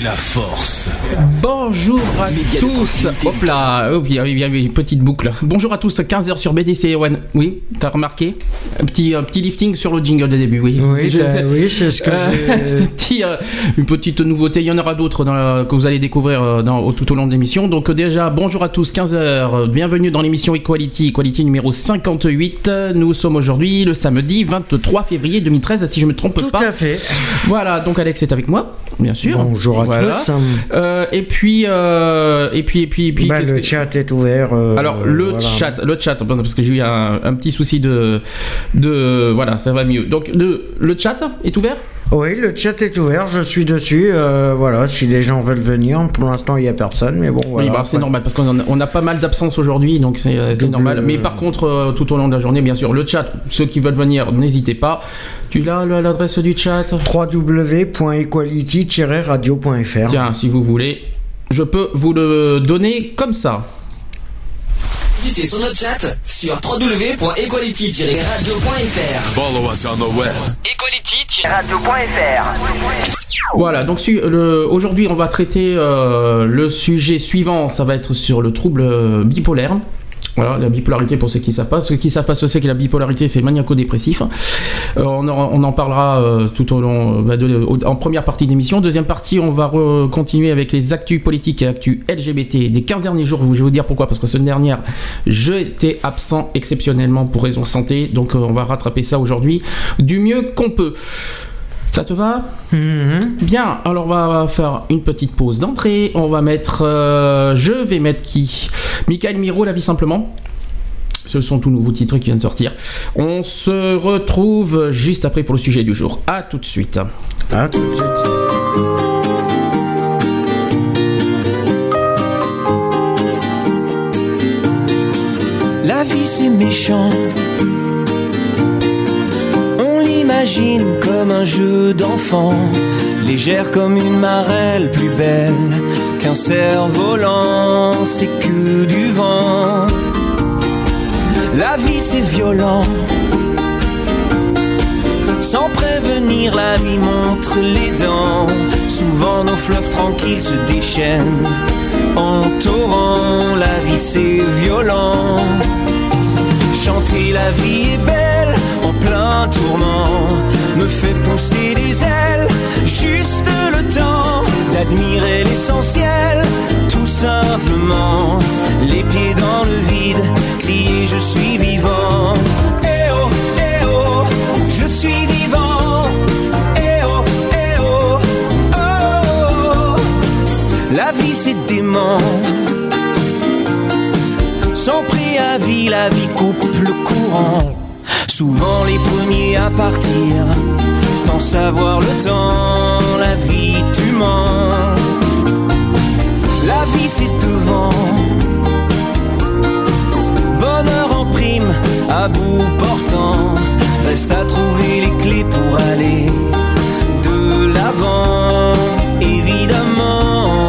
La force. Bonjour à Média tous. Hop là, oh, il y a- il y a une petite boucle. Bonjour à tous, 15h sur BDC One. Oui, t'as remarqué? Un petit, un petit lifting sur le jingle de début, oui. Oui, Je- bah oui, c'est ce que Euh, j'ai- c'est un petit, euh, une petite nouveauté. Il y en aura d'autres dans la- que vous allez découvrir euh, dans- tout au long de l'émission. Donc euh, déjà, bonjour à tous, 15h. Bienvenue dans l'émission Equality, Equality numéro 58. Nous sommes aujourd'hui le samedi 23 février 2013, si je me trompe Tout pas. à fait. Voilà, donc Alex est avec moi, bien sûr. Bonjour à Voilà. tous. Euh, et puis, euh, et puis, et puis, et puis. Bah, qu'est-ce le que- chat est ouvert. euh, Alors le voilà. chat, le chat, parce que j'ai eu un, un petit souci de, de, voilà, ça va mieux. Donc le, le chat est ouvert? Oui, le chat est ouvert. Je suis dessus. euh, voilà, si les gens veulent venir. Pour l'instant, il n'y a personne, mais bon, voilà. oui, bah, c'est normal parce qu'on a, on a pas mal d'absences aujourd'hui, donc c'est euh, normal. euh, Mais par contre, euh, tout au long de la journée, bien sûr, le chat, ceux qui veulent venir, n'hésitez pas. Tu l'as l'adresse du chat www.equality-radio.fr. Tiens, si vous voulez, je peux vous le donner comme ça. C'est sur notre chat sur www.equality-radio.fr. Follow us on the web. Equality-radio.fr Voilà, donc aujourd'hui on va traiter euh, le sujet suivant, ça va être sur le trouble euh, bipolaire. Voilà, la bipolarité pour ceux qui ne savent pas. Ceux qui savent pas ce c'est que la bipolarité, c'est maniaco-dépressif. Euh, on, en, on en parlera euh, tout au long, euh, bah, de- en première partie d'émission. Deuxième partie, on va continuer avec les actus politiques et actus LGBT des 15 derniers jours. Je vais vous dire pourquoi, parce que semaine dernière, j'étais absent exceptionnellement pour raison santé. Donc euh, on va rattraper ça aujourd'hui du mieux qu'on peut. Ça te va Mhm. Bien, alors on va faire une petite pause d'entrée. On va mettre. euh, je vais mettre qui? Michael Miro, La vie simplement. Ce sont tous nouveaux titres qui viennent de sortir. On se retrouve juste après pour le sujet du jour. A tout de suite. À tout de suite. La vie c'est méchant. On l'imagine comme un jeu d'enfant, légère comme une marelle, plus belle qu'un cerf-volant, c'est que du vent. La vie c'est violent. Sans prévenir, la vie montre les dents. Souvent nos fleuves tranquilles se déchaînent en torrent. La vie c'est violent. Chanter la vie est belle plein tourment me fait pousser des ailes, juste le temps d'admirer l'essentiel, tout simplement. Les pieds dans le vide, crier je suis vivant. Eh oh, eh oh, je suis vivant. Eh oh, eh oh, oh. La vie c'est dément. Sans préavis, la vie coupe le courant. Souvent les premiers à partir, pensent avoir le temps. La vie, tu mens. La vie, c'est devant. Bonheur en prime, à bout portant. Reste à trouver les clés pour aller de l'avant, évidemment.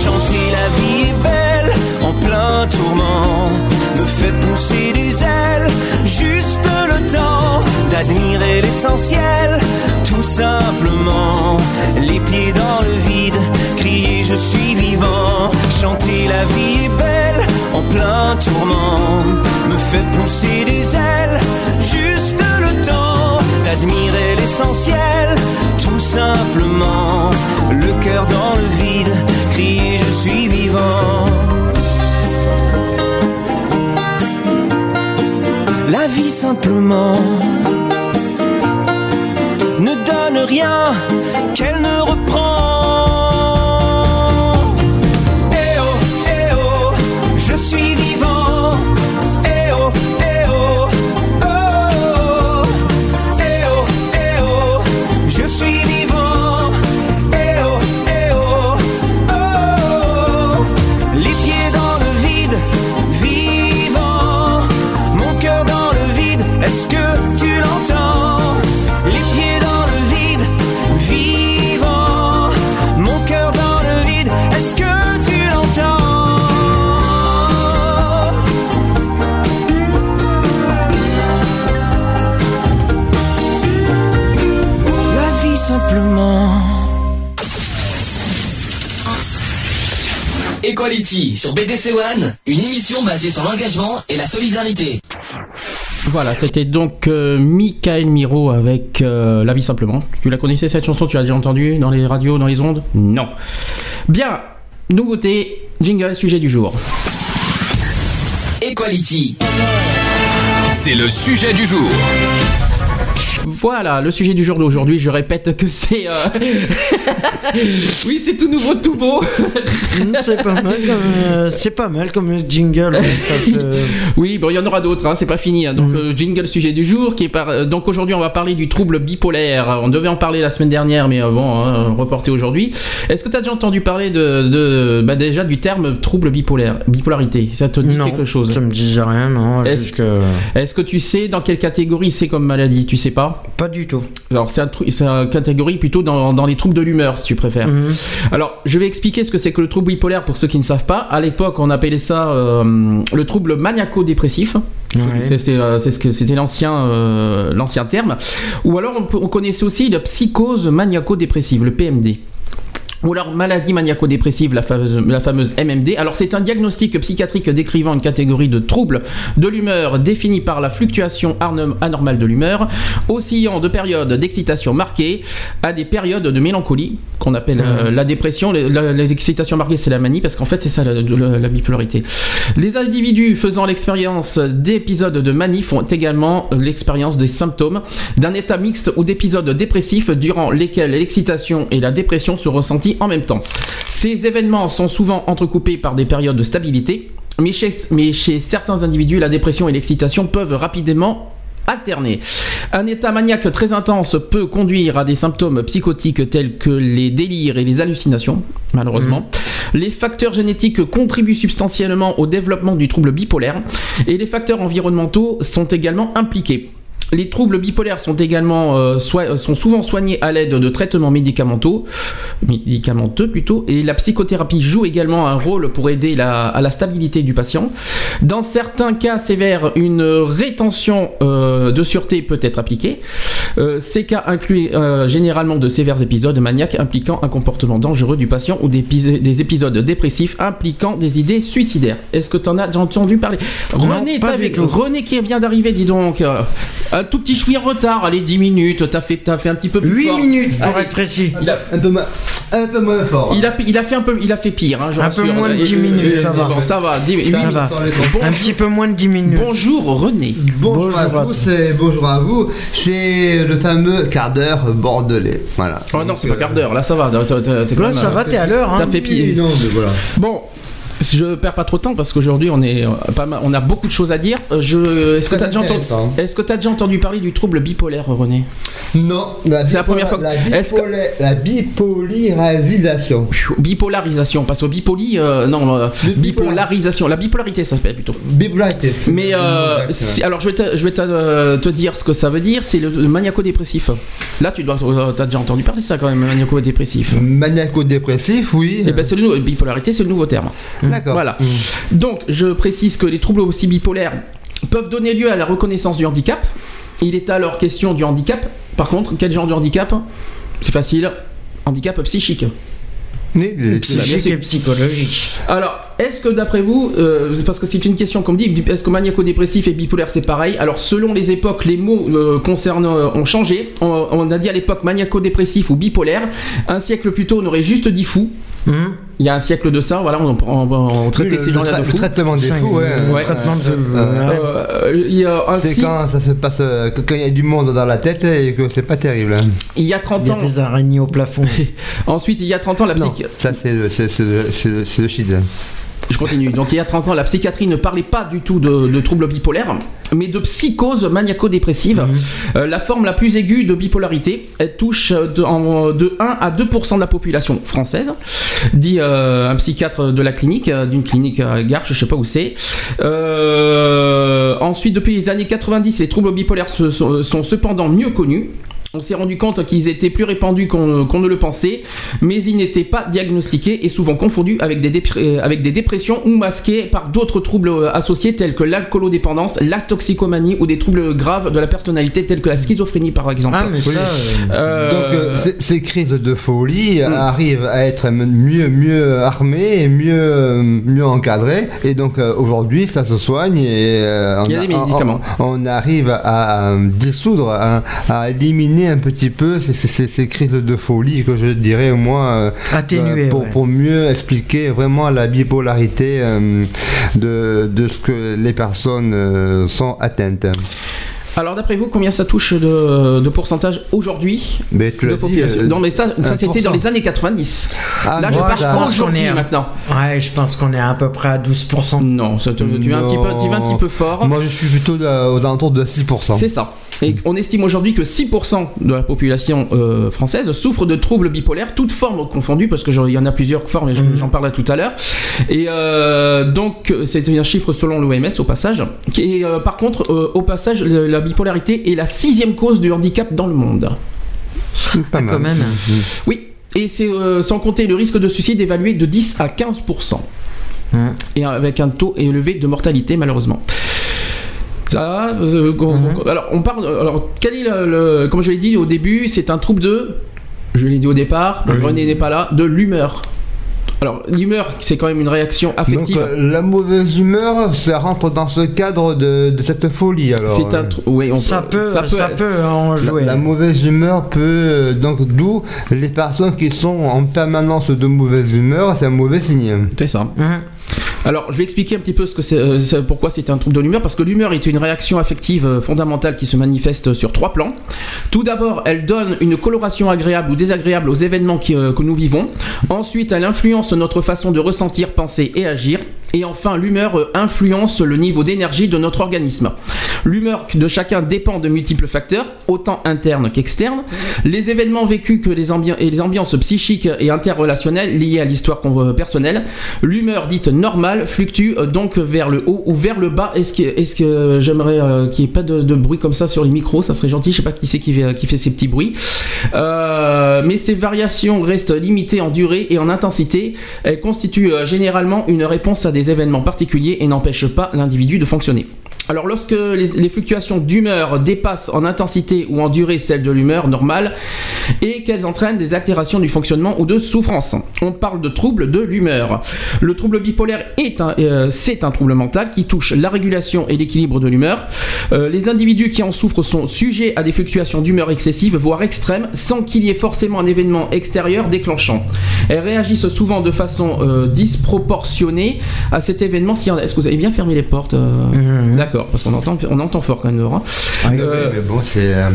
Chanter la vie est belle en plein tourment me fait pousser d'admirer l'essentiel, tout simplement. Les pieds dans le vide, crier je suis vivant. Chanter la vie est belle en plein tourment me fait pousser des ailes, juste le temps d'admirer l'essentiel, tout simplement. Le cœur dans le vide, crier je suis vivant. La vie simplement rien qu'elle ne reprend. Equality sur BDC One, une émission basée sur l'engagement et la solidarité. Voilà, c'était donc euh, Michael Miro avec euh, La vie simplement. Tu la connaissais cette chanson? Tu l'as déjà entendue dans les radios, dans les ondes? Non. Bien, nouveauté, jingle, sujet du jour. Equality. C'est le sujet du jour. Voilà, le sujet du jour d'aujourd'hui, je répète que c'est... euh, oui, c'est tout nouveau, tout beau. Hmm, c'est pas mal comme euh, c'est pas mal comme jingle. ça peut- Oui, bon, il y en aura d'autres, hein, c'est pas fini. hein. Donc, euh, jingle sujet du jour, qui est par... euh, donc aujourd'hui, on va parler du trouble bipolaire. On devait en parler la semaine dernière, mais euh, bon, hein, reporté aujourd'hui. Est-ce que tu as déjà entendu parler de, de- bah, déjà du terme trouble bipolaire, bipolarité? Ça te dit non, quelque chose? Ça me disait rien, non. Est-ce que- Est-ce que tu sais dans quelle catégorie c'est comme maladie? Tu sais pas? Pas du tout. Alors, c'est un une catégorie plutôt dans, dans les troubles de l'humeur, si tu préfères. Mhm. Alors, je vais expliquer ce que c'est que le trouble bipolaire pour ceux qui ne savent pas. À l'époque, on appelait ça euh, le trouble maniaco-dépressif. Ouais. C'est- C'est euh, c'est ce que c'était l'ancien euh, l'ancien terme. Ou alors, on, on connaissait aussi la psychose maniaco-dépressive, le PMD. Ou alors maladie maniaco-dépressive, la fameuse, la fameuse MMD. Alors c'est un diagnostic psychiatrique décrivant une catégorie de troubles de l'humeur définie par la fluctuation anormale de l'humeur, oscillant de périodes d'excitation marquée à des périodes de mélancolie, qu'on appelle euh, la dépression. L'excitation marquée c'est la manie, parce qu'en fait c'est ça la, la- la bipolarité. Les individus faisant l'expérience d'épisodes de manie font également l'expérience des symptômes d'un état mixte ou d'épisodes dépressifs durant lesquels l'excitation et la dépression se ressentent en même temps. Ces événements sont souvent entrecoupés par des périodes de stabilité, mais chez, mais chez certains individus, la dépression et l'excitation peuvent rapidement alterner. Un état maniaque très intense peut conduire à des symptômes psychotiques tels que les délires et les hallucinations, malheureusement. Les facteurs génétiques contribuent substantiellement au développement du trouble bipolaire et les facteurs environnementaux sont également impliqués. Les troubles bipolaires sont également euh, soi- sont souvent soignés à l'aide de traitements médicamenteux, médicamenteux plutôt, et la psychothérapie joue également un rôle pour aider la- à la stabilité du patient. Dans certains cas sévères, une rétention euh, de sûreté peut être appliquée. Euh, ces cas incluent euh, généralement de sévères épisodes maniaques impliquant un comportement dangereux du patient ou des, épis- des épisodes dépressifs impliquant des idées suicidaires. Est-ce que tu en as entendu parler? Non, René, vu-. René qui vient d'arriver, dis donc. Un tout petit chouïa retard, allez 10 minutes, t'as fait, t'as fait un petit peu plus 8 fort. minutes pour Allez. être précis. Il a, Un peu, moins- un peu moins fort. il, a, il a fait un peu, il a fait pire, hein, je Un peu rassure. moins de Et- 10 et- minutes, ça va. Bon, ça va, 10 Ça va. Bon- Un petit peu moins de 10 minutes. bonjour René. Bonjour, Bonjour à tous et bonjour à vous. C'est le fameux quart d'heure bordelais. Voilà. Oh non, c'est pas euh, quart d'heure, là ça va. t'as- t'as- t'es quand Là, même, ça euh, va, t'es à l'heure. T'as Hein. fait. Non, mais voilà. Bon, si je perds pas trop de temps parce qu'aujourd'hui on est euh, pas mal, on a beaucoup de choses à dire. Euh, Je, est-ce que entendu, est-ce que t'as déjà entendu parler du trouble bipolaire, René? Non, la, C'est la première fois que- La, que- la bipolarisation. Bipolarisation, parce au bipoli, euh, non, euh, bipolarisation, la bipolarité ça s'appelle plutôt. Bipolarité. Mais euh, alors je vais, te, je vais te, te dire ce que ça veut dire, c'est le, le maniaco-dépressif. Là tu dois, t'as déjà entendu parler de ça quand même, maniaco-dépressif. Maniaco-dépressif, oui. Et ben c'est le bipolarité, c'est le nouveau terme. D'accord. Voilà. Donc, je précise que les troubles aussi bipolaires peuvent donner lieu à la reconnaissance du handicap. Il est alors question du handicap. Par contre, quel genre de handicap? C'est facile. Handicap psychique. Oui, Psychique et psychologique. Alors, est-ce que d'après vous, euh, parce que c'est une question qu'on me dit, est-ce que maniaco-dépressif et bipolaire c'est pareil? Alors, selon les époques, les mots euh, concernant euh, ont changé. On, on a dit à l'époque maniaco-dépressif ou bipolaire. Un siècle plus tôt, on aurait juste dit fou. Hum. Il y a un siècle de ça, voilà, on, on, traitait ces gens-là de le fous. traitement des Cinq- fous, ouais. le Ouais. traitement de. Euh, ouais. Euh, il y a C'est quand ça se passe, euh, quand il y a du monde dans la tête et que c'est pas terrible. hein. il y a 30 Il y a ans. des araignées au plafond. Ensuite, il y a 30 ans, la Non, psych... ça c'est le, c'est- c'est le, c'est le- c'est le shit. Je continue. Donc, il y a 30 ans, la psychiatrie ne parlait pas du tout de, de troubles bipolaires, mais de psychose maniaco-dépressive. Euh, la forme la plus aiguë de bipolarité, elle touche de, en- de 1 à 2% de la population française, dit euh, un psychiatre de la clinique, euh, d'une clinique à Garches, je sais pas où c'est. Euh, ensuite, depuis les années 90, les troubles bipolaires se- sont, sont cependant mieux connus. On s'est rendu compte qu'ils étaient plus répandus qu'on ne le pensait, mais ils n'étaient pas diagnostiqués et souvent confondus avec des, euh, avec des dépressions ou masqués par d'autres troubles euh, associés tels que l'alcoolodépendance, la toxicomanie ou des troubles graves de la personnalité tels que la schizophrénie par exemple. Ah, mais ça. euh, Donc euh, ces- crises de folie arrivent à être mieux mieux armées et mieux mieux encadrées et donc euh, aujourd'hui ça se soigne et euh, Il y a des médicaments. On, on arrive à, à dissoudre à, à éliminer un petit peu ces, ces- ces- ces crises de folie que je dirais moi euh, Atténuer, pour, ouais. pour mieux expliquer vraiment la bipolarité euh, de, de ce que les personnes euh, sont atteintes. Alors d'après vous, combien ça touche de, de pourcentage aujourd'hui Mais tu de dit, population euh, Non mais ça, ça c'était 1%. dans les années 90. Ah, Là moi, je parle pense qu'on aujourd'hui est. à- maintenant. Ouais, je pense qu'on est à peu près à 12%. Non, ça te- tu vas un petit peu, tu vas un petit peu fort. Moi je suis plutôt aux alentours de 6%. C'est ça. Et on estime aujourd'hui que 6% de la population euh, française souffre de troubles bipolaires, toutes formes confondues, parce qu'il y en a plusieurs formes, et Mhm. j'en parlerai tout à l'heure. Et euh, donc, c'est un chiffre selon l'OMS au passage. Et euh, par contre, euh, au passage, la bipolarité est la sixième cause du handicap dans le monde. Pas Ah, mal. quand même. Oui. Et c'est euh, sans compter le risque de suicide évalué de 10 à 15%. Hein. Et avec un taux élevé de mortalité, malheureusement. Ça va euh, Mhm. Alors, on parle. Alors, quel est le. le- comme je l'ai dit au début, c'est un trouble de. Je l'ai dit au départ, Oui. René n'est pas là, de l'humeur. Alors, l'humeur, c'est quand même une réaction Donc affective. euh, la mauvaise humeur, ça rentre dans ce cadre de, de cette folie alors. c'est un. euh. Oui, on Ça peut, ça peut, en La, jouer. la mauvaise humeur peut euh, donc d'où les personnes qui sont en permanence de mauvaise humeur, c'est un mauvais signe. C'est ça. Hein. Alors, je vais expliquer un petit peu ce que c'est, euh, pourquoi c'est un trouble de l'humeur, parce que l'humeur est une réaction affective euh, fondamentale qui se manifeste sur trois plans. Tout d'abord, elle donne une coloration agréable ou désagréable aux événements euh, que nous vivons. Ensuite, elle influence notre façon de ressentir, penser et agir. Et enfin, l'humeur euh, influence le niveau d'énergie de notre organisme. L'humeur de chacun dépend de multiples facteurs, autant internes qu'externes. Les événements vécus que les et les ambiances psychiques et interrelationnelles liées à l'histoire euh, personnelle. L'humeur dite normale fluctue euh, donc vers le haut ou vers le bas. Est-ce que, est-ce que j'aimerais qu'il n'y ait pas de, bruit comme ça sur les micros? Ça serait gentil. Je sais pas qui c'est qui fait, ces petits bruits. Mais ces variations restent limitées en durée et en intensité. Elles constituent généralement une réponse à des événements particuliers et n'empêchent pas l'individu de fonctionner. Alors lorsque les, les fluctuations d'humeur dépassent en intensité ou en durée celle de l'humeur normale et qu'elles entraînent des altérations du fonctionnement ou de souffrance, on parle de trouble de l'humeur. Le trouble bipolaire est un, euh, c'est un trouble mental qui touche la régulation et l'équilibre de l'humeur. Euh, les individus qui en souffrent sont sujets à des fluctuations d'humeur excessives, voire extrêmes, sans qu'il y ait forcément un événement extérieur déclenchant. Elles réagissent souvent de façon euh, disproportionnée à cet événement. Si- Est-ce que vous avez bien fermé les portes Mhm. D'accord, parce qu'on entend, on entend fort quand même hein. Oui. Euh, mais bon, c'est euh,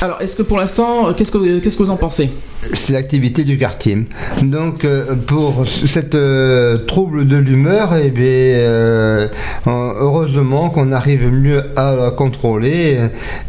alors, est-ce que pour l'instant, qu'est-ce que, qu'est-ce que vous en pensez? c'est l'activité du quartier. Donc euh, pour cette euh, trouble de l'humeur, eh bien, euh, heureusement qu'on arrive mieux à la contrôler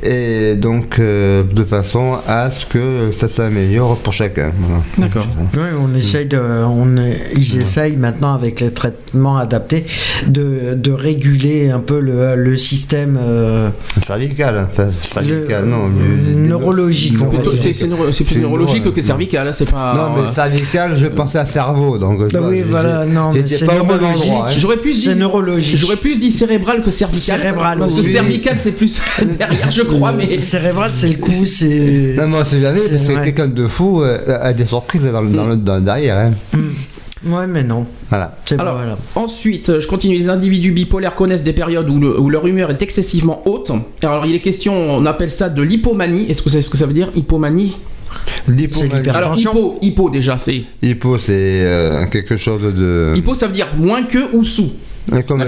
et donc euh, de façon à ce que ça s'améliore pour chacun. Voilà. D'accord. Oui, on essaye de, on ils essayent maintenant avec les traitements adaptés de, de réguler un peu le, le système euh, Cervical, enfin cervical, Le- non. euh, neurologique, on va Plutôt, dire. C'est, c'est c'est plus C'est neurologique neuro, que cervical, hein, c'est pas. Non, mais cervical, je pensais à cerveau, donc. Ah vois, oui, voilà, non, c'est pas au même neurologique. endroit, hein. J'aurais plus C'est dit. neurologique. J'aurais plus dit cérébral que cervical. Cérébral, Parce que cervical, c'est plus derrière, je crois, mais. Cérébral, c'est le coup, c'est. Non, on sait jamais, C'est parce que quelqu'un de fou euh, a des surprises dans, le- le, derrière. hein. Ouais, mais non. Voilà. C'est Alors, voilà. ensuite, je continue. Les individus bipolaires connaissent des périodes où, le- où leur humeur est excessivement haute. Alors, il est question, on appelle ça de l'hypomanie. Est-ce que vous savez ce que ça veut dire Hypomanie? L'hypomanie. Alors, hypo, hypo déjà, c'est. Hypo, c'est euh, quelque chose de. Hypo, ça veut dire moins que ou sous. Comme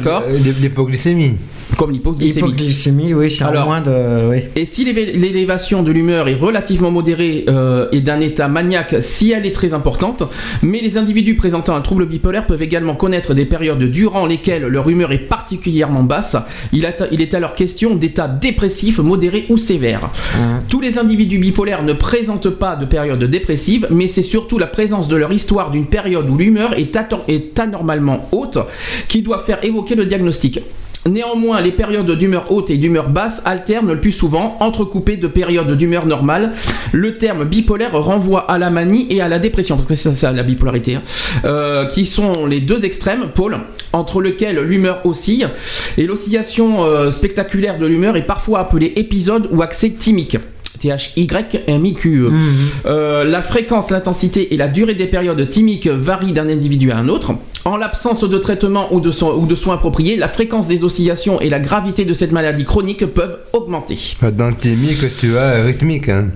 l'hypoglycémie. Comme l'hypoglycémie. Hypoglycémie, oui, c'est Alors- moins de. Oui. Et si l'élévation de l'humeur est relativement modérée euh, et d'un état maniaque si elle est très importante, mais les individus présentant un trouble bipolaire peuvent également connaître des périodes durant lesquelles leur humeur est particulièrement basse. Il, a- il est alors question d'état dépressif, modéré ou sévère. Hein. Tous les individus bipolaires ne présentent pas de période dépressive, mais c'est surtout la présence de leur histoire d'une période où l'humeur est, est anormalement haute qui doit faire évoquer le diagnostic. Néanmoins, les périodes d'humeur haute et d'humeur basse alternent le plus souvent, entrecoupées de périodes d'humeur normale. Le terme bipolaire renvoie à la manie et à la dépression, parce que c'est ça la bipolarité, hein, euh, qui sont les deux extrêmes, pôles, entre lesquels l'humeur oscille. Et l'oscillation euh, spectaculaire de l'humeur est parfois appelée épisode ou accès thymique. T-H-Y-M-I-Q-E. Euh, la fréquence, l'intensité et la durée des périodes thymiques varient d'un individu à un autre. En l'absence de traitement ou de, so- ou de soins appropriés, la fréquence des oscillations et la gravité de cette maladie chronique peuvent augmenter. Dans thymique, tu as rythmique. hein.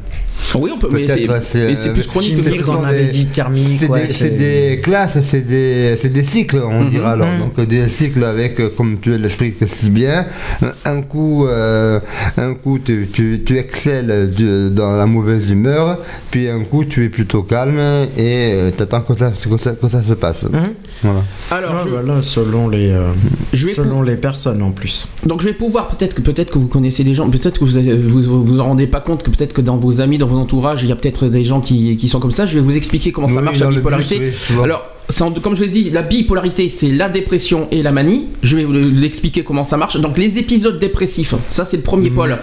Oui, on peut, Peut-être, mais c'est plus chronique que Thymique, bipolarité. ce sont on avait dit thermique, C'est ouais, des, des classes, c'est des, cycles, on Mhm. dira alors. Mhm. Donc des cycles avec, euh, comme tu l'expliques si bien, un coup, euh, un coup tu, tu, tu excelles de- dans la mauvaise humeur, puis un coup tu es plutôt calme et tu attends que ça, que, ça, que ça se passe. Mhm. Voilà. Alors, Ah, je, voilà, selon les, euh, je vais selon les personnes en plus. Donc je vais pouvoir peut-être que peut-être que vous connaissez des gens, peut-être que vous avez- vous vous vous en rendez pas compte que peut-être que dans vos amis, dans vos entourages, il y a peut-être des gens qui, qui sont comme ça. Je vais vous expliquer comment ça Oui, marche la bus, bipolarité. oui. Alors en- comme je l'ai dit, la bipolarité c'est la dépression et la manie. Je vais vous l'expliquer comment ça marche. Donc les épisodes dépressifs, ça c'est le premier Mhm. pôle.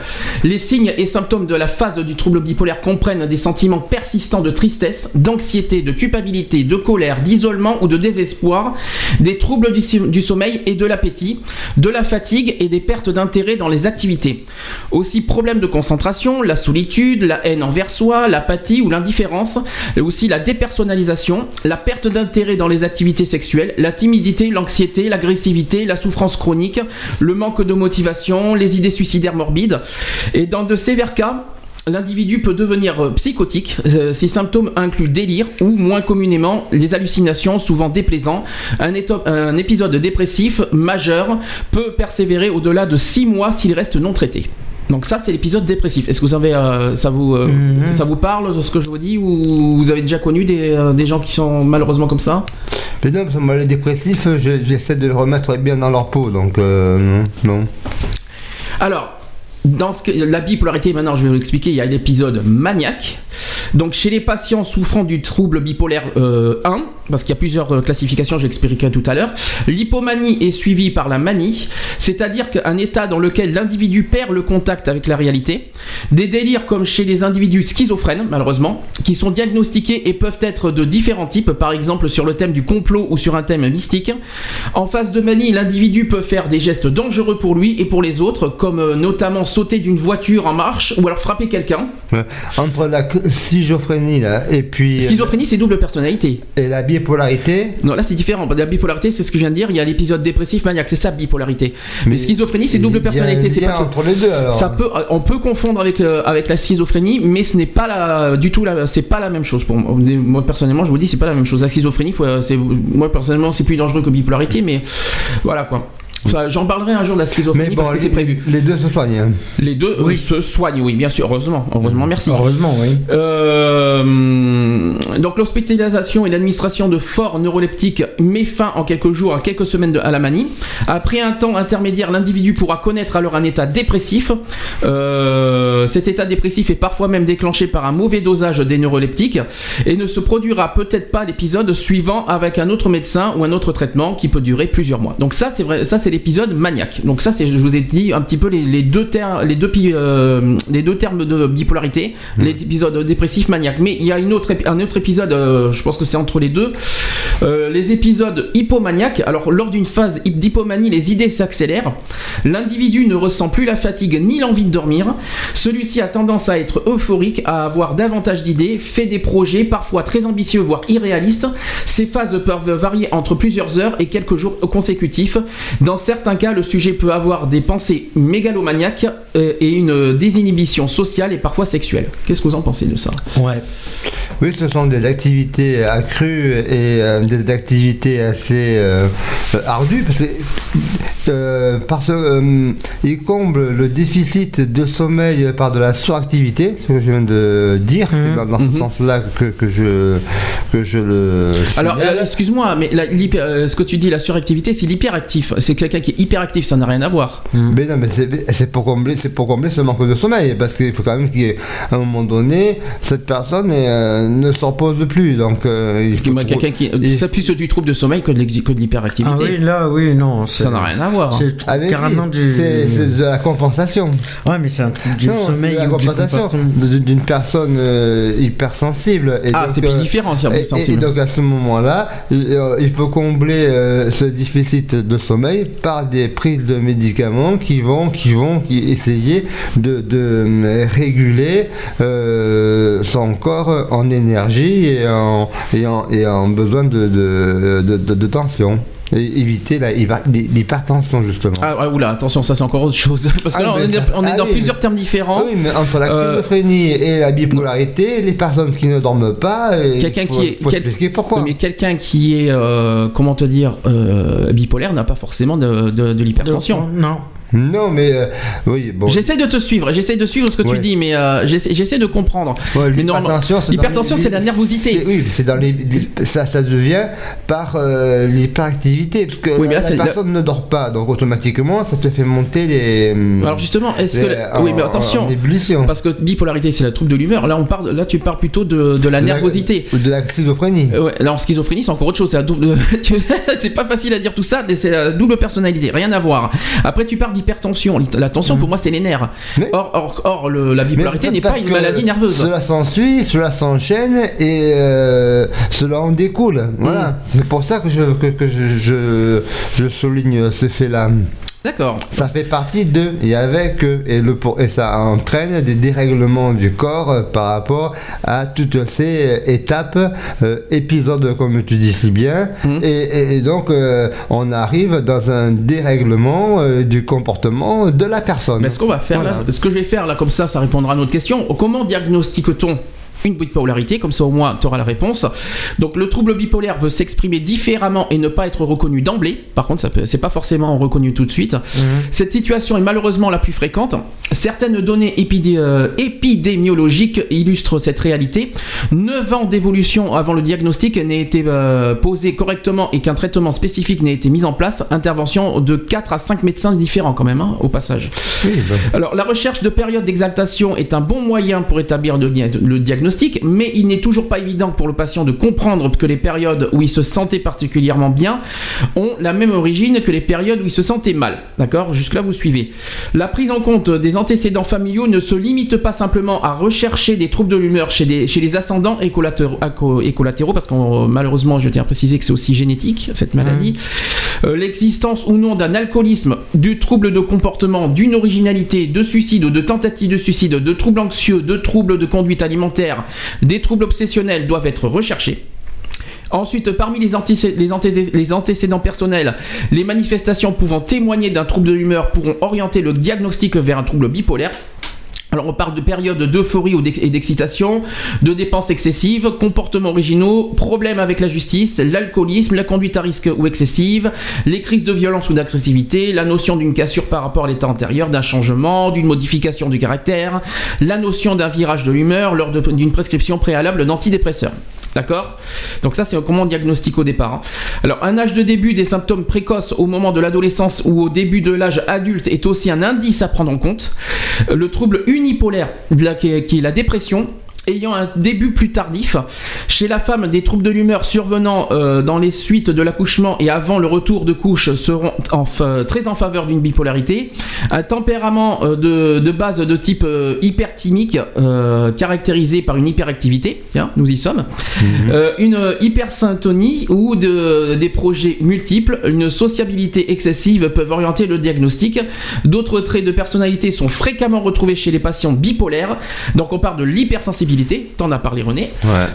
Les signes et symptômes de la phase du trouble bipolaire comprennent des sentiments persistants de tristesse, d'anxiété, de culpabilité, de colère, d'isolement ou de désespoir, des troubles du, du sommeil et de l'appétit, de la fatigue et des pertes d'intérêt dans les activités. Aussi problèmes de concentration, la solitude, la haine envers soi, l'apathie ou l'indifférence, et aussi la dépersonnalisation, la perte d'intérêt dans les activités sexuelles, la timidité, l'anxiété, l'agressivité, la souffrance chronique, le manque de motivation, les idées suicidaires morbides. Et dans de sévères cas, L'individu peut devenir euh, psychotique. Euh, Ces symptômes incluent délire ou, moins communément, les hallucinations, souvent déplaisants. Un, un épisode dépressif majeur peut persévérer au-delà de 6 mois s'il reste non traité. Donc ça, c'est l'épisode dépressif. Est-ce que vous avez, euh, ça vous, euh, Mhm. ça vous parle de ce que je vous dis ou vous avez déjà connu des, euh, des gens qui sont malheureusement comme ça Mais non, parce que moi les dépressifs, je- j'essaie de les remettre bien dans leur peau, donc euh, non. Alors, dans la bipolarité, maintenant je vais vous l'expliquer, il y a l'épisode maniaque. Donc chez les patients souffrant du trouble bipolaire euh, 1, parce qu'il y a plusieurs euh, classifications, j'expliquerai tout à l'heure, l'hypomanie est suivie par la manie, c'est-à-dire qu'un état dans lequel l'individu perd le contact avec la réalité. Des délires comme chez les individus schizophrènes, malheureusement, qui sont diagnostiqués et peuvent être de différents types, par exemple sur le thème du complot ou sur un thème mystique. En phase de manie, l'individu peut faire des gestes dangereux pour lui et pour les autres, comme euh, notamment sauter d'une voiture en marche ou alors frapper quelqu'un. Ouais. Entre la schizophrénie là, et puis Schizophrénie, c'est double personnalité. et la bipolarité, Non, là c'est différent. La bipolarité, c'est ce que je viens de dire. Il y a l'épisode dépressif maniaque, c'est ça bipolarité. Mais, schizophrénie, c'est double personnalité. C'est pas entre les deux alors. Ça peut, euh, on peut confondre avec euh, avec la schizophrénie, mais ce n'est pas la, du tout la, c'est pas la même chose pour moi. Moi personnellement, je vous dis, c'est pas la même chose. La schizophrénie, faut, euh, c'est, moi personnellement, c'est plus dangereux que bipolarité, mais voilà quoi. Enfin, J'en parlerai un jour de la Mais schizophrénie bon, parce que c'est prévu. les deux se soignent. hein. Les deux euh, Oui. se soignent, oui, bien sûr, heureusement, heureusement, merci. Heureusement, oui. Euh, donc l'hospitalisation et l'administration de forts neuroleptiques met fin en quelques jours à quelques semaines de- à la manie. Après un temps intermédiaire, l'individu pourra connaître alors un état dépressif. Euh, cet état dépressif est parfois même déclenché par un mauvais dosage des neuroleptiques et ne se produira peut-être pas l'épisode suivant avec un autre médecin ou un autre traitement qui peut durer plusieurs mois. Donc ça c'est vrai, ça c'est l'épisode maniaque. Donc ça c'est, je vous ai dit un petit peu les, les deux termes, les deux, euh, les deux termes de bipolarité, l'épisode dépressif maniaque. Mais il y a une autre, un autre épisode, euh, je pense que c'est entre les deux, Euh, les épisodes hypomaniaques. Alors lors d'une phase hyp- d'hypomanie, les idées s'accélèrent. L'individu ne ressent plus la fatigue ni l'envie de dormir. Celui-ci a tendance à être euphorique, à avoir davantage d'idées, fait des projets parfois très ambitieux voire irréalistes. Ces phases peuvent varier entre plusieurs heures et quelques jours consécutifs. Dans certains cas, le sujet peut avoir des pensées mégalomaniaques euh, et une désinhibition sociale et parfois sexuelle. Qu'est-ce que vous en pensez de ça? Ouais. Oui, ce sont des activités accrues et euh, des activités assez euh, ardues parce que euh, parce que euh, ils comblent le déficit de sommeil par de la suractivité, ce que je viens de dire, c'est dans, dans Mhm. ce sens-là que, que je que je le Alors, signale. euh, excuse-moi, mais la- euh, ce que tu dis, la suractivité, c'est l'hyperactif. C'est quelqu'un qui est hyperactif, ça n'a rien à voir. Mais non, mais c'est pour combler, c'est pour combler ce manque de sommeil, parce qu'il faut quand même qu'il y ait, à un moment donné, cette personne est, euh, ne s'en pose plus. Donc, euh, il faut Quelqu'un qui il- ça plus du trouble de sommeil que de de l'hyperactivité. Ah oui, là, oui, non. Ça n'a rien à voir. C'est Ah, carrément si, du. c'est de la compensation. Ouais, mais c'est un truc du Non, c'est sommeil la ou du compensation d'une personne euh, hypersensible. Et Ah, donc, c'est plus euh, différent, Et, donc à ce moment-là, il, il faut combler euh, ce déficit de sommeil par des prises de médicaments qui vont, qui vont essayer de, de, euh, réguler euh, son corps en énergie et en, besoin de- de tension. Éviter la hyper- l'hypertension justement. Ah, ah, oula, attention, ça c'est encore autre chose. Parce que Ah, là, on est, ça- on est ah dans oui, plusieurs mais- termes différents. Oui, mais entre la Euh, schizophrénie et la bipolarité, les personnes qui ne dorment pas, euh, Quelqu'un qui est. faut quel- expliquer pourquoi. Mais quelqu'un qui est, euh, comment te dire, euh, bipolaire n'a pas forcément de, de- de l'hypertension. Non. Non, mais euh, oui, bon. J'essaie de te suivre, j'essaie de suivre ce que tu dis, mais euh, j'essaie de comprendre. Ouais, l'hypertension, c'est la nervosité. Oui, c'est dans les, les- ça, ça devient par euh, l'hyperactivité, parce que Oui, la, là, c'est- la personne ne dort pas, donc automatiquement, ça te fait monter les. Alors justement, est-ce que oui, mais en- attention, en parce que bipolarité, c'est la trouble de l'humeur. Là, on parle, là, tu parles plutôt de, de la De la- nervosité. ou de la schizophrénie. Euh, ouais, là en schizophrénie c'est encore autre chose, c'est la double- tu- c'est pas facile à dire tout ça, mais c'est la double personnalité, rien à voir. Après tu parles d'hypertension, la tension pour moi c'est les nerfs. Mais- Or, or, or, le- la bipolarité n'est pas une maladie nerveuse. Cela s'ensuit, cela s'enchaîne et euh, cela en découle. Mm. Voilà. C'est pour ça que je, que, que je, je, je souligne ce fait-là. D'accord. Ça fait partie de et avec eux, et, le, pour- et ça entraîne des dérèglements du corps euh, par rapport à toutes ces euh, étapes, euh, épisodes comme tu dis si bien, Mhm. et, et- et donc euh, on arrive dans un dérèglement euh, du comportement de la personne. Mais ce qu'on va faire là, ce que je vais faire là, comme ça, ça répondra à notre question. Comment diagnostique-t-on une bipolarité, comme ça au moins tu auras la réponse. Donc le trouble bipolaire peut s'exprimer différemment et ne pas être reconnu d'emblée. Par contre, ça c'est pas forcément reconnu tout de suite. Cette situation est malheureusement la plus fréquente. Certaines données épidé- euh, épidémiologiques illustrent cette réalité. 9 ans d'évolution avant le diagnostic n'ait été euh, posé correctement et qu'un traitement spécifique n'ait été mis en place. Intervention de 4 à 5 médecins différents quand même, hein, au passage. Oui, bah, Alors, la recherche de périodes d'exaltation est un bon moyen pour établir le diagnostic, mais il n'est toujours pas évident pour le patient de comprendre que les périodes où il se sentait particulièrement bien ont la même origine que les périodes où il se sentait mal. D'accord? Jusque-là, vous suivez. La prise en compte des antécédents familiaux ne se limite pas simplement à rechercher des troubles de l'humeur chez, les ascendants et collatéraux, parce que malheureusement, je tiens à préciser que c'est aussi génétique, cette maladie. Euh, L'existence ou non d'un alcoolisme, du trouble de comportement, d'une originalité, de suicide ou de tentative de suicide, de troubles anxieux, de troubles de conduite alimentaire, des troubles obsessionnels doivent être recherchés. Ensuite, parmi les, les antécédents personnels, les manifestations pouvant témoigner d'un trouble de l'humeur pourront orienter le diagnostic vers un trouble bipolaire. Alors on parle de périodes d'euphorie et d'excitation, de dépenses excessives, comportements originaux, problèmes avec la justice, l'alcoolisme, la conduite à risque ou excessive, les crises de violence ou d'agressivité, la notion d'une cassure par rapport à l'état antérieur, d'un changement, d'une modification du caractère, la notion d'un virage de l'humeur lors d'une prescription préalable d'antidépresseurs. D'accord Donc ça, c'est comment on diagnostique au départ. hein. Alors, un âge de début des symptômes précoces au moment de l'adolescence ou au début de l'âge adulte est aussi un indice à prendre en compte. Euh, Le trouble unipolaire, qui est la dépression, ayant un début plus tardif. Chez la femme, des troubles de l'humeur survenant euh, dans les suites de l'accouchement et avant le retour de couche seront en très en faveur d'une bipolarité. Un tempérament euh, de, de base de type euh, hyperthymique, euh, caractérisé par une hyperactivité, tiens, nous y sommes, Euh, une hypersyntonie ou de- des projets multiples, une sociabilité excessive peuvent orienter le diagnostic. D'autres traits de personnalité sont fréquemment retrouvés chez les patients bipolaires. Donc on parle de l'hypersensibilité, t'en as parlé René,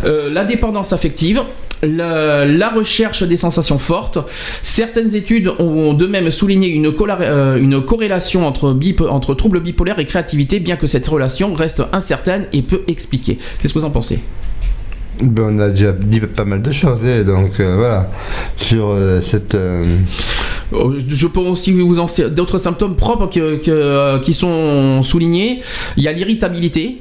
Euh, la dépendance affective, la, la recherche des sensations fortes. Certaines études ont de même souligné une, euh, une corrélation entre, bip- entre troubles bipolaires et créativité, bien que cette relation reste incertaine et peu expliquée. Qu'est-ce que vous en pensez? Ben, on a déjà dit pas mal de choses, hein, donc euh, voilà, sur euh, cette. euh, Euh, Je peux aussi vous en d'autres symptômes propres que- que- qui sont soulignés. Il y a l'irritabilité.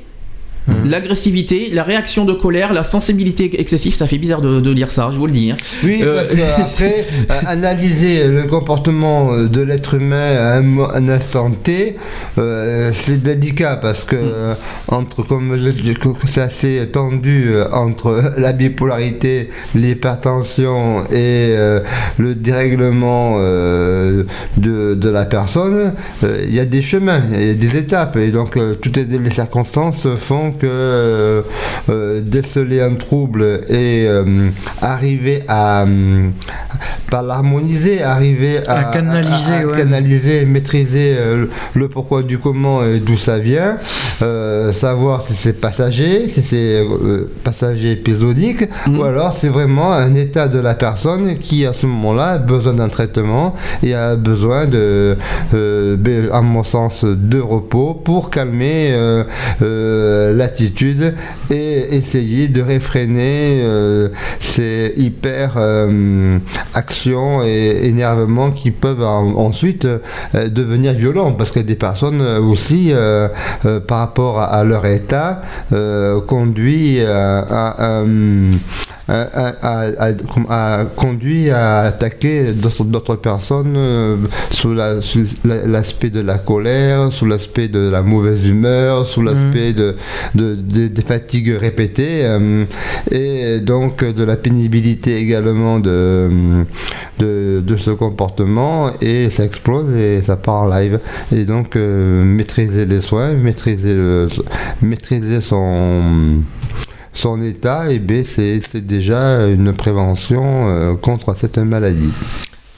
L'agressivité, la réaction de colère, la sensibilité excessive. Ça fait bizarre de, de lire ça, je vous le dis. hein. Oui, Euh, parce qu'après, euh, analyser le comportement euh, de l'être humain à un, un instant T, euh, c'est délicat parce que, euh, entre, comme que c'est assez tendu entre la bipolarité, l'hypertension et euh, le dérèglement de, de la personne, il y a des chemins, il y a des étapes, et donc toutes les, les circonstances font que euh, euh, déceler un trouble et euh, arriver à pas l'harmoniser, arriver à, À canaliser, à- à ouais. canaliser, maîtriser euh, le pourquoi du comment et d'où ça vient, euh, savoir si c'est passager, si c'est euh, passager épisodique, Mhm. ou alors c'est vraiment un état de la personne qui à ce moment-là a besoin d'un traitement et a besoin de, euh, ben, à mon sens, de repos pour calmer euh, euh, l'attitude et essayer de réfréner euh, ces hyper euh, actions et énervements qui peuvent en- ensuite euh, devenir violents. Parce que des personnes aussi par rapport à, leur état conduit à, à- à, à- conduit à attaquer d'autres personnes euh, sous la- sous la- l'aspect de la colère, sous l'aspect de la mauvaise humeur, sous l'aspect de, de- de- des fatigues répétées euh, et donc de la pénibilité également de, de, de ce comportement et ça explose et ça part en live. Et donc euh, maîtriser les soins, maîtriser, le- maîtriser son son état, et c'est c'est déjà une prévention euh, contre cette maladie.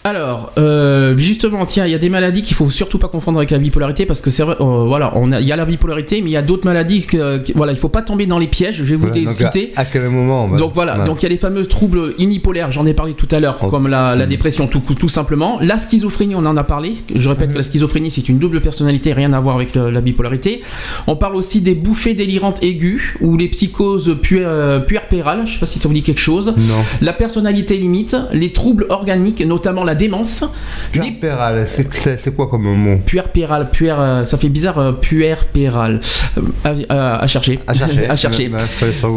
Alors, euh, justement, tiens, il y a des maladies qu'il faut surtout pas confondre avec la bipolarité parce que c'est vrai, euh, voilà, on a- il y a la bipolarité, mais il y a d'autres maladies que, que- voilà, il faut pas tomber dans les pièges. Je vais vous les citer. À, à quel moment va- Donc voilà, Ouais. donc il y a les fameux troubles unipolaires, j'en ai parlé tout à l'heure, Oh. comme la, la dépression tout, tout simplement. La schizophrénie, on en a parlé. Je répète que la schizophrénie, c'est une double personnalité, rien à voir avec le- la bipolarité. On parle aussi des bouffées délirantes aiguës ou les psychoses pu- euh, puerpérales, je sais pas si ça vous dit quelque chose. Non. La personnalité limite, les troubles organiques, notamment la démence. Les Puerpéral, c'est quoi comme mot puerpéral, puer, euh, ça fait bizarre, euh, puerpéral. Euh, à, à- à chercher. À chercher. à chercher.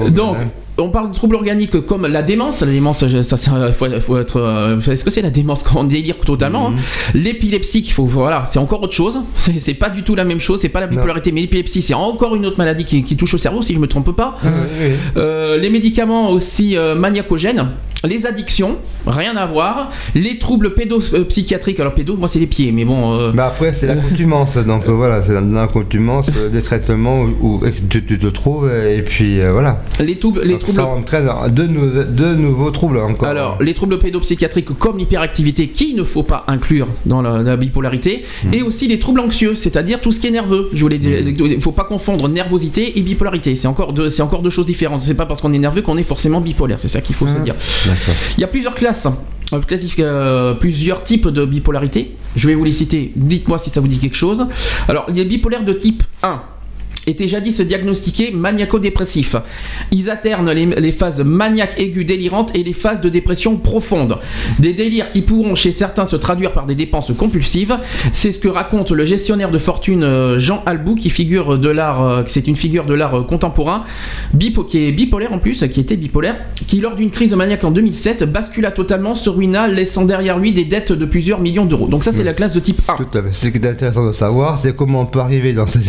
Donc, hein. On parle de troubles organiques comme la démence. La démence, ça, ça faut, faut être. euh, vous savez ce que c'est la démence quand on délire totalement. hein. Mhm. L'épilepsie, qu'il faut, voilà, c'est encore autre chose. C'est pas du tout la même chose. C'est pas la bipolarité, mais l'épilepsie, c'est encore une autre maladie qui, qui touche au cerveau, si je me trompe pas. Oui. Euh, les médicaments aussi euh, maniacogènes, les addictions, rien à voir. Les troubles pédopsychiatriques, alors pédo, moi c'est les pieds, mais bon. euh, Mais après, c'est l'accoutumance. Donc euh, voilà, c'est l'accoutumance euh, des traitements où, où tu, tu te trouves, et puis euh, voilà. les troubles, les troubles Ça entraîne de, nou- de nouveaux troubles encore. Alors, les troubles pédopsychiatriques comme l'hyperactivité qu'il ne faut pas inclure dans la, la bipolarité, et aussi les troubles anxieux, c'est-à-dire tout ce qui est nerveux. Je voulais, il ne faut pas confondre nervosité et bipolarité. C'est encore deux, c'est encore deux choses différentes. C'est pas parce qu'on est nerveux qu'on est forcément bipolaire. C'est ça qu'il faut se dire. D'accord. Il y a plusieurs classes. euh, euh, plusieurs types de bipolarité. Je vais vous les citer. Dites-moi si ça vous dit quelque chose. Alors, il y a bipolaire de type 1 étaient jadis diagnostiqués maniaco-dépressifs. Ils alternent les, les phases maniaques aiguës délirantes et les phases de dépression profonde. Des délires qui pourront chez certains se traduire par des dépenses compulsives. C'est ce que raconte le gestionnaire de fortune euh, Jean Albou, qui figure de l'art, euh, c'est une figure de l'art euh, contemporain, bipo- qui est bipolaire en plus, qui était bipolaire, qui lors d'une crise maniaque en 2007 bascula totalement, se ruina, laissant derrière lui des dettes de plusieurs millions d'euros. Donc ça c'est la classe de type 1. Tout à fait. Ce qui est intéressant de savoir, c'est comment on peut arriver dans ces,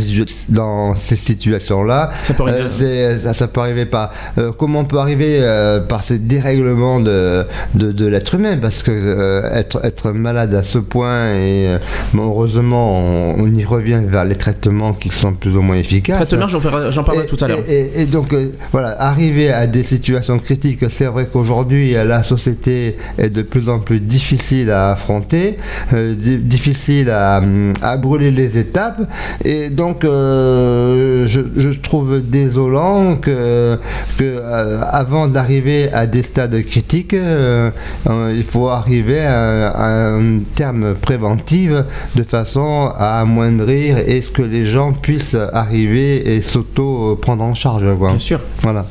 dans ces situations-là. Ça peut arriver. Euh, c'est- ça, ça peut arriver par. euh, comment on peut arriver euh, par ces dérèglements de, de, de l'être humain? Parce que être, être malade à ce point, et euh, bon, heureusement, on, on y revient vers les traitements qui sont plus ou moins efficaces. Traitement, j'en parlerai tout à l'heure. Et, et- et donc, voilà, arriver à des situations critiques, c'est vrai qu'aujourd'hui, la société est de plus en plus difficile à affronter, di- difficile à, à brûler les étapes. Et donc, euh, je, je trouve désolant que, que euh, avant d'arriver à des stades critiques, euh, euh, il faut arriver à, à un terme préventif de façon à amoindrir et ce que les gens puissent arriver et s'auto-prendre en charge. Quoi. Bien sûr. Voilà.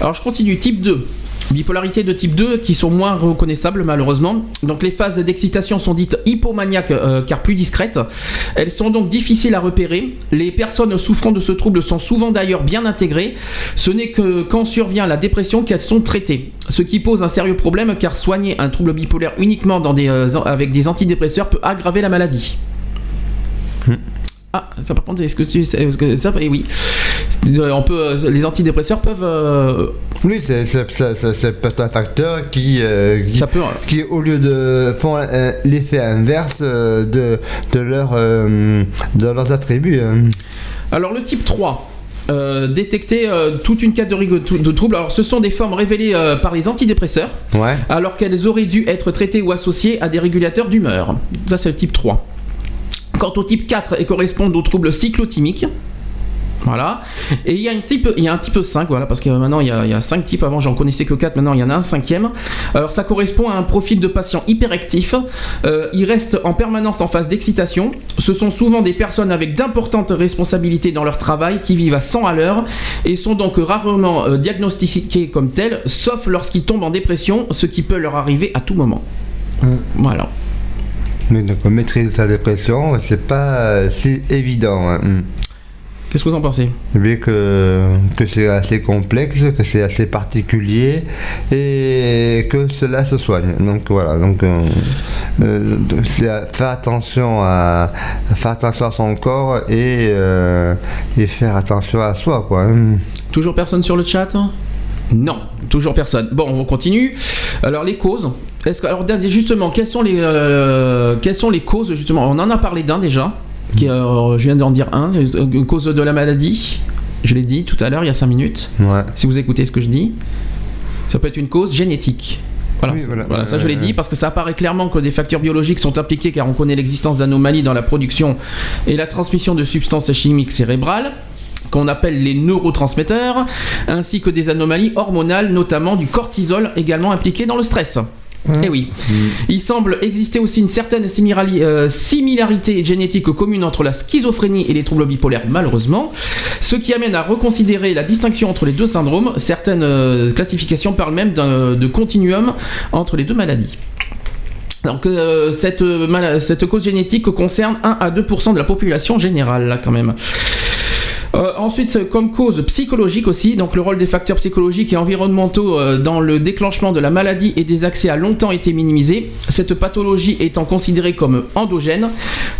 Alors je continue, type 2. Bipolarité de type 2 qui sont moins reconnaissables malheureusement. Donc les phases d'excitation sont dites hypomaniaques euh, car plus discrètes. Elles sont donc difficiles à repérer. Les personnes souffrant de ce trouble sont souvent d'ailleurs bien intégrées. Ce n'est que quand survient la dépression qu'elles sont traitées. Ce qui pose un sérieux problème car soigner un trouble bipolaire uniquement dans des, euh, avec des antidépresseurs peut aggraver la maladie. Ah, ça par contre, est-ce que tu que ça, eh oui, on peut, euh, les antidépresseurs peuvent, euh, Oui, c'est un facteur qui, euh, qui, ça peut, qui, au lieu de font l'effet inverse euh, de, de, leur, euh, de leurs attributs. hein. Alors le type 3. euh, détecter euh, toute une catégorie de, de troubles. Alors, ce sont des formes révélées euh, par les antidépresseurs, Ouais. alors qu'elles auraient dû être traitées ou associées à des régulateurs d'humeur. Ça, c'est le type 3. Quant au type 4, elles correspondent aux troubles cyclotimiques. Voilà. Et il y a, une type, il y a un type 5, voilà, parce que maintenant il y a, il y a 5 types. Avant, j'en connaissais que 4, maintenant il y en a un cinquième. Alors, ça correspond à un profil de patient hyperactif. Euh, ils restent en permanence en phase d'excitation. Ce sont souvent des personnes avec d'importantes responsabilités dans leur travail qui vivent à 100 à l'heure et sont donc rarement euh, diagnostiqués comme tels, sauf lorsqu'ils tombent en dépression, ce qui peut leur arriver à tout moment. Voilà. Mais donc, maîtriser sa dépression, c'est pas euh, si évident. hein. Qu'est-ce que vous en pensez? Vu que, que c'est assez complexe, que c'est assez particulier et que cela se soigne. Donc voilà, donc euh, euh, faire attention à, faire attention à son corps et, euh, et faire attention à soi quoi. Toujours personne sur le chat? Non, toujours personne. Bon, on continue. Alors les causes. Est-ce que alors justement, quelles sont les euh, quelles sont les causes justement? On en a parlé d'un déjà. Qui, euh, je viens d'en dire un. euh, Cause de la maladie. Je l'ai dit tout à l'heure, il y a 5 minutes. Ouais. Si vous écoutez ce que je dis, ça peut être une cause génétique. Voilà, Oui, ça- voilà. voilà, ça je l'ai Euh, dit parce que ça apparaît clairement que des facteurs biologiques sont impliqués car on connaît l'existence d'anomalies dans la production et la transmission de substances chimiques cérébrales qu'on appelle les neurotransmetteurs, ainsi que des anomalies hormonales, notamment du cortisol également impliqué dans le stress. Eh oui. Il semble exister aussi une certaine euh, similarité génétique commune entre la schizophrénie et les troubles bipolaires, malheureusement, ce qui amène à reconsidérer la distinction entre les deux syndromes. Certaines euh, classifications parlent même d'un- de continuum entre les deux maladies. Donc euh, cette, euh, cette cause génétique concerne 1 à 2% de la population générale, là quand même. Euh, ensuite, comme cause psychologique aussi, donc le rôle des facteurs psychologiques et environnementaux euh, dans le déclenchement de la maladie et des accès a longtemps été minimisé, cette pathologie étant considérée comme endogène.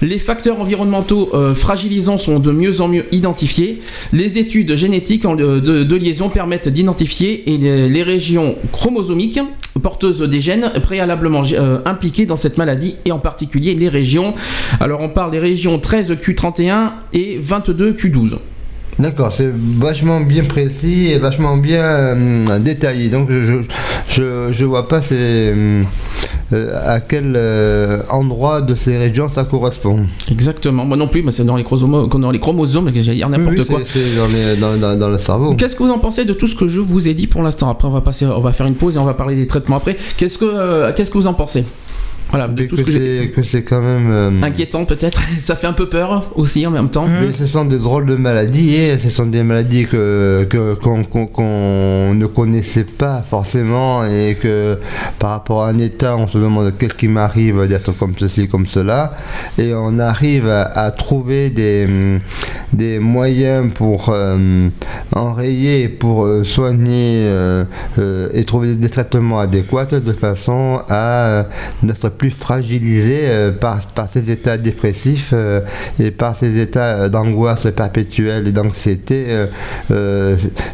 Les facteurs environnementaux euh, fragilisants sont de mieux en mieux identifiés. Les études génétiques de, liaison permettent d'identifier les, les régions chromosomiques porteuses des gènes préalablement impliquées dans cette maladie et en particulier les régions. Alors on parle des régions 13Q31 et 22Q12. D'accord, c'est vachement bien précis et vachement bien euh, détaillé. Donc je je, je vois pas c'est, euh, à quel euh, endroit de ces régions ça correspond. Exactement, moi non plus, mais c'est dans les chromosomes, dans les chromosomes, j'allais dire n'importe Oui, oui, quoi. c'est- dans, les- dans- dans- dans le cerveau. Qu'est-ce que vous en pensez de tout ce que je vous ai dit pour l'instant? Après, on va passer, on va faire une pause et on va parler des traitements après. Qu'est-ce que, euh, qu'est-ce que vous en pensez? Voilà, de tout que ce que c'est que c'est quand même euh, Inquiétant peut-être, ça fait un peu peur aussi en même temps. Mais ce sont des drôles de maladies et ce sont des maladies que qu'on qu'on ne connaissait pas forcément et que par rapport à un état on se demande qu'est-ce qui m'arrive d'être comme ceci comme cela et on arrive à, à trouver des des moyens pour euh, enrayer pour euh, soigner euh, et trouver des traitements adéquats de façon à n'être fragilisé euh, par, ces états dépressifs euh, et par ces états euh, d'angoisse perpétuelle et d'anxiété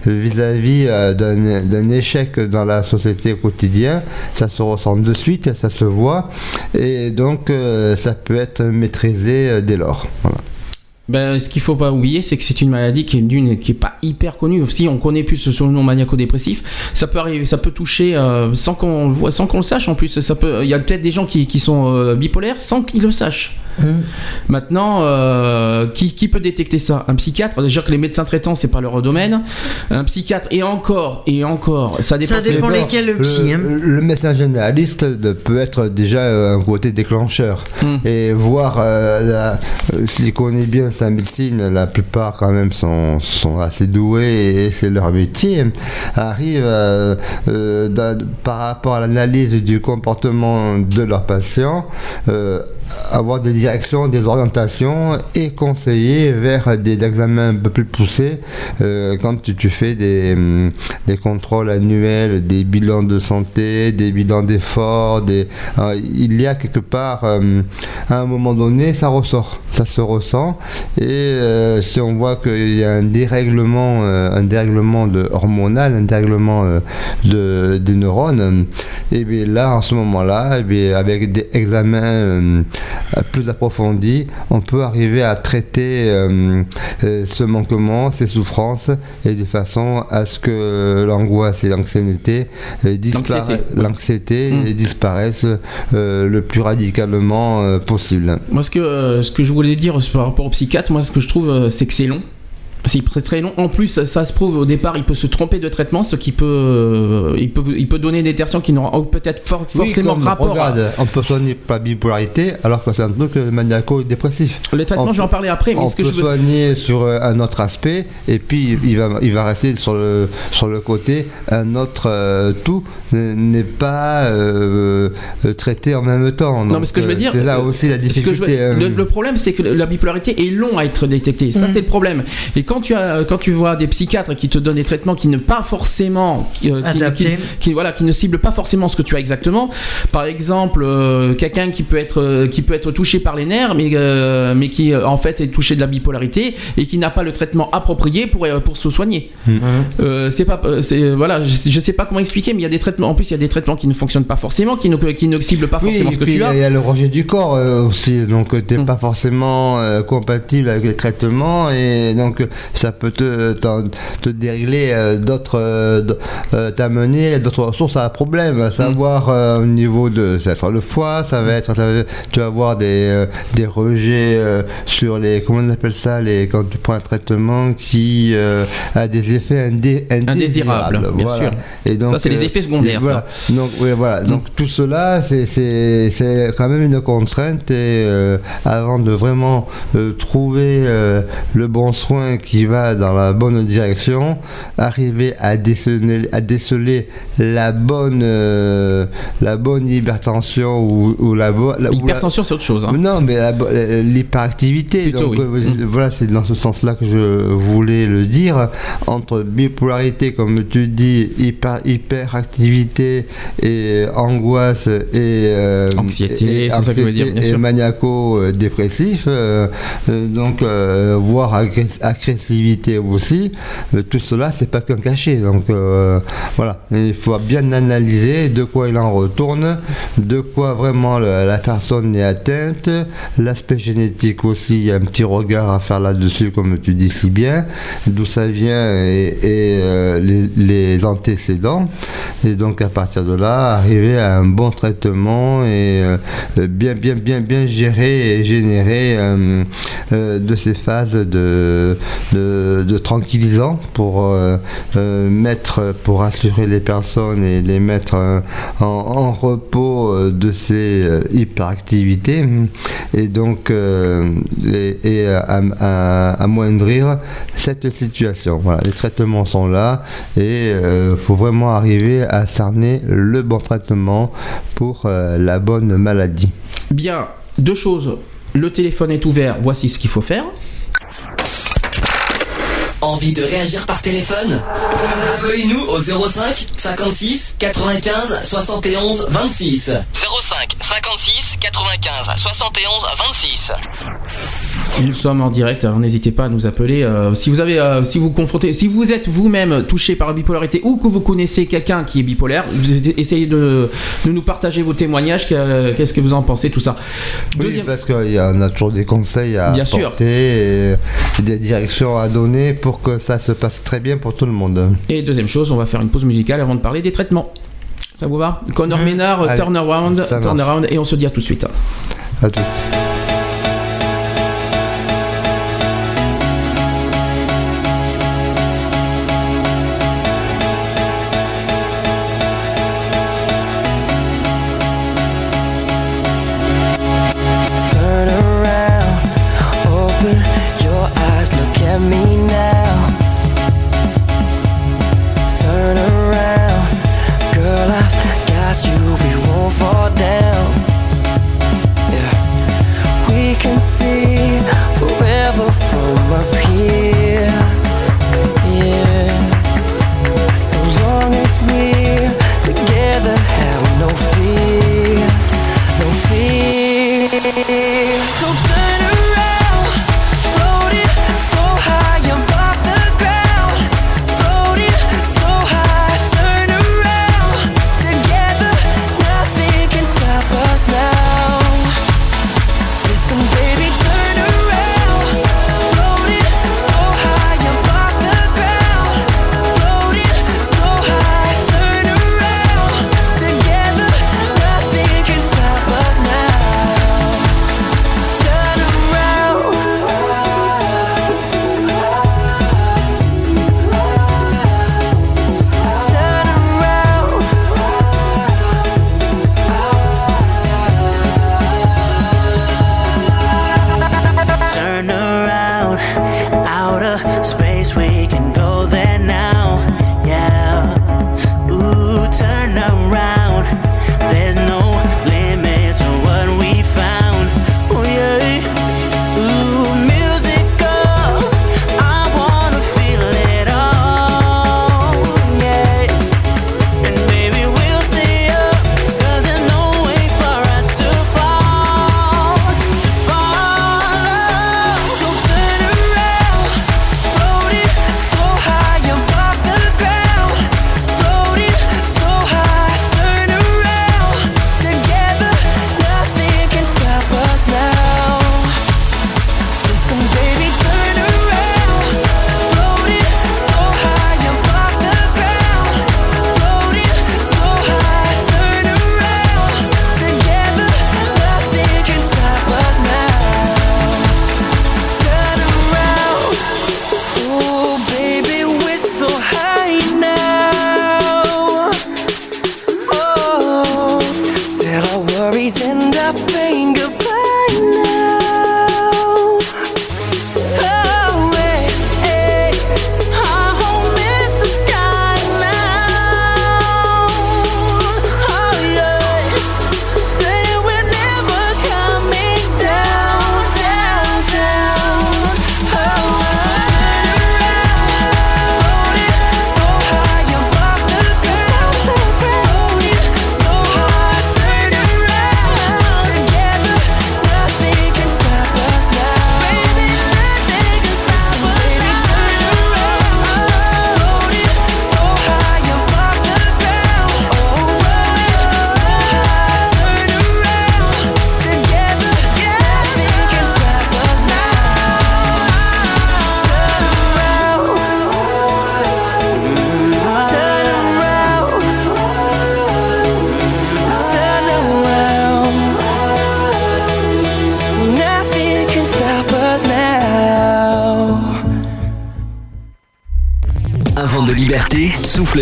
vis-à-vis d'un échec dans la société au quotidien. Ça se ressent de suite, ça se voit, et donc ça peut être maîtrisé dès lors. Ben, ce qu'il faut pas oublier, c'est que c'est une maladie qui est d'une, qui est pas hyper connue. Si on connaît plus ce nom maniaco-dépressif, ça peut arriver, ça peut toucher euh, sans qu'on le voit, sans qu'on le sache. En plus, ça peut, il y a peut-être des gens qui, qui sont euh, bipolaires sans qu'ils le sachent. Maintenant, euh, qui, qui peut détecter ça? Un psychiatre? Déjà que les médecins traitants, c'est pas leur domaine. Un psychiatre et encore et encore, ça dépend. Ça dépend lesquels le psy. Le, hein. le médecin généraliste peut être déjà euh, un côté déclencheur. Hmm. Et voir, euh, la- euh, s'il connaît bien sa médecine, la plupart quand même sont, sont assez doués et c'est leur métier, arrivent euh, euh, dans- par rapport à l'analyse du comportement de leurs patients, euh, avoir des directions, des orientations et conseiller vers des examens un peu plus poussés. Euh, quand tu, fais des, hum, des contrôles annuels, des bilans de santé, des bilans d'effort, des, euh, il y a quelque part, euh, à un moment donné, ça ressort, ça se ressent. Et euh, si on voit qu'il y a un dérèglement, un dérèglement hormonal, un dérèglement de, des neurones, et bien là, en ce moment-là, avec des examens plus approfondis, on peut arriver à traiter euh, euh, ce manquement, ces souffrances, et de façon à ce que l'angoisse et l'anxiété euh, L'anxiété, Mm. euh, disparaissent euh, le plus radicalement possible. Moi, ce que, ce que je voulais dire par rapport au psychiatre, moi, ce que je trouve, c'est que c'est long. C'est très, très long. En plus, ça, ça se prouve au départ, il peut se tromper de traitement, ce qui peut, euh, il peut, il peut donner des tertions qui n'auront peut-être for- Oui, forcément comme, rapport. à- regarde, on peut soigner par bipolarité alors que c'est un truc euh, maniaco-dépressif. Le traitement, on je vais en parler après, mais On ce que peut je veux. soigner sur euh, un autre aspect et puis il va, il va rester sur le, sur le côté un autre euh, tout n'est pas euh, traité en même temps. Non, mais ce que je veux dire, c'est là aussi la Ce que je difficulté. veux- hein. le, le problème, c'est que la bipolarité est long à être détectée. Ça, c'est le problème. Et quand tu as, quand tu vois des psychiatres qui te donnent des traitements qui ne pas forcément, qui, euh, qui- Adaptés. qui- qui- voilà, qui ne ciblent pas forcément ce que tu as exactement. Par exemple, euh, quelqu'un qui peut être, euh, qui peut être touché par les nerfs, mais, euh, mais qui euh, en fait est touché de la bipolarité et qui n'a pas le traitement approprié pour, euh, pour se soigner. Euh, c'est pas, euh, c'est voilà, je, je sais pas comment expliquer, mais il y a des traitements. En plus, il y a des traitements qui ne fonctionnent pas forcément, qui ne, qui ne ciblent pas Oui, forcément ce que puis tu as. il y a le rejet du corps euh, aussi, donc tu n'es Mm. pas forcément euh, compatible avec les traitements et donc euh, ça peut te, te dérégler euh, d'autres, euh, euh, t'amener d'autres ressources à problème, à savoir euh, au niveau de, ça va être le foie, ça va être, ça va- tu vas avoir des, des rejets sur les, comment on appelle ça, les, quand tu prends un traitement qui a des effets indé- indésirables, bien voilà. sûr. Et donc, Ça, c'est les effets secondaires, Voilà. Donc, oui, voilà. Donc, tout cela, c'est- quand même une contrainte. Et euh, avant de vraiment euh, trouver euh, le bon soin qui va dans la bonne direction, arriver à déceler, à déceler la bonne, euh, la bonne hypertension ou, ou la bonne. L'hypertension, c'est autre chose. hein. Non, mais euh, l'hyperactivité. Plutôt, Donc, oui. euh, Mm. voilà, c'est dans ce sens-là que je voulais le dire. Entre bipolarité, comme tu dis, hyper, hyperactivité et angoisse et euh, Anxiété, et c'est ça que je veux dire, anxiété bien et euh, euh, donc euh, voire agress- aussi. Euh, tout cela, c'est pas qu'un cachet. Donc euh, voilà, il faut bien analyser de quoi il en retourne, de quoi vraiment la personne est atteinte, l'aspect génétique aussi, il y a un petit regard à faire là-dessus, comme tu dis si bien, d'où ça vient et, euh, les, antécédents. Et donc à partir de là, arriver à un bon traitement et euh, bien, bien, bien, bien gérer et générer de ces phases de, de, de tranquillisants pour euh, euh, mettre, pour assurer les personnes et les mettre euh, en, repos de ces hyperactivités et donc et, à, amoindrir cette situation. Les traitements sont là et il faut vraiment arriver à cerner le bon traitement pour la bonne maladie. Bien, deux choses. Le téléphone est ouvert, voici ce qu'il faut faire. Envie de réagir par téléphone Appelez-nous au 05 56 95 71 26. 05 56 95 71 26. Nous sommes en direct, alors n'hésitez pas à nous appeler. euh, si vous avez, euh, si vous confrontez, si vous êtes vous-même touché par la bipolarité ou que vous connaissez quelqu'un qui est bipolaire, vous essayez de, de nous partager vos témoignages. que- Qu'est-ce que vous en pensez, tout ça. Oui, parce qu'il y en a toujours des conseils à Bien sûr. apporter et des directions à donner pour que ça se passe très bien pour tout le monde. Et deuxième chose, on va faire une pause musicale avant de parler des traitements. Ça vous va? Connor Ménard, Allez, Turnaround. Turnaround, et on se dit à tout de suite. À toutes.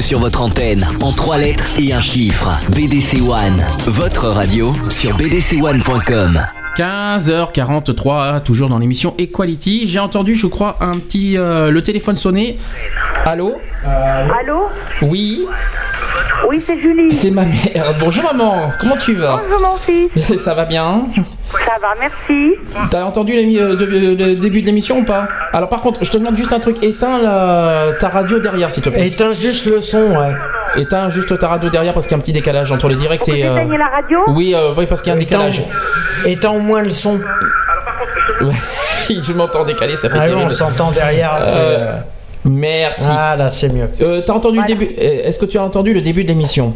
Sur votre antenne en trois lettres et un chiffre. BDC One, votre radio sur bdc1.com. 15h43, toujours dans l'émission Equality. J'ai entendu, je crois, un petit. euh, le téléphone sonner. Allô? Allô? Oui, Oui, c'est Julie. c'est ma mère. Bonjour maman, comment tu vas? Bonjour mon fils. Ça va bien? Ça va, merci. T'as entendu euh, de- le début de l'émission ou pas Alors par contre, je te demande juste un truc. Éteins la- ta radio derrière, s'il te plaît. Éteins juste le son, ouais. Éteins juste ta radio derrière parce qu'il y a un petit décalage entre le direct que et. euh, j'éteigne la radio? Oui, euh, oui, parce qu'il y a un Éteins, décalage. éteins au moins le son. je m'entends décaler, ça fait Ah oui, terrible. on s'entend derrière. c'est, Euh, euh, Merci. Ah là, c'est mieux. Euh, T'as entendu Voilà. le début euh, Est-ce que tu as entendu le début de l'émission?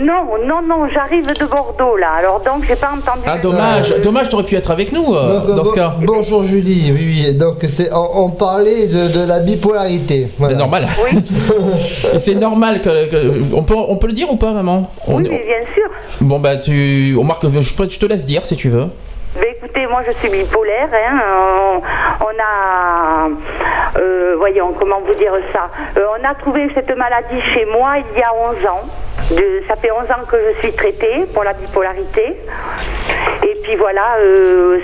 Non, non, non, j'arrive de Bordeaux là, alors donc j'ai pas entendu. Ah dommage, dommage, t'aurais pu être avec nous euh, Donc, euh, dans ce cas. Bonjour Julie, oui, oui. Donc c'est, on, on parlait de, de la bipolarité. Voilà. C'est normal. Oui, c'est normal que, que- on peut on peut le dire ou pas maman? On- oui, mais bien sûr. Bon bah tu on marque je, je te laisse dire si tu veux. Ben, écoutez, moi je suis bipolaire. Hein. On, on a, euh, voyons, comment vous dire ça Euh, On a trouvé cette maladie chez moi il y a 11 ans. De, ça fait 11 ans que je suis traitée pour la bipolarité. Et puis voilà, euh,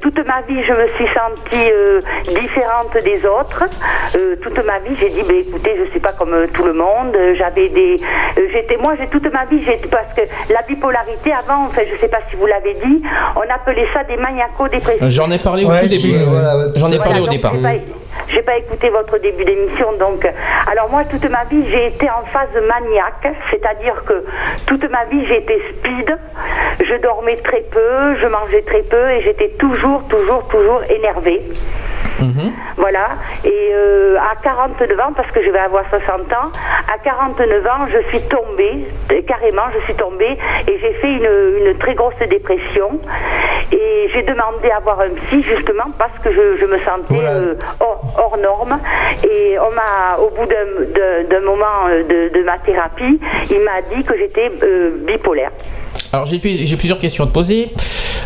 toute ma vie, je me suis sentie euh, différente des autres. Euh, toute ma vie, j'ai dit, ben, écoutez, je suis pas comme tout le monde. J'avais des, euh, j'étais, moi, j'ai toute ma vie, parce que la bipolarité avant, enfin, je sais pas si vous l'avez dit, on appelait ça des maniaco-dépressifs. J'en ai parlé au Ouais, tout si, début. J'en ai Voilà, parlé au départ. J'ai pas, j'ai pas écouté votre début d'émission, donc. Alors moi, toute ma vie, j'ai été en phase maniaque, c'est-à-dire que toute ma vie, été speed. Je dormais très peu, je mangeais très peu, et j'étais toujours, toujours, toujours énervée. Mhm. Voilà. Et euh, à 49 ans, parce que je vais avoir 60 ans, à 49 ans, je suis tombée, euh, carrément, je suis tombée, et j'ai fait une, une très grosse dépression. Et j'ai demandé à voir un psy, justement, parce que je, je me sentais Voilà. euh, hors, hors norme. Et on m'a, au bout d'un- moment de, de ma thérapie, il m'a dit que j'étais euh, bipolaire. Alors j'ai plusieurs questions à te poser.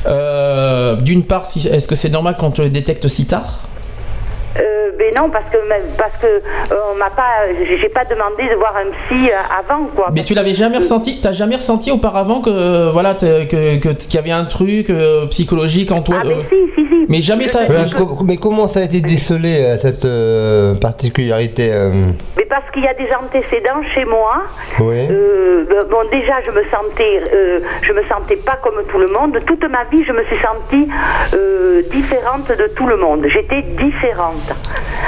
Euh, D'une part, si- est-ce que c'est normal qu'on te le détecte si tard? Euh, ben non, parce que même- parce que euh, on m'a pas, j'ai pas demandé de voir un psy euh, avant quoi. Mais tu l'avais jamais ressenti T'as jamais ressenti auparavant que voilà t'es- que qu'il y avait un truc euh, psychologique en toi Ah euh, mais si, si, si. Mais jamais t'as- mais comment ça a été décelé cette euh, particularité euh, parce qu'il y a des antécédents chez moi. Oui. Euh, ben, bon, déjà, je me sentais, euh, je me sentais pas comme tout le monde. Toute ma vie, je me suis sentie euh, différente de tout le monde. J'étais différente.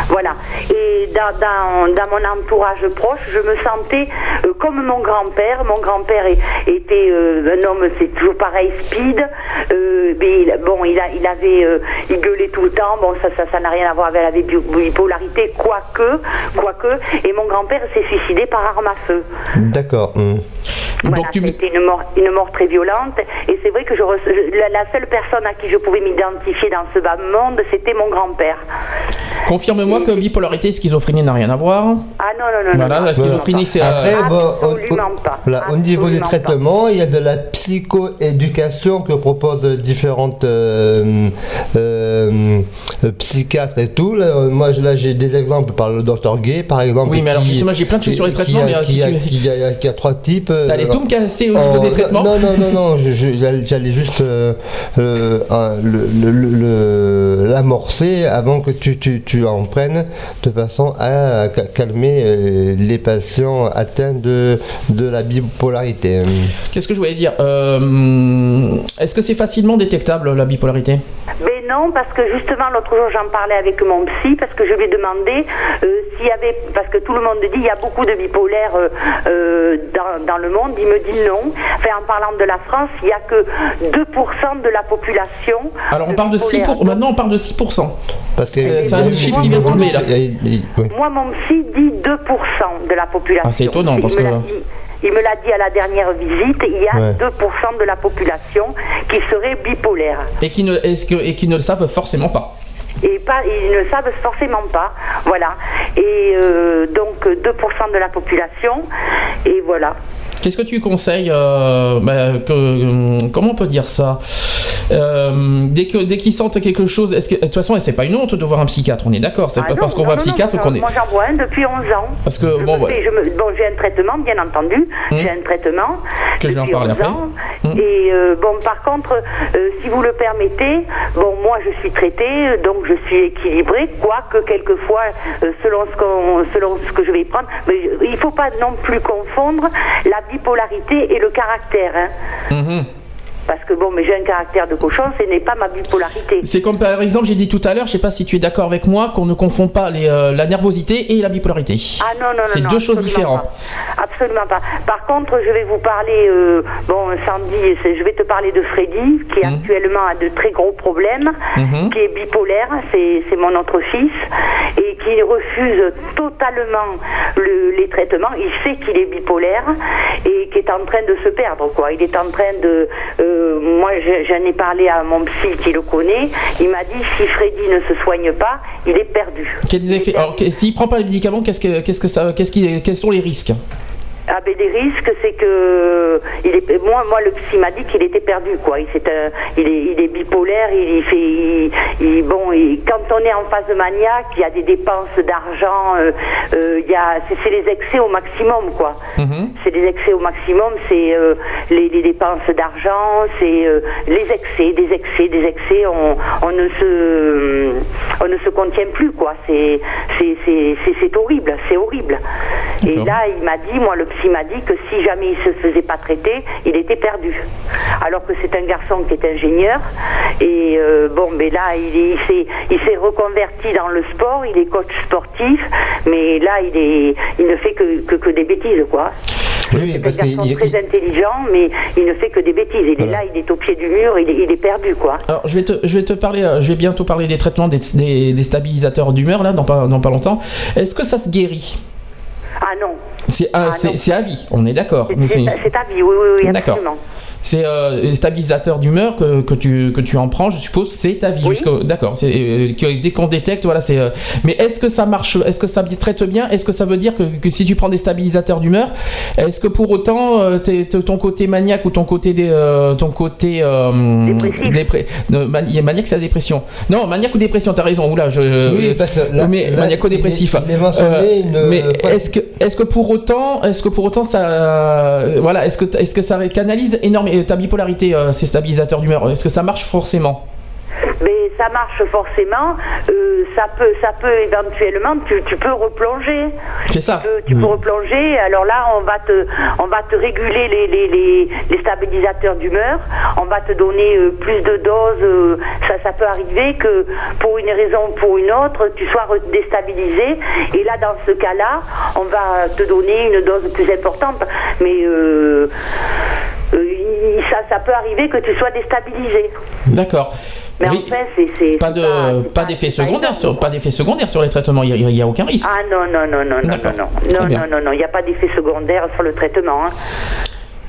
Voilà. Et dans, mon entourage proche, je me sentais euh, comme mon grand-père. Mon grand-père était euh, un homme, c'est toujours pareil, speed. Euh, il- bon, il, avait, il gueulait tout le temps. Bon, ça, n'a rien à voir avec la bi- bipolarité, quoique, quoique. Et mon grand-père s'est suicidé par arme à feu. D'accord. hum. Voilà, Donc tu me- c'était une mort, une mort très violente. Et c'est vrai que je, rece- je- la, la seule personne à qui je pouvais m'identifier dans ce bas monde, c'était mon grand-père. Confirme-moi que bipolarité et schizophrénie n'a rien à voir. Ah non, non, non. Voilà, non, la non, schizophrénie c'est euh, Après, bon, au- au, Absolument pas. voilà, au niveau des traitements, il y a de la psychoéducation que proposent différentes euh, euh, euh, psychiatres et tout. Là, euh, moi, là, j'ai des exemples par le docteur Gay, par exemple. Oui, mais alors, justement, j'ai plein de choses sur les qui traitements, a- mais, euh, qui si a, tu- qui a- qui a trois types. euh, alors- tout me casser au niveau des traitements. Non, non, non, non, j'allais juste euh, euh, un- le- le- le- le- l'amorcer avant que tu, tu, tu en prennes de façon à ca- calmer euh, les patients atteints de, de la bipolarité. Qu'est-ce que je voulais dire Euh, Est-ce que c'est facilement détectable la bipolarité? Mais non, parce que justement, l'autre jour, j'en parlais avec mon psy, parce que je lui ai demandé euh, s'il y avait. Parce que tout le monde dit il y a beaucoup de bipolaires euh, euh, dans, dans le monde. Il me dit non. Enfin, en parlant de la France, il n'y a que 2% de la population. Alors on parle de 6 bipolaires. pour... maintenant on parle de 6%. Parce que C'est- un chiffre qui vient de tomber, là. Moi, mon psy dit 2% de la population. Ah, c'est étonnant, parce que- Il me l'a dit à la dernière visite, il y a Ouais. 2% de la population qui serait bipolaire. Et qui ne, est-ce que, et qui ne le savent forcément pas. Et pas, ils ne savent forcément pas. Voilà. Et euh, donc 2% de la population. Et voilà. Qu'est-ce que tu conseilles euh, bah, que- euh, Comment on peut dire ça Euh, Dès qu'ils sentent quelque chose, est-ce que de toute façon, c'est pas une honte de voir un psychiatre On est d'accord. C'est Ah pas non, parce qu'on voit un psychiatre qu'on est. Moi j'en vois un depuis 11 ans. Parce que, Je bon, voilà. bon, j'ai un traitement, bien entendu. J'ai un traitement. Que je vais en parler 11 après. ans. Hmm. Et euh, bon, par contre, si vous le permettez, bon, moi je suis traitée, donc je suis équilibrée, quoique quelquefois, selon, ce selon ce que je vais prendre, mais il ne faut pas non plus confondre la bipolarité et le caractère. hein. Mhm. Parce que bon, mais j'ai un caractère de cochon, ce n'est pas ma bipolarité. C'est comme par exemple, j'ai dit tout à l'heure, je sais pas si tu es d'accord avec moi, qu'on ne confond pas les, euh, la nervosité et la bipolarité. Ah non, non, non. C'est deux choses différentes. pas. Absolument pas. Par contre, je vais vous parler, euh, bon, Sandy, je vais te parler de Freddy, qui Mhm. actuellement a de très gros problèmes, Mhm. qui est bipolaire, c'est c'est mon autre fils, et qui refuse totalement le- les traitements. Il sait qu'il est bipolaire et qui est en train de se perdre, quoi. Il est en train de... euh, moi, je- j'en ai parlé à mon psy qui le connaît. Il m'a dit, si Freddy ne se soigne pas, il est perdu. Quels effets Alors, s'il prend pas les médicaments, qu'est-ce que, qu'est-ce que ça, qu'est-ce qui, quels sont les risques? Ah ben les risques, c'est que il est, moi, moi le psy m'a dit qu'il était perdu quoi. Il, c'est un- il, est, il est bipolaire, il, il fait, il, bon, quand on est en phase de maniaque, il y a des dépenses d'argent, euh, euh, il y a, c'est, les excès au maximum quoi. C'est des excès au maximum, c'est euh, les, les dépenses d'argent, c'est les excès, des excès, des excès. On, on ne se, on ne se contient plus quoi. C'est, c'est, c'est, horrible, c'est horrible. Et là, il m'a dit, moi, le psy m'a dit que si jamais il se faisait pas traiter, il était perdu. Alors que c'est un garçon qui est ingénieur. Et euh, bon, mais là, il, est- il s'est, il s'est reconverti dans le sport. Il est coach sportif, mais là, il est, il ne fait que, que, que des bêtises, quoi. Oui, parce un qu'il garçon il- très intelligent, mais il ne fait que des bêtises. Il est là, il est au pied du mur, il est, il est perdu, quoi. Alors, je vais te, je vais te parler, euh, je vais bientôt parler des traitements des, des- des stabilisateurs d'humeur, là, dans pas, dans pas longtemps. Est-ce que ça se guérit? Ah non, C'est à, Ah, c'est à vie, on est d'accord. c'est, ta vie, oui, oui, oui, D'accord. absolument. C'est euh, les stabilisateurs d'humeur que, que, tu, que tu en prends, je suppose, c'est ta vie. Oui. D'accord. Euh, dès qu'on détecte, voilà, c'est. euh, mais est-ce que ça marche Est-ce que ça traite bien? Est-ce que ça veut dire que, que si tu prends des stabilisateurs d'humeur, est-ce que pour autant euh, ton côté maniaque ou ton côté des, euh, ton côté euh, dépré- mani- maniaque, c'est la dépression. Non, maniaque ou dépression, t'as raison. Oula, je. Oui, parce que là- mais maniaco-dépressif. une- mais est-ce que, est-ce que pour autant, est-ce que pour autant ça, euh, voilà, est-ce que, est-ce que ça canalise énormément? Ta bipolarité, euh, ces stabilisateurs d'humeur Est-ce que ça marche forcément? Mais ça marche forcément. euh, ça peut, ça peut éventuellement. Tu, tu peux replonger. C'est ça. Tu peux, tu peux replonger. Alors là, on va te, on va te réguler les, les, les, les stabilisateurs d'humeur. On va te donner euh, plus de doses. euh, ça, ça peut arriver que pour une raison ou pour une autre, tu sois déstabilisé. Et là, dans ce cas-là, on va te donner une dose plus importante. Mais ça, ça peut arriver que tu sois déstabilisé. D'accord. Mais Oui, enfin, c'est c'est- pas de, pas d'effet pas secondaire, énorme, sur, quoi. pas d'effet secondaire sur les traitements. Il n'y a, aucun risque. Ah non, non, non, non, non, non, non, non, non, il n'y a pas d'effet secondaire sur le traitement. hein.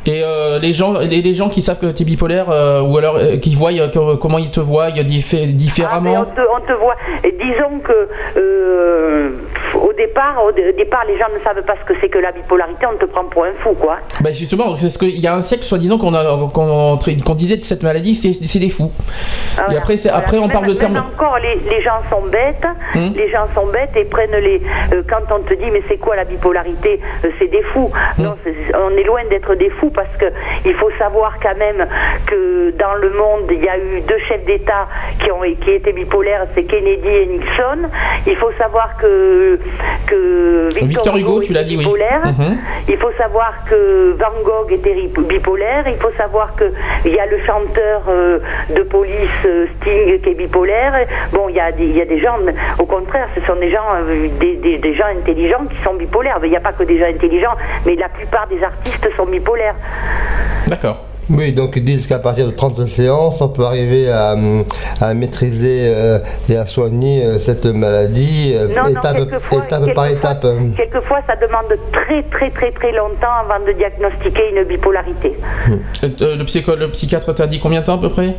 Et euh, les gens, les, les gens qui savent que tu es bipolaire euh, ou alors euh, qui voient euh, que- comment ils te voient diffé- Ah, mais différemment? on, te, on te voit. Et disons que euh, au départ, au dé- départ, les gens ne savent pas ce que c'est que la bipolarité. On te prend pour un fou, quoi. Bah justement, c'est ce qu'il y a un siècle, soi-disant, qu'on disait de cette maladie, c'est des fous. Et Voilà. après, Voilà. après, on Même- parle de termes. Encore, les, les gens sont bêtes. Hum. Les gens sont bêtes et prennent les. euh, quand on te dit, mais c'est quoi la bipolarité Euh, C'est des fous. Hum. Non, on est loin d'être des fous parce que il faut savoir quand même que dans le monde, il y a eu deux chefs d'État qui ont qui étaient bipolaires, c'est Kennedy et Nixon. Il faut savoir que que Victor, Victor Hugo, tu l'as dit, oui. bipolaire. Mhm. Il faut savoir que Van Gogh était bipolaire. Il faut savoir que il y a le chanteur euh, de police euh, Sting qui est bipolaire. Bon, il y a des, il y a des gens, au contraire, ce sont des gens, euh, des, des- des gens intelligents qui sont bipolaires. Mais Il n'y a pas que des gens intelligents, mais la plupart des artistes sont bipolaires. D'accord. Oui, donc ils disent qu'à partir de 30 séances, on peut arriver à, hum, à maîtriser euh, et à soigner euh, cette maladie euh, Non, non, étape, quelquefois, par étape. Quelquefois, ça demande très, très, très, très longtemps avant de diagnostiquer une bipolarité. Euh, euh, le, psycho- le psychiatre t'a dit combien de temps à peu près?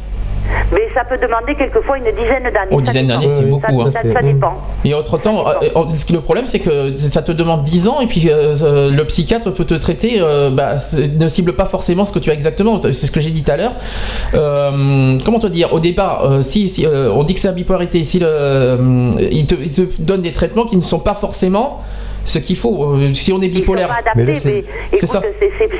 Mais ça peut demander quelquefois une dizaine d'années. Oh, Ça dizaine d'années, c'est beaucoup, Ça, hein. ça- ça dépend. Et entre-temps, euh, euh, ce qui le problème, c'est que ça te demande 10 ans et puis euh, le psychiatre peut te traiter, euh, bah, ne cible pas forcément ce que tu as exactement. C'est ce que j'ai dit tout à l'heure. Euh, comment te dire? Au départ, euh, si, si, euh, on dit que c'est la bipolarité, si le, euh, il, te, il te donne des traitements qui ne sont pas forcément ce qu'il faut. Euh, Si on est Ils sont bipolaire. pas adaptés, Mais mais, là, c'est- ça.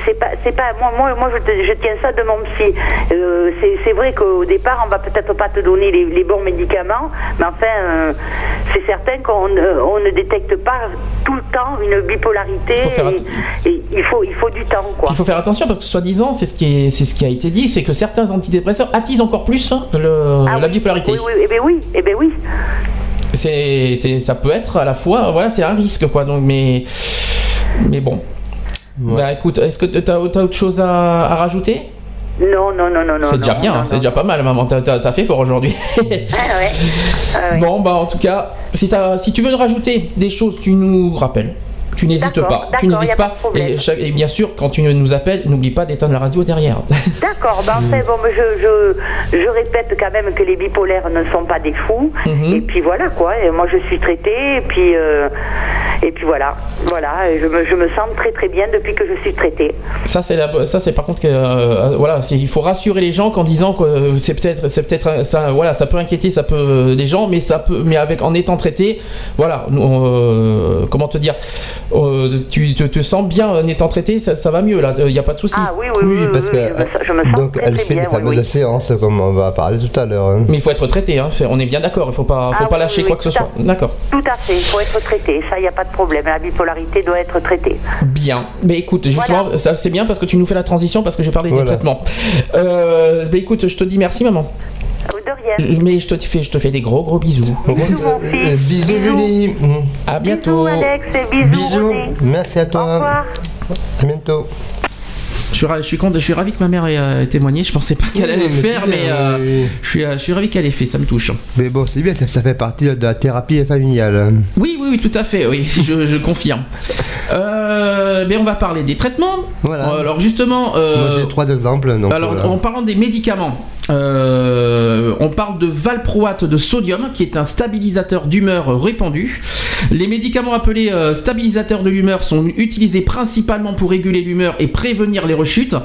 c'est pas, c'est pas, moi, moi, moi je, te- je tiens ça de mon psy. Euh, c'est- c'est vrai qu'au départ, on va peut-être pas te donner les, les bons médicaments, mais enfin, euh, c'est certain qu'on ne- on ne détecte pas tout le temps une bipolarité. Il faut faire et, et il faut, il faut du temps, quoi. Il faut faire attention parce que soi-disant, c'est ce qui est, c'est ce qui a été dit, c'est que certains antidépresseurs attisent encore plus hein, le- Ah la oui. bipolarité. Oui, oui, eh ben oui, eh ben oui. C'est, c'est- ça peut être à la fois, voilà, c'est un risque quoi. Donc, mais, mais bon. Ouais. Bah écoute, est-ce que tu as, autre chose à, à rajouter? Non, non, non, non, non. C'est déjà non, bien, non, hein, c'est non. déjà pas mal, maman. T'as, t'as- t'as fait fort aujourd'hui. Ah ouais. Ah ouais. Bon, bah en tout cas, si, t'as- si tu veux rajouter des choses, tu nous rappelles. Tu n'hésites pas. Tu n'hésites pas. Et, bien sûr, quand tu nous appelles, n'oublie pas d'éteindre la radio derrière. D'accord, ben enfin, bon, je, je, je répète quand même que les bipolaires ne sont pas des fous. Mhm. Et puis voilà, quoi. Et moi, je suis traitée, et puis, euh, Et puis voilà, voilà, je me, je me sens très très bien depuis que je suis traitée. Ça c'est la- ça c'est par contre que euh, voilà, il faut rassurer les gens qu'en disant que euh, c'est peut-être c'est peut-être euh, ça voilà, ça peut inquiéter, ça peut les gens mais ça peut mais avec en étant traité, voilà, nous, euh, comment te dire euh, tu te, te sens bien en étant traité, ça, ça va mieux là, il n'y a pas de souci. Ah oui, oui, oui, oui, parce oui, que je, me, sens- je me sens donc très elle très fait bien. des oui, fameuses oui. séances comme on va parler tout à l'heure. hein. Mais il faut être traité, hein, on est bien d'accord, il faut pas faut Ah pas oui, lâcher oui, quoi que ce soit. D'accord. Tout à fait, il faut être traité, ça, il n'y a pas de problème. La bipolarité doit être traitée. Bien. Mais écoute, justement, ça c'est bien parce que tu nous fais la transition parce que je parlais Voilà. des traitements. Euh, bah écoute, je te dis merci maman. De rien. Je- Mais je te fais, je te fais des gros gros bisous. Bisous, mon Euh, fils. bisous Bisous. Julie. À bientôt. Bisous, Alex, et bisous, Bisous. René. Merci à Au toi. revoir. À bientôt. Je suis, je suis content, je suis ravi que ma mère ait euh, témoigné. Je pensais pas qu'elle Oui, allait le faire, mais euh, oui, oui. je suis, euh, je suis ravi qu'elle ait fait. Ça me touche. Mais bon, c'est bien, ça, ça fait partie de la thérapie familiale. Oui, oui, oui, tout à fait. Oui, je, je confirme. Euh, mais on va parler des traitements. Voilà. Alors justement, euh, Moi j'ai trois exemples. Donc, Alors, voilà. en parlant des médicaments, euh, on parle de valproate de sodium, qui est un stabilisateur d'humeur répandu. Les médicaments appelés euh, stabilisateurs de l'humeur sont utilisés principalement pour réguler l'humeur et prévenir les rechutes.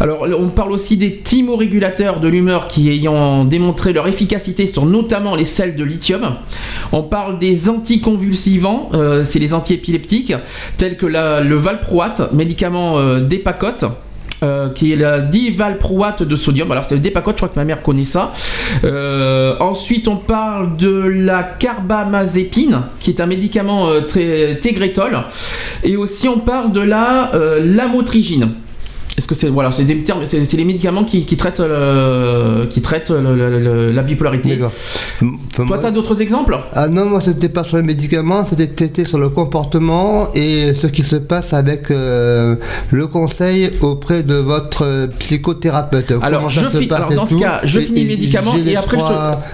Alors, on parle aussi des thymorégulateurs de l'humeur qui ayant démontré leur efficacité sur notamment les sels de lithium. On parle des anticonvulsivants, euh, c'est les antiépileptiques, tels que le valproate, médicament euh, d'Epacote. Euh, qui est la divalproate de sodium. Alors c'est le Depakote, je crois que ma mère connaît ça. Euh, ensuite on parle de la carbamazépine, qui est un médicament euh, très Tegretol. Et aussi on parle de la lamotrigine. Est-ce que c'est voilà, c'est des termes, c'est les médicaments qui, qui traitent euh, qui traitent le- le- le- la bipolarité. Enfin, Toi, moi- t'as d'autres exemples? Ah non, moi c'était pas sur les médicaments, c'était sur le comportement et ce qui se passe avec euh, le conseil auprès de votre euh, psychothérapeute. Alors, je se passe alors dans ce cas, je Et- finis les médicaments les et après je te.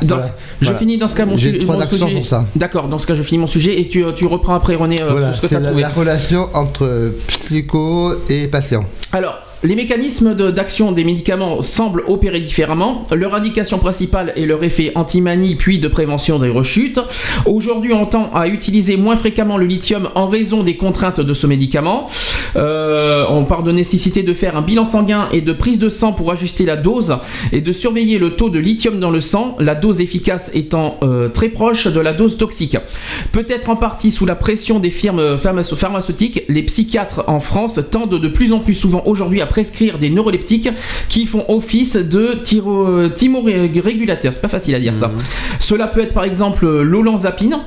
dans- voilà. Je Voilà. finis dans ce cas mon, su- trois mon sujet. pour ça. D'accord, dans ce cas je finis mon sujet et tu, tu reprends après René Voilà, ce que tu as la, trouvé. la relation entre psycho et patient. Alors, les mécanismes d'action des médicaments semblent opérer différemment. Leur indication principale est leur effet anti-manie puis de prévention des rechutes. Aujourd'hui, on tend à utiliser moins fréquemment le lithium en raison des contraintes de ce médicament. Euh, on parle de nécessité de faire un bilan sanguin et de prise de sang pour ajuster la dose et de surveiller le taux de lithium dans le sang, la dose efficace étant euh, très proche de la dose toxique. Peut-être en partie sous la pression des firmes pharmace- pharmaceutiques, les psychiatres en France tendent de plus en plus souvent aujourd'hui à prescrire des neuroleptiques qui font office de tyro- thymorégulateurs. C'est pas facile à dire ça. Cela peut être par exemple l'olanzapine.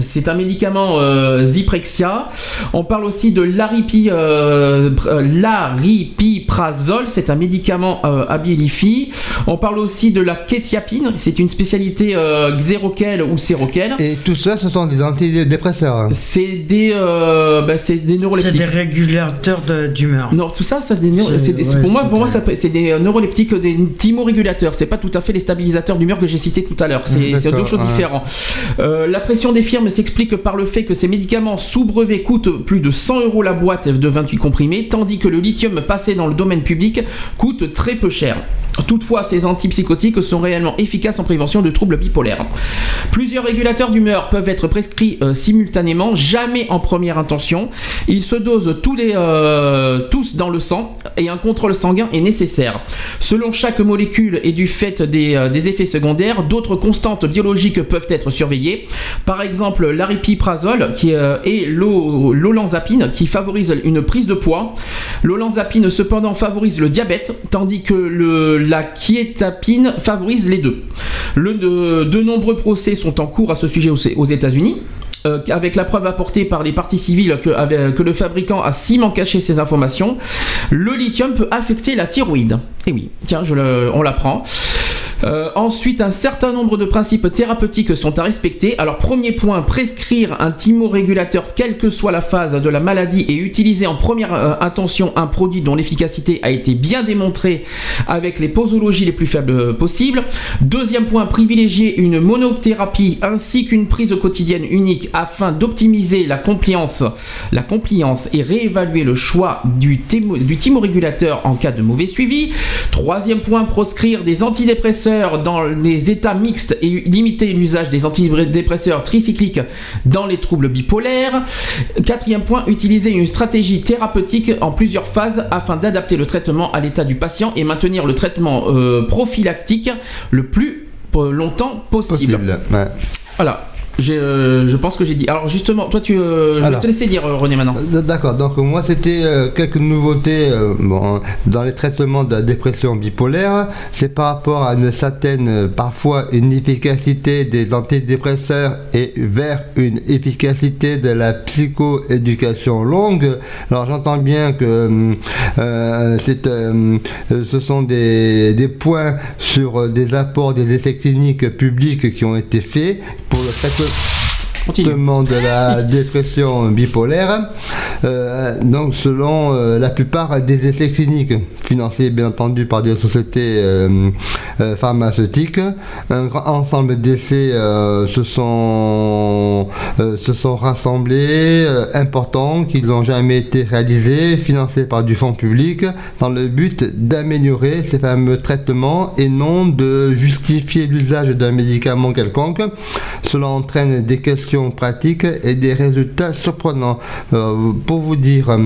C'est un médicament euh, Zyprexia. On parle aussi de l'aripi, euh, euh, l'aripiprazole. C'est un médicament euh, Abilify. On parle aussi de la kétiapine. C'est une spécialité euh, xéroquel ou séroquel. Et tout ça, ce sont des antidépresseurs. C'est des, euh, bah, c'est des C'est neuroleptiques. des régulateurs de- d'humeur. Non, tout ça, c'est des neuro- C'est- c'est des- ouais, pour moi, c'est pour moi, c'est des neuroleptiques, des thymorégulateurs. C'est pas tout à fait les stabilisateurs d'humeur que j'ai cités tout à l'heure. C'est Mm, c'est deux choses ouais. différentes. Euh, la pression des firmes s'explique par le fait que ces médicaments sous brevet coûtent plus de 100 euros la boîte de 28 comprimés, tandis que le lithium passé dans le domaine public coûte très peu cher. Toutefois, ces antipsychotiques sont réellement efficaces en prévention de troubles bipolaires. Plusieurs régulateurs d'humeur peuvent être prescrits euh, simultanément, jamais en première intention. Ils se dosent euh, tous dans le sang et un contrôle sanguin est nécessaire. Selon chaque molécule et du fait des, euh, des effets secondaires, d'autres constantes biologiques peuvent être surveillées. Par exemple, l'aripiprazole euh, et l'o- l'olanzapine qui favorise une prise de poids. L'olanzapine cependant favorise le diabète, tandis que la quiétapine favorise les deux. De, nombreux procès sont en cours à ce sujet aux, États-Unis. euh, avec la preuve apportée par les parties civiles que, le fabricant a ciment caché ces informations, le lithium peut affecter la thyroïde. Et oui, tiens, on l'apprend. Euh, ensuite, un certain nombre de principes thérapeutiques sont à respecter. Alors, premier point, prescrire un thymorégulateur quelle que soit la phase de la maladie et utiliser en première euh, intention un produit dont l'efficacité a été bien démontrée avec les posologies les plus faibles possibles. Deuxième point, privilégier une monothérapie ainsi qu'une prise quotidienne unique afin d'optimiser la compliance, la compliance et réévaluer le choix du, thymo- du thymorégulateur en cas de mauvais suivi. Troisième point, proscrire des antidépresseurs dans les états mixtes et limiter l'usage des antidépresseurs tricycliques dans les troubles bipolaires. Quatrième point, utiliser une stratégie thérapeutique en plusieurs phases afin d'adapter le traitement à l'état du patient et maintenir le traitement euh, prophylactique le plus euh, longtemps possible. Possible. ouais. Voilà. Euh, je pense que j'ai dit. Alors justement, toi, tu, euh, je vais te laisser dire, euh, René, maintenant. D'accord, donc moi c'était euh, quelques nouveautés bon, dans les traitements de la dépression bipolaire. C'est par rapport à une certaine, parfois une efficacité des antidépresseurs et vers une efficacité de la psychoéducation longue. Alors j'entends bien que ce sont des, des points sur des apports des essais cliniques publics qui ont été faits pour le traitement Continue. De la dépression bipolaire, euh, donc selon euh, la plupart des essais cliniques, financés bien entendu par des sociétés euh, euh, pharmaceutiques. Un grand ensemble d'essais euh, se, sont, euh, se sont rassemblés, euh, importants, qui n'ont jamais été réalisés, financés par du fonds public, dans le but d'améliorer ces fameux traitements et non de justifier l'usage d'un médicament quelconque. Cela entraîne des questions pratiques et des résultats surprenants. Euh, pour vous dire,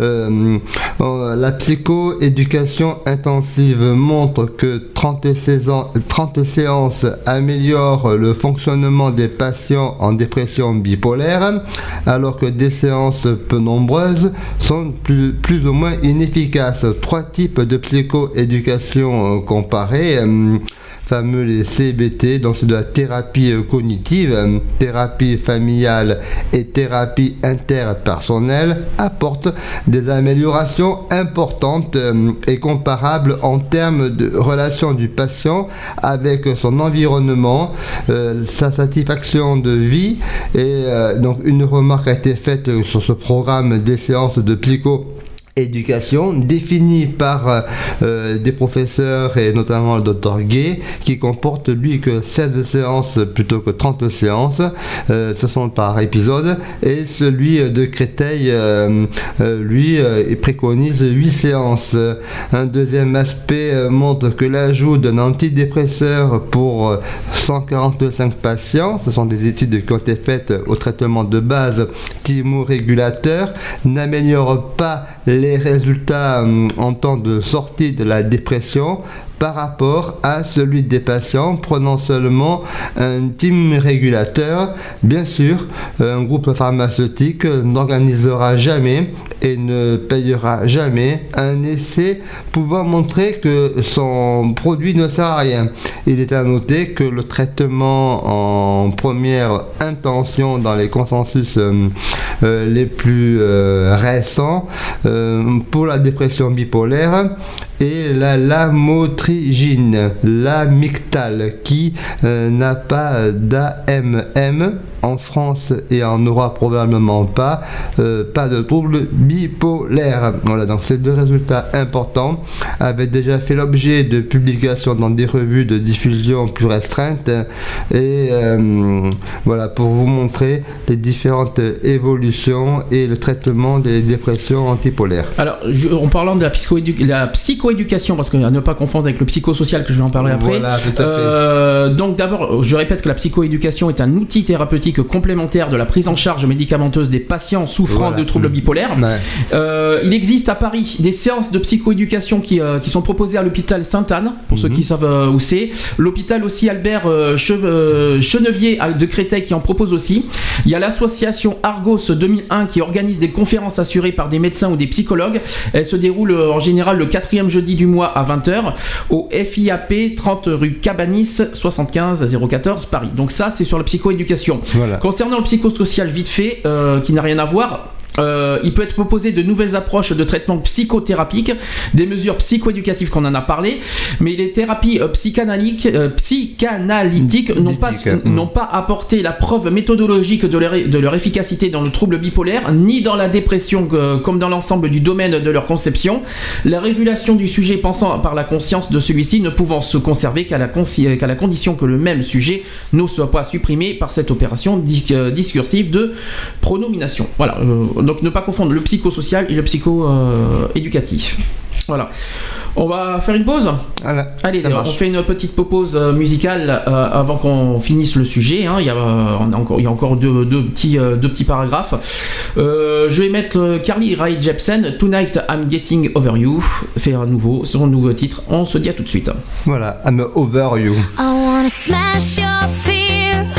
euh, euh, la psychoéducation intensive montre que 30, saisons- 30 séances améliorent le fonctionnement des patients en dépression bipolaire, alors que des séances peu nombreuses sont plus, ou moins inefficaces. Trois types de psychoéducation comparés. Fameux les CBT, donc c'est de la thérapie euh, cognitive, euh, thérapie familiale et thérapie interpersonnelle, apportent des améliorations importantes euh, et comparables en termes de relation du patient avec son environnement, sa satisfaction de vie. Et donc une remarque a été faite sur ce programme des séances de psycho éducation définie par euh, euh, des professeurs et notamment le docteur Gay qui comporte lui que 16 séances plutôt que 30 séances. Euh, ce sont par épisode. Et celui de Créteil lui préconise 8 séances. Un deuxième aspect montre que l'ajout d'un antidépresseur pour euh, 145 patients ce sont des études qui ont été faites au traitement de base thymorégulateur n'améliore pas les résultats hum, en temps de sortie de la dépression par rapport à celui des patients prenant seulement un team régulateur. Bien sûr, un groupe pharmaceutique n'organisera jamais et ne payera jamais un essai pouvant montrer que son produit ne sert à rien. Il est à noter que le traitement en première intention dans les consensus euh, euh, les plus euh, récents pour la dépression bipolaire et la lamotrigine, l'amictale, qui euh, n'a pas d'AMM en France et en Europe probablement pas, euh, pas de trouble bipolaire. Voilà, donc ces deux résultats importants avaient déjà fait l'objet de publications dans des revues de diffusion plus restreintes et euh, voilà pour vous montrer les différentes évolutions et le traitement des dépressions antipolaires. Alors, je- en parlant de la, la psychoéducation, parce qu'à ne pas confondre avec le psychosocial que je vais en parler après. Voilà, tout à fait. Euh, donc d'abord, je répète que la psychoéducation est un outil thérapeutique complémentaire de la prise en charge médicamenteuse des patients souffrant Voilà. de troubles bipolaires. Ouais. Euh, il existe à Paris des séances de psychoéducation qui, euh, qui sont proposées à l'hôpital Sainte-Anne, pour ceux qui savent euh, où c'est. L'hôpital aussi Albert Cheve- Chenevier de Créteil qui en propose aussi. Il y a l'association Argos 2001 qui organise des conférences assurées par des médecins ou des psychologues. Elles se déroulent en général le quatrième jeudi du mois à 20h au FIAP 30 rue Cabanis 75 014 Paris. Donc ça c'est sur la psychoéducation. Concernant le psychosocial vite fait, euh, qui n'a rien à voir, euh, il peut être proposé de nouvelles approches de traitement psychothérapique, des mesures psychoéducatives qu'on en a parlé, mais les thérapies euh, psychanalytiques, euh, psychanalytiques n'ont pas, apporté la preuve méthodologique de leur, de leur efficacité dans le trouble bipolaire, ni dans la dépression comme dans l'ensemble du domaine de leur conception. La régulation du sujet pensant par la conscience de celui-ci ne pouvant se conserver qu'à la, la condition que le même sujet ne soit pas supprimé par cette opération di- discursive de pronomination. Voilà, donc ne pas confondre le psychosocial et le psycho-éducatif. Voilà. On va faire une pause Voilà. Allez, Ça on fait une petite pause euh, musicale euh, avant qu'on finisse le sujet. hein. Il, y a, euh, on a encore, il y a encore deux, deux petits, euh, deux petits paragraphes. Euh, je vais mettre euh, Carly Rae Jepsen, Tonight I'm Getting Over You. C'est un nouveau, son nouveau titre. On se dit à tout de suite. Voilà, I'm over you. I wanna smash your fears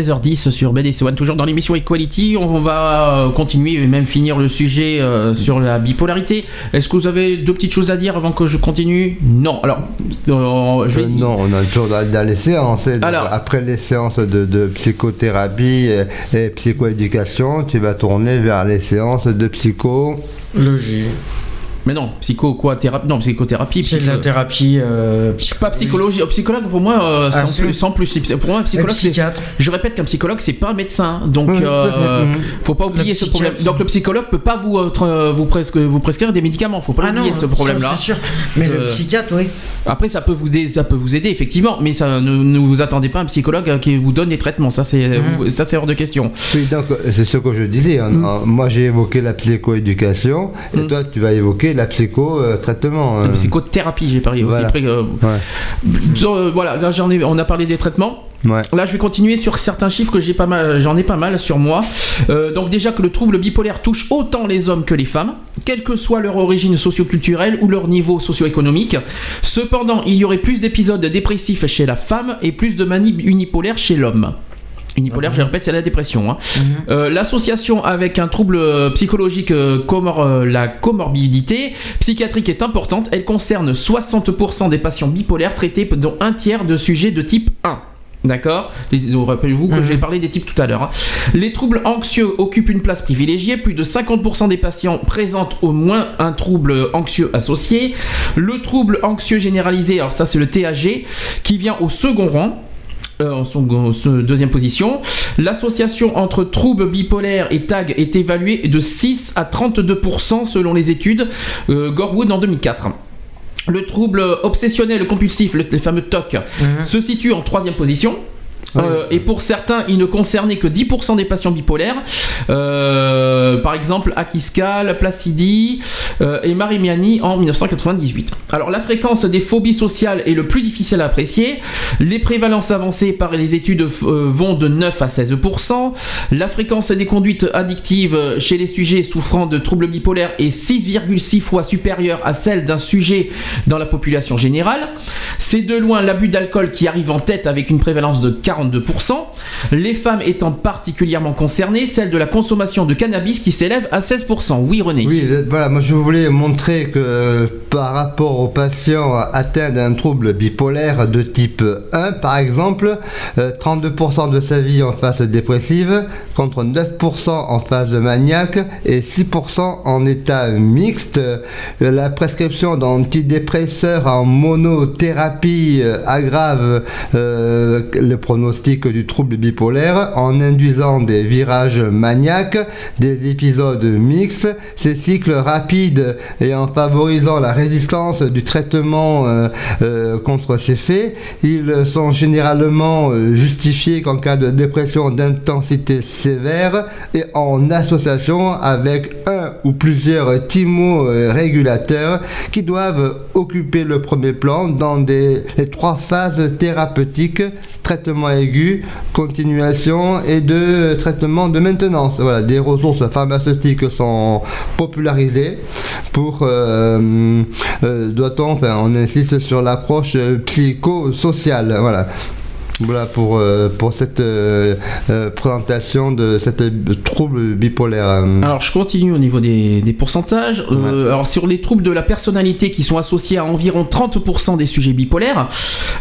16h10 sur BDC One, toujours dans l'émission Equality. On va euh, continuer et même finir le sujet euh, sur la bipolarité. Est-ce que vous avez deux petites choses à dire avant que je continue? Non. Alors, euh, je vais Euh, non, on a toujours dans, dans les séances. Alors- Après les séances de, de psychothérapie et, et psychoéducation, tu vas tourner vers les séances de psycho. Mais non, psycho quoi thérapie Non, psychothérapie. C'est de la thérapie. euh, Pas psychologie, euh, psychologue pour moi, euh, Ah, sans, plus, sans plus. C'est- Pour moi, un psychologue, psychiatre. Je répète qu'un psychologue, c'est pas un médecin, donc Oui, euh, à. Mhm. faut pas oublier ce problème. Donc le psychologue peut pas vous euh, tra- vous, presque, vous prescrire des médicaments, faut pas Ah non, oublier ce problème-là. c'est sûr. Mais le psychiatre, oui. Après, ça peut vous aider, ça peut vous aider effectivement, mais ça ne, ne vous attendez pas un psychologue qui vous donne des traitements. Ça, c'est ça, c'est hors de question. Oui, donc c'est ce que je disais. hein. Euh, Moi, j'ai évoqué la psychoéducation et toi, tu vas évoquer la psycho-traitement. La psychothérapie, j'ai parlé aussi. Voilà. Après, euh, euh, voilà, là, j'en ai, on a parlé des traitements. Ouais. Là, je vais continuer sur certains chiffres que j'ai pas mal, j'en ai pas mal sur moi. Euh, donc déjà que le trouble bipolaire touche autant les hommes que les femmes, quelle que soit leur origine socio-culturelle ou leur niveau socio-économique. Cependant, il y aurait plus d'épisodes dépressifs chez la femme et plus de manies unipolaires chez l'homme. Unipolaire, je répète, c'est la dépression. hein. Euh, L'association avec un trouble euh, psychologique, euh, comor- euh, la comorbidité psychiatrique est importante. Elle concerne 60% des patients bipolaires traités, dont un tiers de sujets de type 1. D'accord? Rappelez-vous que j'ai parlé des types tout à l'heure. hein. Les troubles anxieux occupent une place privilégiée. Plus de 50% des patients présentent au moins un trouble anxieux associé. Le trouble anxieux généralisé, alors ça c'est le TAG, qui vient au second rang. Euh, en son, en se- deuxième position. L'association entre troubles bipolaires et TAG est évaluée de 6 à 32% selon les études euh, Gorwood en 2004. Le trouble obsessionnel compulsif, le, les fameux TOC, se situe en troisième position. Euh, et pour certains, il ne concernait que 10% des patients bipolaires. Euh, par exemple, Akiskal, Placidi euh, et Marimiani en 1998. Alors, la fréquence des phobies sociales est le plus difficile à apprécier. Les prévalences avancées par les études vont de 9 à 16%. La fréquence des conduites addictives chez les sujets souffrant de troubles bipolaires est 6,6 fois supérieure à celle d'un sujet dans la population générale. C'est de loin l'abus d'alcool qui arrive en tête avec une prévalence de 42%. Les femmes étant particulièrement concernées, celle de la consommation de cannabis qui s'élève à 16%. Oui, René. Oui, le- voilà, moi je voulais montrer que euh, par rapport aux patients atteints d'un trouble bipolaire de type 1, par exemple, euh, 32% de sa vie en phase dépressive, contre 9% en phase maniaque et 6% en état mixte. Euh, La prescription d'antidépresseurs en monothérapie euh, aggrave euh, le pronostic du trouble bipolaire en induisant des virages maniaques, des épisodes mixtes, ces cycles rapides et en favorisant la résistance du traitement euh, euh, contre ces faits. Ils sont généralement euh, justifiés qu'en cas de dépression d'intensité sévère et en association avec un ou plusieurs thymorégulateurs qui doivent occuper le premier plan dans les trois phases thérapeutiques traitement aigu, continuation et de traitement de maintenance. Voilà, des ressources pharmaceutiques sont popularisées pour, euh, euh, doit-on, enfin, on insiste sur l'approche psychosociale. Voilà. Voilà pour, euh, pour cette euh, euh, présentation de cette trouble bipolaire. Alors je continue au niveau des, des pourcentages. Alors sur les troubles de la personnalité qui sont associés à environ 30% des sujets bipolaires,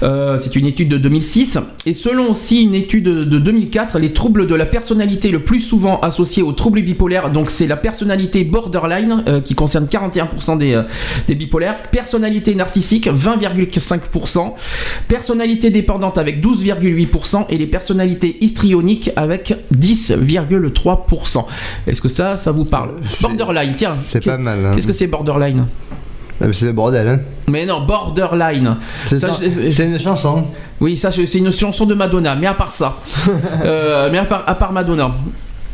c'est une étude de 2006. Et selon aussi une étude de 2004, les troubles de la personnalité le plus souvent associés aux troubles bipolaires, donc c'est la personnalité borderline qui concerne 41% des, des bipolaires, personnalité narcissique 20,5%, personnalité dépendante avec 12,8% et les personnalités histrioniques avec 10,3%. Est-ce que ça, ça vous parle Borderline, tiens. C'est pas mal. hein. Qu'est-ce que c'est borderline? Ah, C'est le bordel. Hein. Mais non, borderline. C'est une chanson. Oui, ça c'est une chanson de Madonna, mais à part ça, Euh, mais à part, à part Madonna.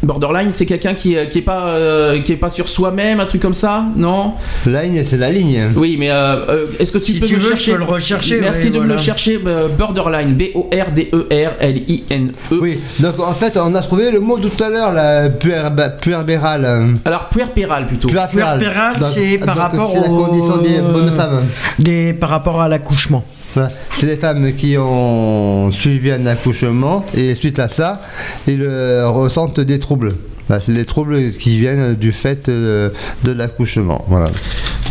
Borderline, c'est quelqu'un qui, euh, qui est pas euh, qui est pas sur soi-même, un truc comme ça, non? Ligne, c'est la ligne. Oui, mais euh, est-ce que tu Si peux tu me veux, je chercher peux le rechercher, Merci oui, de me le chercher. euh, borderline, B O R D E. Oui, donc en fait, on a trouvé le mot tout à l'heure, la puerba- puerbérale. Alors puerpéral plutôt. Puerpérale. Puerpérale, c'est par donc rapport c'est la condition des bonnes femmes. Des, par rapport à l'accouchement. C'est les femmes qui ont suivi un accouchement et suite à ça, ils ressentent des troubles. Bah, c'est les troubles qui viennent du fait euh, de l'accouchement.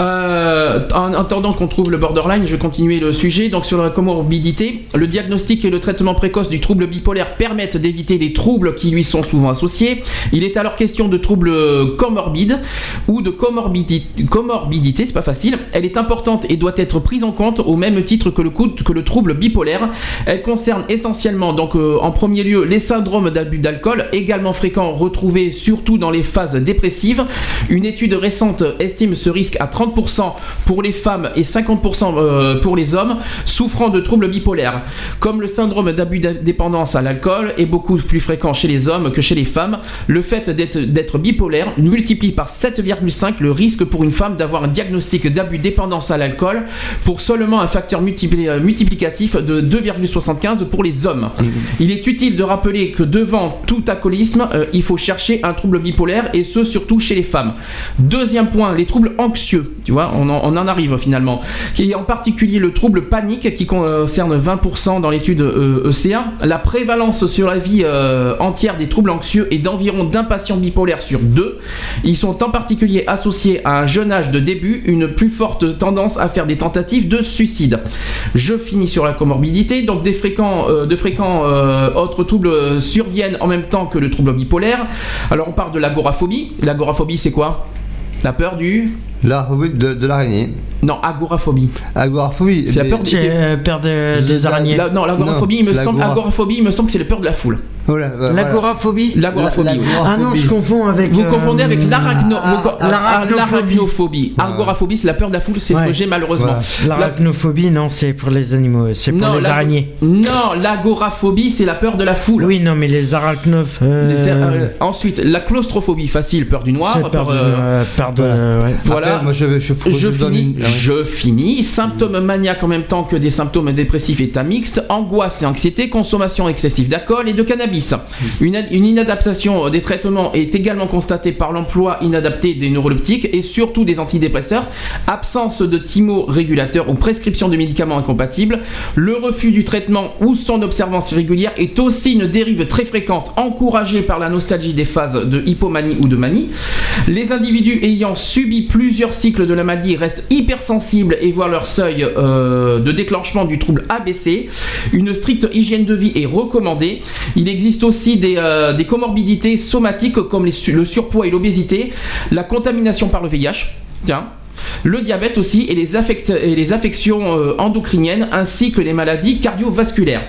Euh, en attendant qu'on trouve le borderline, je vais continuer le sujet. Donc sur la comorbidité, le diagnostic et le traitement précoce du trouble bipolaire permettent d'éviter les troubles qui lui sont souvent associés. Il est alors question de troubles comorbides ou de comorbidité. Comorbidité, c'est pas facile. Elle est importante et doit être prise en compte au même titre que le, coup- que le trouble bipolaire. Elle concerne essentiellement, donc euh, en premier lieu, les syndromes d'abus d'alcool, également fréquents retrouvés surtout dans les phases dépressives. Une étude récente estime ce risque à 30% pour les femmes et 50% euh, pour les hommes souffrant de troubles bipolaires. Comme le syndrome d'abus de dépendance à l'alcool est beaucoup plus fréquent chez les hommes que chez les femmes, le fait d'être bipolaire multiplie par 7,5 le risque pour une femme d'avoir un diagnostic d'abus de dépendance à l'alcool pour seulement un facteur multipli- euh, multiplicatif de 2,75 pour les hommes. Il est utile de rappeler que devant tout alcoolisme, euh, il faut chercher un trouble bipolaire et ce surtout chez les femmes. Deuxième point, les troubles anxieux. Tu vois, on en, arrive finalement. Qui est en particulier le trouble panique qui concerne 20% dans l'étude euh, ECA. La prévalence sur la vie euh, entière des troubles anxieux est d'environ d'un patient bipolaire sur deux. Ils sont en particulier associés à un jeune âge de début, une plus forte tendance à faire des tentatives de suicide. Je finis sur la comorbidité. Donc des fréquents, euh, de fréquents autres troubles surviennent en même temps que le trouble bipolaire. Alors on parle de l'agoraphobie. L'agoraphobie c'est quoi? La peur du? La de, de l'araignée. Non, agoraphobie. Agoraphobie. C'est la peur C'est euh, peur de- des araignées. La- non, l'agoraphobie, il me semble, agoraphobie, il me semble que c'est la peur de la foule. Voilà, voilà. L'agoraphobie L'agoraphobie. Ah non, je confonds avec. Vous euh, confondez avec ah, l'arachnophobie. l'arachnophobie. Agoraphobie, c'est la peur de la foule, c'est ce que j'ai malheureusement. La- L'arachnophobie, non, c'est pour les animaux, c'est pour Non, les araignées. Non, l'agoraphobie, c'est la peur de la foule. Oui, non, mais les arachnophes. euh, euh, ensuite, la claustrophobie, facile, peur du noir. peur peur, du- euh, euh, peur de. ouais. Voilà. Moi, je, je, je, Je vous donne finis, une- oui. je finis. Symptômes maniaques en même temps que des symptômes dépressifs état mixte, angoisse et anxiété, consommation excessive d'alcool et de cannabis. Une, ad- une inadaptation des traitements est également constatée par l'emploi inadapté des neuroleptiques et surtout des antidépresseurs, absence de thymorégulateurs ou prescription de médicaments incompatibles, le refus du traitement ou son observance irrégulière est aussi une dérive très fréquente encouragée par la nostalgie des phases de hypomanie ou de manie. Les individus ayant subi plusieurs cycles de la maladie restent hypersensibles et voient leur seuil euh, de déclenchement du trouble abaissé. Une stricte hygiène de vie est recommandée. Il existe aussi des, euh, comorbidités somatiques comme le surpoids et l'obésité, la contamination par le VIH. Tiens. Le diabète aussi et les, affections euh, endocriniennes ainsi que les maladies cardiovasculaires.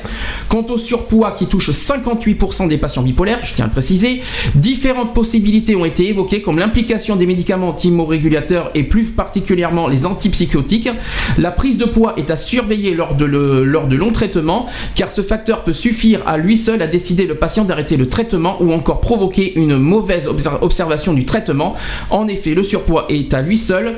Quant au surpoids qui touche 58% des patients bipolaires, je tiens à le préciser, différentes possibilités ont été évoquées comme l'implication des médicaments thymorégulateurs et plus particulièrement les antipsychotiques. La prise de poids est à surveiller lors de, longs traitements car ce facteur peut suffire à lui seul à décider le patient d'arrêter le traitement ou encore provoquer une mauvaise obser- observation du traitement. En effet, le surpoids est à lui seul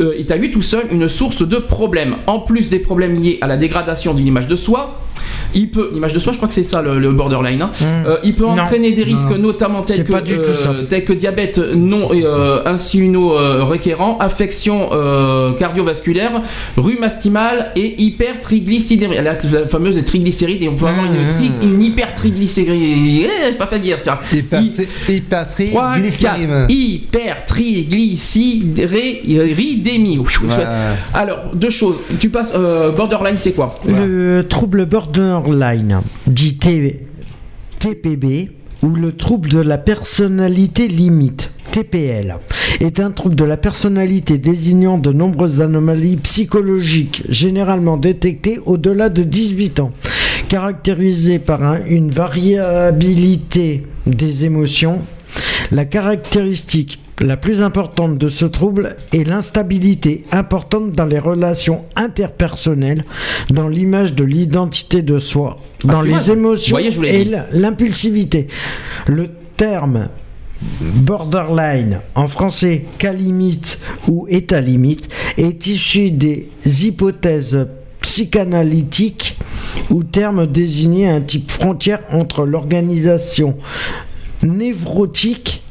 euh, est à lui tout seul une source de problèmes. En plus des problèmes liés à la dégradation d'une image de soi, il peut, l'image de soi, je crois que c'est ça le, le borderline. hein. Euh, il peut Non. entraîner des risques, Non. notamment tels que, ça. tels que diabète non euh, insulino euh, requérant, affection euh, cardiovasculaire, rhumastimale et hypertriglycéridémie. La, la fameuse triglycéride, et on peut avoir une, tri- une hypertriglycéridémie. Eh, c'est pas fait dire ça. Hypertri- Trois, Alors, deux choses. Tu passes. euh, borderline, c'est quoi Le trouble borderline, dit T- TPB, ou le trouble de la personnalité limite, TPL, est un trouble de la personnalité désignant de nombreuses anomalies psychologiques, généralement détectées au-delà de 18 ans, caractérisé par un- une variabilité des émotions. La caractéristique la plus importante de ce trouble est l'instabilité importante dans les relations interpersonnelles, dans l'image de l'identité de soi, Ah, dans tu les vois, émotions voyez, et l'impulsivité. Le terme borderline, en français cas limite ou état limite, est issu des hypothèses psychanalytiques ou terme désigné un type frontière entre l'organisation névrotique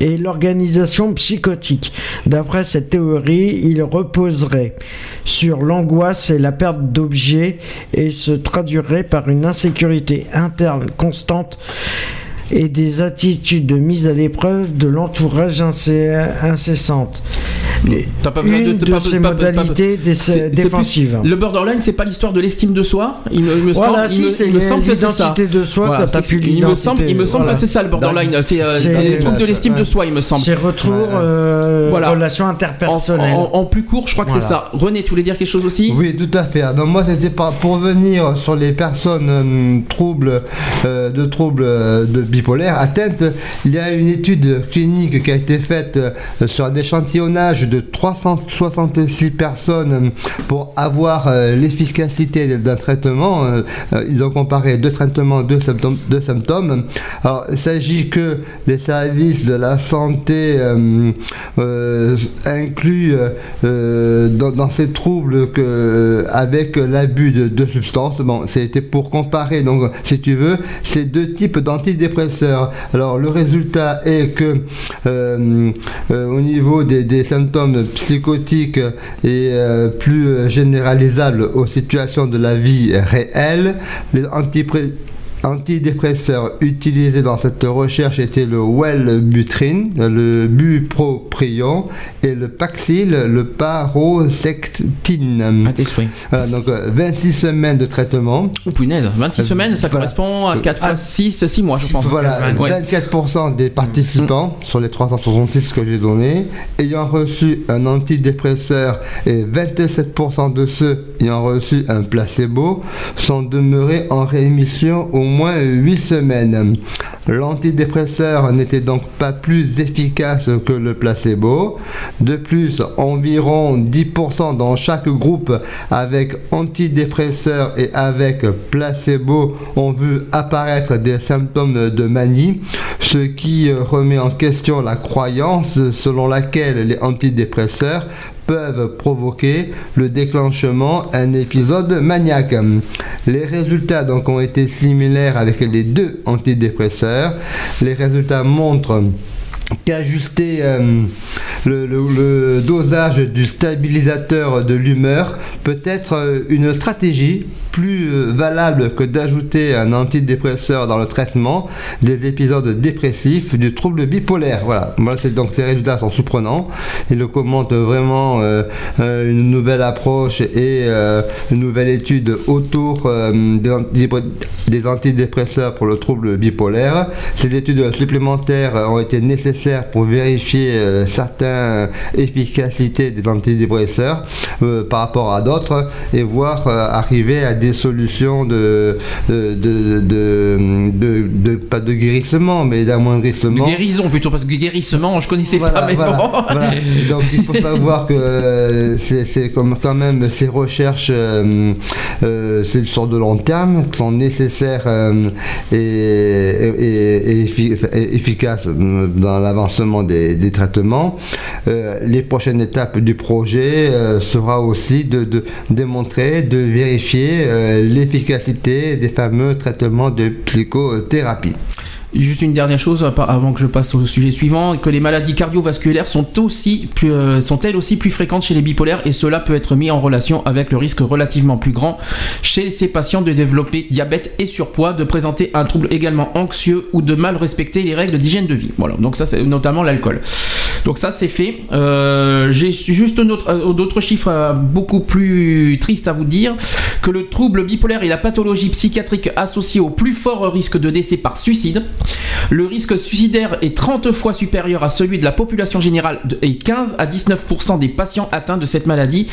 et l'organisation psychotique. D'après cette théorie, il reposerait sur l'angoisse et la perte d'objets et se traduirait par une insécurité interne constante et des attitudes de mise à l'épreuve de l'entourage incessante. T'as pas besoin Une de, de, pas- ces pas- modalités défensives. plus- Le borderline, c'est pas l'histoire de l'estime de soi. Il me, il me Voilà, semble, si, il me- c'est il me semble que c'est ça. l'identité de soi, Voilà, c'est- plus Il me semble, il me semble voilà. que c'est ça le borderline. C'est euh, les troubles de l'estime de soi, il me semble. C'est retour, euh, relation interpersonnelle. En, en- en plus court, je crois que Voilà. c'est ça. René, tu voulais dire quelque chose aussi? Oui, tout à fait. Donc moi, c'était pas pour venir sur les personnes euh, troubles, euh, de troubles euh, de bipolaire atteintes. Il y a une étude clinique qui a été faite euh, sur un échantillonnage de 366 personnes pour avoir euh, l'efficacité d'un traitement. Euh, ils ont comparé deux traitements, deux symptômes. Deux symptômes. Alors, il s'agit que les services de la santé incluent dans, ces troubles que, avec l'abus de, de substances. Bon, c'était pour comparer, donc, si tu veux, ces deux types d'antidépresseurs. Alors, le résultat est que euh, euh, au niveau des, symptômes psychotiques et euh, plus généralisables aux situations de la vie réelle, les antipré- antidépresseurs utilisés dans cette recherche étaient le Wellbutrin, le Bupropion et le Paxil, le tes souhaits. Voilà, donc euh, 26 semaines de traitement. Oh punaise, 26 Euh, semaines, ça voilà. correspond à 4 fois 6, 6 mois, je pense. Voilà, Ouais. 24% des participants sur les 366 que j'ai donnés ayant reçu un antidépresseur et 27% de ceux ayant reçu un placebo sont demeurés en rémission au moins 8 semaines. L'antidépresseur n'était donc pas plus efficace que le placebo. De plus, environ 10% dans chaque groupe avec antidépresseur et avec placebo ont vu apparaître des symptômes de manie, ce qui remet en question la croyance selon laquelle les antidépresseurs peuvent provoquer le déclenchement d'un épisode maniaque. Les résultats donc ont été similaires avec les deux antidépresseurs. Les résultats montrent qu'ajuster euh, le, dosage du stabilisateur de l'humeur peut être euh, une stratégie plus euh, valable que d'ajouter un antidépresseur dans le traitement des épisodes dépressifs du trouble bipolaire. Voilà, Moi, c'est donc ces résultats sont surprenants. Ils le commentent vraiment euh, euh, une nouvelle approche et une nouvelle étude autour des, des antidépresseurs pour le trouble bipolaire. Ces études supplémentaires ont été nécessaires pour vérifier certaines efficacités des antidépresseurs par rapport à d'autres et voir arriver à des solutions de, de, de, de- de- de- pas de guérissement mais De d'amoindrissement. guérison plutôt, parce que guérissement, je connaissais Voilà, pas, mais voilà, bon. voilà. Donc il faut savoir que euh, c'est comme quand même ces recherches, euh, euh, c'est sur de long terme, qui sont nécessaires euh, et, et- et effi- et efficaces euh, dans l'avancement des, des traitements. Les prochaines étapes du projet sera aussi de, de démontrer, de vérifier euh, l'efficacité des fameux traitements de psychothérapie. Juste une dernière chose euh, avant que je passe au sujet suivant, que les maladies cardiovasculaires sont aussi euh, sont elles aussi plus fréquentes chez les bipolaires et cela peut être mis en relation avec le risque relativement plus grand chez ces patients de développer diabète et surpoids, de présenter un trouble également anxieux ou de mal respecter les règles d'hygiène de vie. Voilà, donc ça c'est notamment l'alcool. Donc ça c'est fait. Euh, J'ai juste euh, d'autres chiffres euh, beaucoup plus tristes à vous dire que le trouble bipolaire est la pathologie psychiatrique associée au plus fort risque de décès par suicide. Le risque suicidaire est 30 fois supérieur à celui de la population générale et 15 à 19% des patients atteints de cette maladie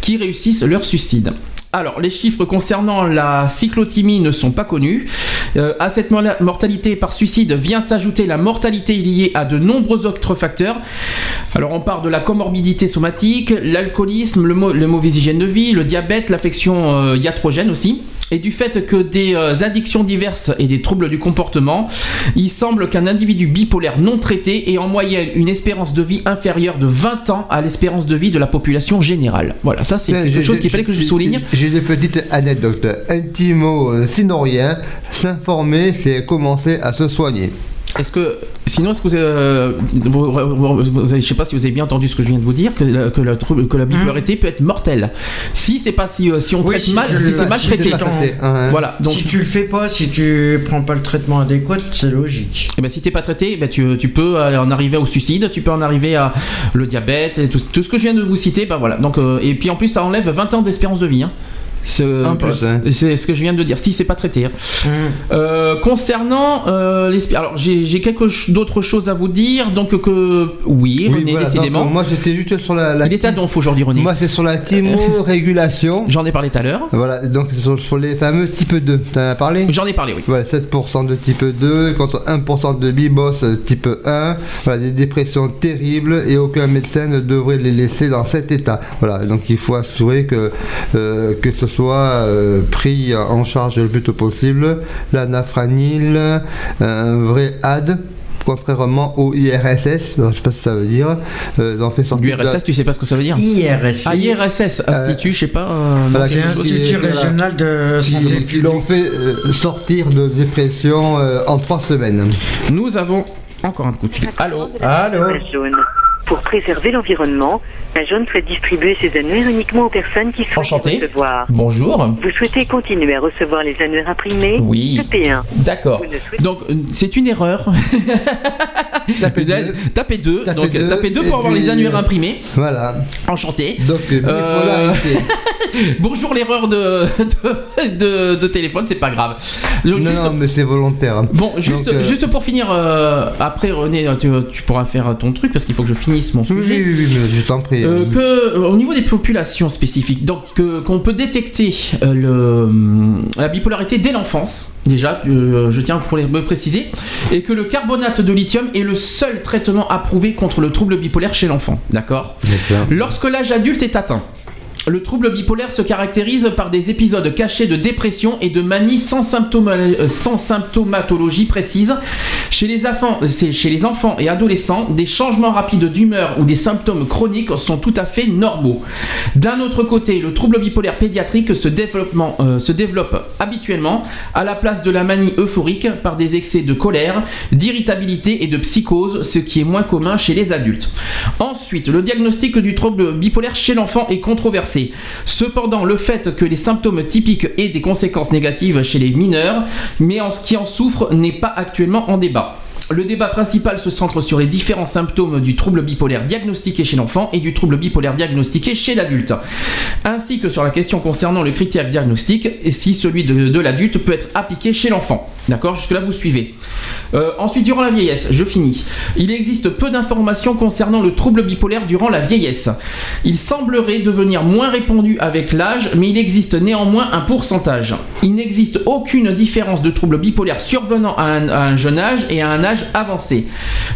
qui réussissent leur suicide. Alors, les chiffres concernant la cyclothymie ne sont pas connus. Euh, à cette mortalité par suicide vient s'ajouter la mortalité liée à de nombreux autres facteurs. Alors, on part de la comorbidité somatique, l'alcoolisme, le, mau- le mauvaise hygiène de vie, le diabète, l'affection euh, iatrogène aussi. Et du fait que des euh, addictions diverses et des troubles du comportement, il semble qu'un individu bipolaire non traité ait en moyenne une espérance de vie inférieure de 20 ans à l'espérance de vie de la population générale. Voilà, ça c'est quelque chose qu'il fallait que je souligne. J'ai des petites anecdotes. Un petit mot, euh, sinon rien, s'informer, c'est commencer à se soigner. Est-ce que, sinon, est-ce que vous, euh, vous- vous- vous avez- je sais pas si vous avez bien entendu ce que je viens de vous dire, que, la- que, la, que la bipolarité peut être mortelle. Si c'est pas si, euh, si on Oui, traite si mal, si c'est mal si traité. ouais. Voilà. Donc, si tu le fais pas, si tu prends pas le traitement adéquat, c'est logique. Eh ben, si t'es pas traité, eh ben, tu, tu peux euh, en arriver au suicide, tu peux en arriver à le diabète, et tout, tout ce que je viens de vous citer. Ben voilà. Donc, euh, et puis en plus, ça enlève 20 ans d'espérance de vie. hein. C'est En plus, hein. c'est ce que je viens de dire. Si c'est pas traité. hein. Hum. Euh, concernant euh, les, alors j'ai j'ai quelques ch- d'autres choses à vous dire. Donc que oui, Oui, René, voilà, décidément. donc, moi j'étais juste sur la, la Il est à donf aujourd'hui, René. Moi c'est sur la thymo-régulation. J'en ai parlé tout à l'heure. Voilà, donc c'est sur, sur les fameux type 2. T'en as parlé? J'en ai parlé, oui. Voilà, 7% de type 2 contre 1% de bibos type 1. Voilà, des dépressions terribles et aucun médecin ne devrait les laisser dans cet état. Voilà, donc il faut assurer que, euh, que ce soit euh, pris en charge le plus tôt possible. L'anafranil, un vrai AD. Contrairement au IRSS, je sais pas ce que ça veut dire, euh, fait sortir Du de tu sais pas ce que ça veut dire IRSS. Ah, IRSS, Institut, je sais pas. euh, voilà, c'est. Institut régional de qui, santé qui l'ont fait euh, sortir de dépression euh, en trois semaines. Nous avons encore un coup de fil. Allô Allô. Pour préserver l'environnement, la jaune souhaite distribuer ses annuaires uniquement aux personnes qui souhaitent Enchanté. les recevoir. Bonjour. Vous souhaitez continuer à recevoir les annuaires imprimés Oui. Tapez 1. D'accord. Souhaitez- Donc euh, c'est une erreur. Tapez deux. Tapez 2. Tapez Donc deux, tapez 2 pour avoir puis- les annuaires imprimés. Voilà. Enchanté. Donc, euh, Euh. Bonjour l'erreur de, de, de- de téléphone, c'est pas grave. Le- non, juste- non, mais c'est volontaire. Bon, juste, Donc, euh, juste pour finir, euh, après René, tu, tu pourras faire ton truc parce qu'il faut que je finisse mon Oui, oui, sujet. oui, oui, mais je t'en prie. Euh, que euh, au niveau des populations spécifiques, donc que- qu'on peut détecter euh, le, la bipolarité dès l'enfance, déjà, euh, je tiens pour les me préciser, et que le carbonate de lithium est le seul traitement approuvé contre le trouble bipolaire chez l'enfant, d'accord? D'accord. Lorsque l'âge adulte est atteint, le trouble bipolaire se caractérise par des épisodes cachés de dépression et de manie sans, euh, symptomatologie précise. Chez les, enfants, chez les enfants et adolescents, des changements rapides d'humeur ou des symptômes chroniques sont tout à fait normaux. D'un autre côté, le trouble bipolaire pédiatrique euh, se développe habituellement à la place de la manie euphorique par des excès de colère, d'irritabilité et de psychose, ce qui est moins commun chez les adultes. Ensuite, le diagnostic du trouble bipolaire chez l'enfant est controversé. Cependant, le fait que les symptômes typiques aient des conséquences négatives chez les mineurs, mais en ce qui en souffre, n'est pas actuellement en débat. Le débat principal se centre sur les différents symptômes du trouble bipolaire diagnostiqué chez l'enfant et du trouble bipolaire diagnostiqué chez l'adulte, ainsi que sur la question concernant le critère diagnostique et si celui de, l'adulte peut être appliqué chez l'enfant. D'accord Jusque-là, vous suivez. Euh, ensuite, durant la vieillesse, je finis. Il existe peu d'informations concernant le trouble bipolaire durant la vieillesse. Il semblerait devenir moins répandu avec l'âge, mais il existe néanmoins un pourcentage. Il n'existe aucune différence de trouble bipolaire survenant à un jeune âge et à un âge avancé.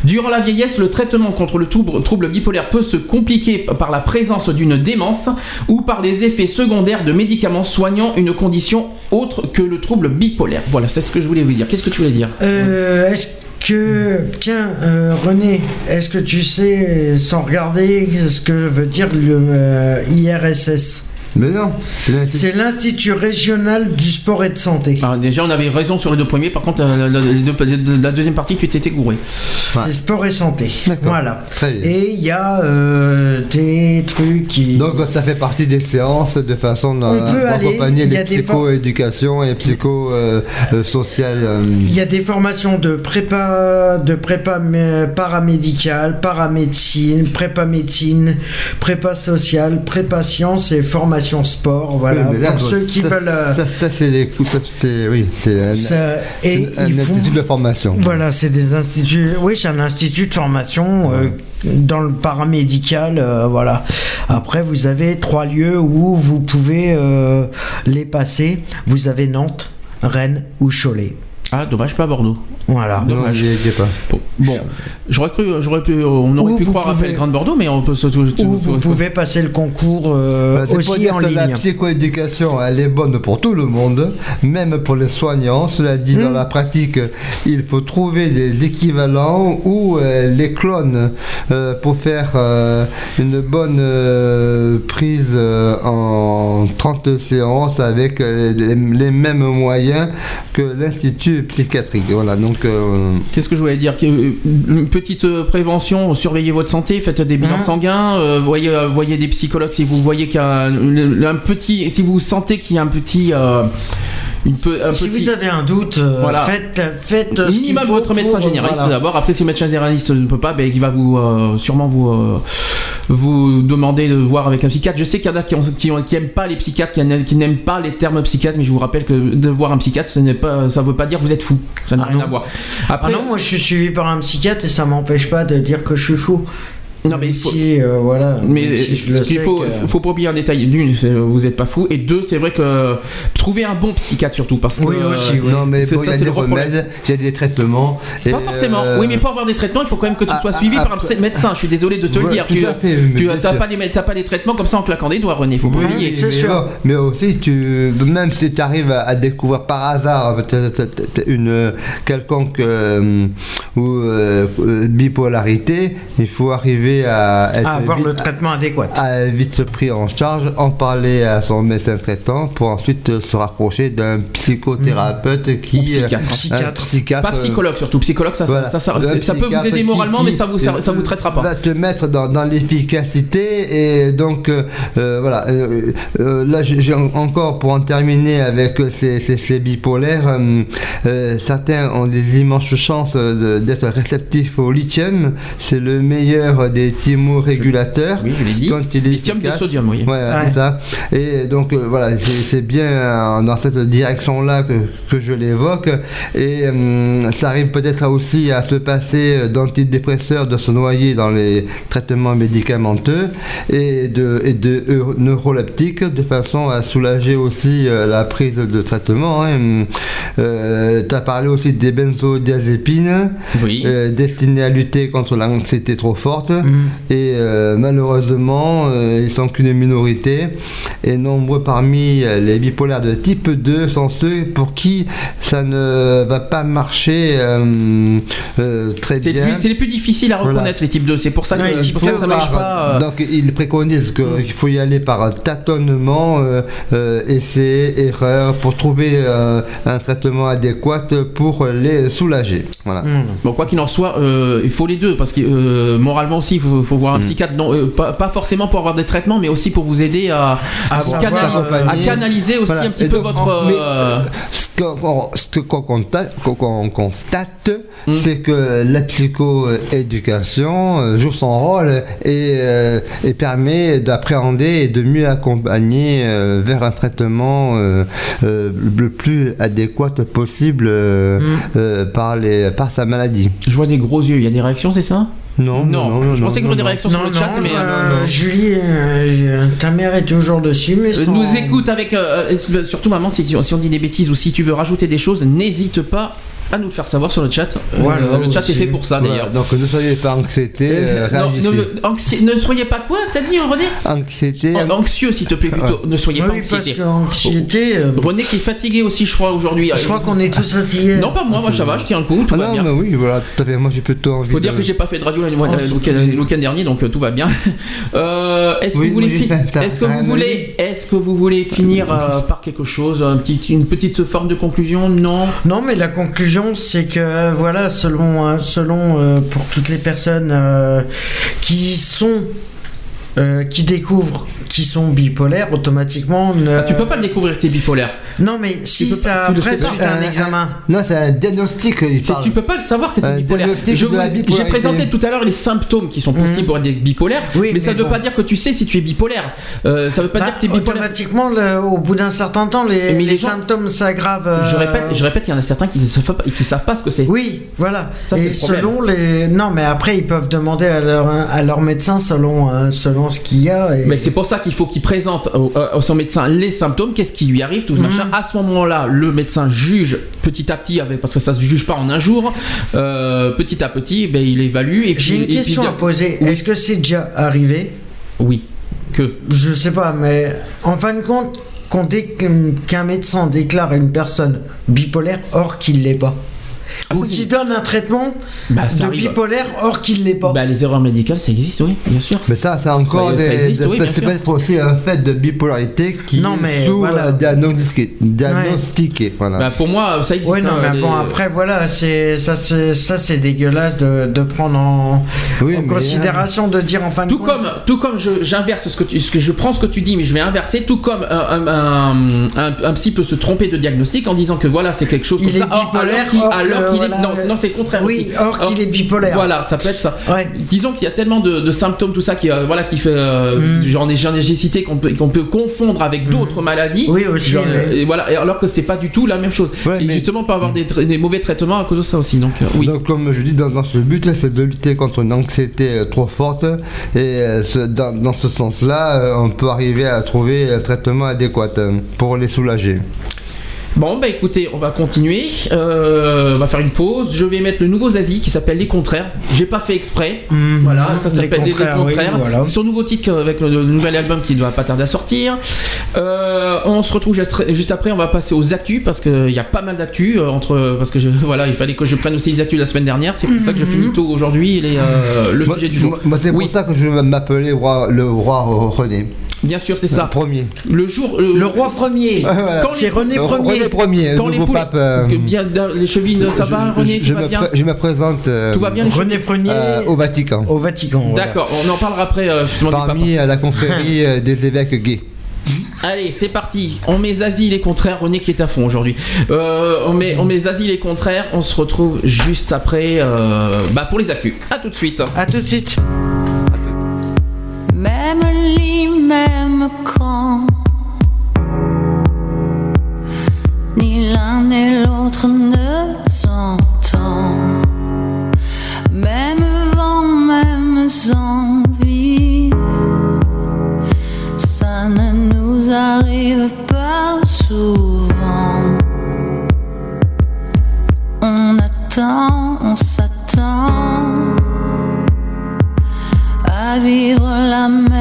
Durant la vieillesse, le traitement contre le trouble, bipolaire peut se compliquer par la présence d'une démence ou par les effets secondaires de médicaments soignant une condition autre que le trouble bipolaire. Voilà, c'est ce que je voulais vous dire. Qu'est-ce que tu voulais dire? Euh, est-ce que. Tiens, euh, René, est-ce que tu sais, sans regarder, ce que veut dire le euh, IRSS Mais non, c'est l'institut. Régional du sport et de santé. Alors, déjà, on avait raison sur les deux premiers. Par contre, euh, la, deuxième partie, tu t'étais gouré. C'est sport et santé. Voilà. Très bien. Et il y a euh, des trucs qui. Donc ça fait partie des séances de façon à On peut aller, accompagner les psycho-éducation et psycho-social. Il y a des formations de prépa, de prépa mé- paramédicale, paramédecine, prépa médecine, prépa sociale, prépa sciences et formation sport. Voilà. pour ceux qui ça, veulent. euh, Ça, ça, c'est des coups. c'est oui, c'est un, et institut de formation. Voilà, c'est des instituts. Oui, c'est un institut de formation euh, dans le paramédical. euh, voilà. Après, vous avez trois lieux où vous pouvez euh, les passer. Vous avez Nantes, Rennes ou Cholet. Ah, dommage, pas Bordeaux. Voilà. Dommage. j'y étais pas. Bon, bon. j'aurais cru, j'aurais pu, on aurait pu vous croire à pouvez- Felgrande Bordeaux, mais on peut se. Où vous pouvez passer le concours euh, Bah, c'est pour aussi dire en que la ligne. psychoéducation, elle est bonne pour tout le monde, même pour les soignants. Cela dit, Hmm. dans la pratique, il faut trouver des équivalents ou euh, les clones euh, pour faire euh, une bonne euh, prise euh, en 30 séances avec euh, les, les mêmes moyens que l'Institut psychiatrique. Voilà, donc. Euh, Qu'est-ce que je voulais dire Que, euh, Une petite euh, prévention, surveillez votre santé, faites des bilans Mhm. sanguins, euh, voyez, voyez des psychologues si vous voyez qu'il y a un, un petit, si vous sentez qu'il y a un petit, euh, une peu, un Si petit- vous avez un doute, euh, Voilà. faites, faites ce qu'il minimum votre médecin pour, euh, généraliste voilà. d'abord. Après, si le médecin généraliste ne peut pas, ben, il va vous euh, sûrement vous euh, vous demander de voir avec un psychiatre. Je sais qu'il y en a qui, ont, qui, ont- qui aiment pas les psychiatres, qui, n'a- qui n'aiment pas les termes psychiatre, mais je vous rappelle que de voir un psychiatre, ce n'est pas, ça veut pas dire que vous êtes fou. Ça n'a Ah rien non. à voir. Ah Après, non, moi je suis suivi par un psychiatre et ça m'empêche pas de dire que je suis fou. Non mais faut- si, euh, voilà. Mais si ce qu'il faut, que- faut pas oublier un détail. D'une, vous n'êtes pas fou. Et deux, c'est vrai que trouver un bon psychiatre surtout. Parce que, Oui, aussi, oui. Non, mais bon, il ça, y a c'est des remèdes, il y a des traitements. et, Pas forcément. euh, Oui, mais pour avoir des traitements, il faut quand même que tu ah, sois ah, suivi par un après- médecin. Je suis désolé de te le dire. tout Tu fait, tu sûr. pas, les, pas traitements comme ça en claquant des doigts, René. Faut pas Oui, oublier. mais, c'est sûr. mais aussi, tu, même si tu arrives à, découvrir par hasard une quelconque ou, bipolarité, il faut arriver à être à avoir vite, le traitement adéquat. à vite se pris en charge, en parler à son médecin traitant pour ensuite euh, se rapprocher d'un psychothérapeute qui Ou psychiatre. un Psychiatre. psychiatre, Pas euh, psychologue surtout. Psychologue, ça, voilà. ça, ça, ça- ça peut vous psychiatre aider moralement, qui- mais ça vous, ça, ça vous traitera pas. va te mettre dans, dans l'efficacité et donc euh, euh, voilà euh, euh, là j'ai j'ai en- encore pour en terminer avec ces, ces- ces bipolaires euh, euh, certains ont des immenses chances d'être réceptifs au lithium c'est le meilleur des thymorégulateurs Oui, je l'ai dit. quand il est Lithium de efficace. sodium, oui. Voilà, Ouais. c'est ça. Et donc euh, voilà, c'est bien euh, dans cette direction-là que, que je l'évoque. Et euh, ça arrive peut-être aussi à se passer euh, d'antidépresseurs, de se noyer dans les traitements médicamenteux et de, et de neuroleptiques de façon à soulager aussi euh, la prise de traitement. hein. Euh, tu as parlé aussi des benzodiazépines Oui. euh, destinées à lutter contre l'anxiété trop forte. Mhm. Et euh, malheureusement, euh, ils sont qu'une minorité. Et nombreux parmi euh, les bipolaires de type 2 sont ceux pour qui ça ne va pas marcher euh, euh, très bien. c'est les plus difficiles à Voilà. reconnaître, les types 2. C'est pour ça que, pour ça, que ça marche pas. euh, Donc ils préconisent qu'il faut y aller par tâtonnement, euh, euh, essai, erreur, pour trouver euh, un traitement adéquat pour les soulager. Voilà. Mhm. Bon, quoi qu'il en soit, euh, il faut les deux parce que euh, moralement aussi, il faut, faut voir un Mm. psychiatre. Non, euh, pas, pas forcément pour avoir des traitements, mais aussi pour vous aider à, À canaliser aussi Voilà. un petit Et peu donc, votre. mais, euh, Ce qu'on constate, qu'on- qu'on constate, Mm. c'est que la psychoéducation euh, joue son rôle et, euh, et permet d'appréhender et de mieux accompagner euh, vers un traitement euh, euh, le plus adéquat possible euh, Mm. euh, par, les, par sa maladie. Je vois des gros yeux. Il y a des réactions, c'est ça? Non, non, je pensais qu'il y aurait des non. réactions sur Non, le chat, non, mais. euh, Julie, euh, je- ta mère est toujours dessus, mais Euh, sans- nous écoute avec euh, euh, surtout maman si, si on dit des bêtises ou si tu veux rajouter des choses n'hésite pas à nous le faire savoir sur le chat. Euh, le chat est fait pour ça Voilà, d'ailleurs. donc ne soyez pas anxiété, euh, non, réagissez. ne, le- anxi- ne soyez pas quoi t'as dit René Anxiété, Oh, anxieux s'il te plaît plutôt. Ne soyez Oui, pas parce anxiété. anxiété, euh, René qui est fatigué aussi je crois aujourd'hui. Je crois qu'on est tous fatigués. non pas moi moi ça va je tiens le coup tout Ah va non, bien. mais oui, voilà. Moi, j'ai plutôt envie faut de... dire que j'ai pas fait de radio le, Oh, week-end, dernier donc euh, tout va bien. Euh, est-ce que vous voulez moi, j'ai fi- fait un est-ce que vous tartare voulez est-ce que vous voulez finir euh, par quelque chose un une petite forme de conclusion? Non? Non, mais la conclusion, c'est que euh, voilà, selon, euh, selon euh, pour toutes les personnes qui sont, qui découvrent, qui sont bipolaires, automatiquement. ne- Ah, tu peux pas le découvrir t'es bipolaire Non, mais si ça après suite à un Euh, examen. Non, c'est un diagnostic. tu peux pas le savoir que tu es Un bipolaire. J'ai présenté tout à l'heure les symptômes qui sont possibles Mhm. pour être bipolaire, Oui, mais, ça mais veut bon. pas dire que tu sais si tu es bipolaire. Euh, ça veut pas Bah, dire que tu es bipolaire. automatiquement, le- au bout d'un certain temps, les, les les gens- symptômes s'aggravent. euh, Je répète, je répète, il y en a certains qui ne savent pas, qui savent pas ce que c'est. Oui, voilà. Ça, c'est et le selon les. Non, mais après, ils peuvent demander à leur, à leur médecin selon, euh, selon ce qu'il y a. Et... Mais c'est pour ça qu'il faut qu'il présente au- à son médecin les symptômes, qu'est-ce qui lui arrive, tout ce Mhm. machin. À ce moment-là, le médecin juge petit à petit, avec, parce que ça se juge pas en un jour, euh, petit à petit, ben, il évalue et. J'ai une question à poser. Oui. Est-ce que c'est déjà arrivé? Oui. Que. Je sais pas, mais en fin de compte, qu'un médecin déclare une personne bipolaire or qu'il l'est pas. Ou qui donne un traitement Bah, de arrive. bipolaire or qu'il l'est pas. Bah, les erreurs médicales, ça existe, oui, bien sûr. Mais ça, c'est encore Ça- des. existe, oui, c'est peut-être aussi un fait de bipolarité qui Non, mais est sous voilà. euh, diagnostiqué. diagnostiqué, voilà. Bah, pour moi, ça existe. Ouais, non, hein, mais les- bon, après, voilà, c'est ça, c'est ça, c'est dégueulasse de, de prendre en, Oui, en mais, considération de dire en fin de Tout compte. comme, tout comme je- j'inverse ce que tu, ce que je prends ce que tu dis, mais je vais inverser. Tout comme un, un, un, un- un psy peut se tromper de diagnostic en disant que voilà, c'est quelque chose Il comme est ça. Bipolaire, or alors qu'il est- voilà, non, non, c'est contraire. oui, aussi. or qu'il est bipolaire. Voilà, ça peut être ça. Ouais. Disons qu'il y a tellement de, de symptômes, tout ça, qui, euh, voilà, qui fait, euh, Mm. j'en ai, j'en ai j'ai cité qu'on peut, qu'on peut confondre avec d'autres maladies. Oui, aussi, Genre, mais- et voilà, et alors que c'est pas du tout la même chose. Ouais, et mais- justement, on peut avoir des, mauvais traitements à cause de ça aussi. Donc, euh, oui. Donc, comme je dis, dans, dans ce but, là, c'est de lutter contre une anxiété euh, trop forte. Et euh, ce- dans, dans ce sens-là, on peut arriver à trouver un traitement adéquat pour les soulager. Bon, bah écoutez, on va continuer. Euh, on va faire une pause. Je vais mettre le nouveau Zazie qui s'appelle Les Contraires. J'ai pas fait exprès. Mhm. Voilà, ça s'appelle Les Contraires, Contraires. oui, voilà. C'est son nouveau titre avec le, le nouvel album qui doit pas tarder à sortir. Euh, on se retrouve juste, après. On va passer aux actus parce qu'il y a pas mal d'actus euh, entre parce que je, voilà, il fallait que je prenne aussi les actus la semaine dernière. C'est pour ça que je finis tôt aujourd'hui euh, le Moi, sujet du jour. moi- c'est Oui. pour ça que je m'appelais le roi René. Bien sûr, c'est Le ça. premier. Le jour, Le roi premier. voilà. C'est les- René Le premier. René premier, quand le les nouveau pape. euh, que bien les chevilles, ça je- va, je- René, je, tu vas me bien je me présente euh, Tout va bien les René premier euh, au Vatican. au Vatican. voilà. D'accord, on en parlera après euh. Parmi euh, la confrérie euh, des évêques gays. Allez, c'est parti. On met Zazie les contraires. René qui est à fond aujourd'hui. Euh, on met on met Zazie les contraires. On se retrouve juste après euh, bah, pour les actus. À tout de suite. À tout de suite. Même camp. Ni l'un ni l'autre ne s'entend. Même vent, même envie. Ça ne nous arrive pas souvent. On attend, on s'attend à vivre la même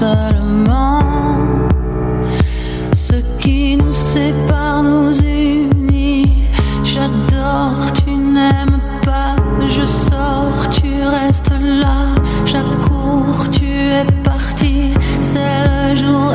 seulement, ce qui nous sépare nous unit. J'adore, tu n'aimes pas, je sors, tu restes là. J'accours, tu es parti, c'est le jour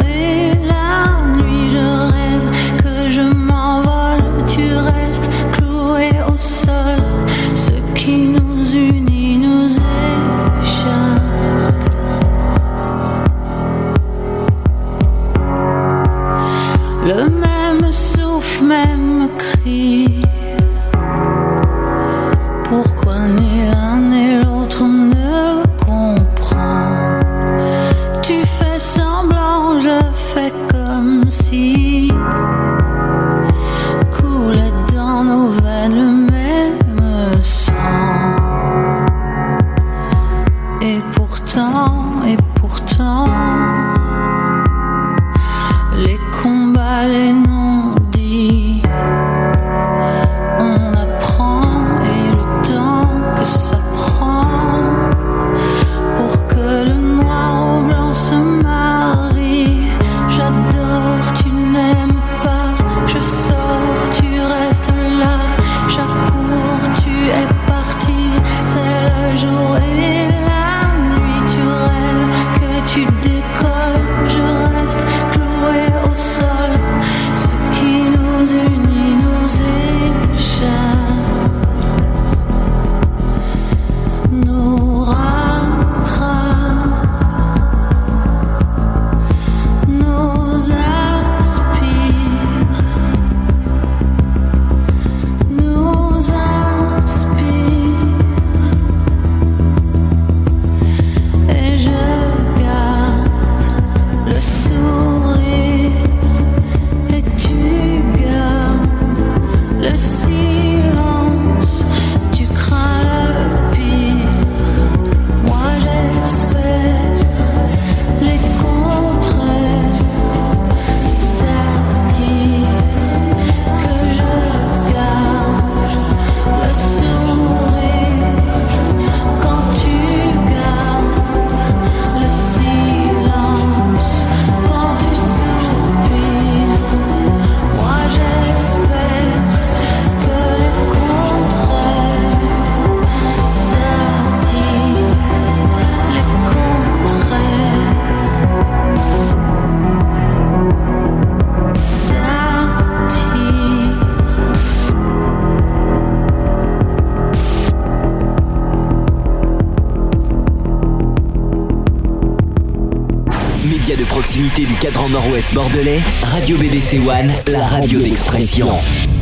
bordelais, Radio BDC One, la radio d'expression.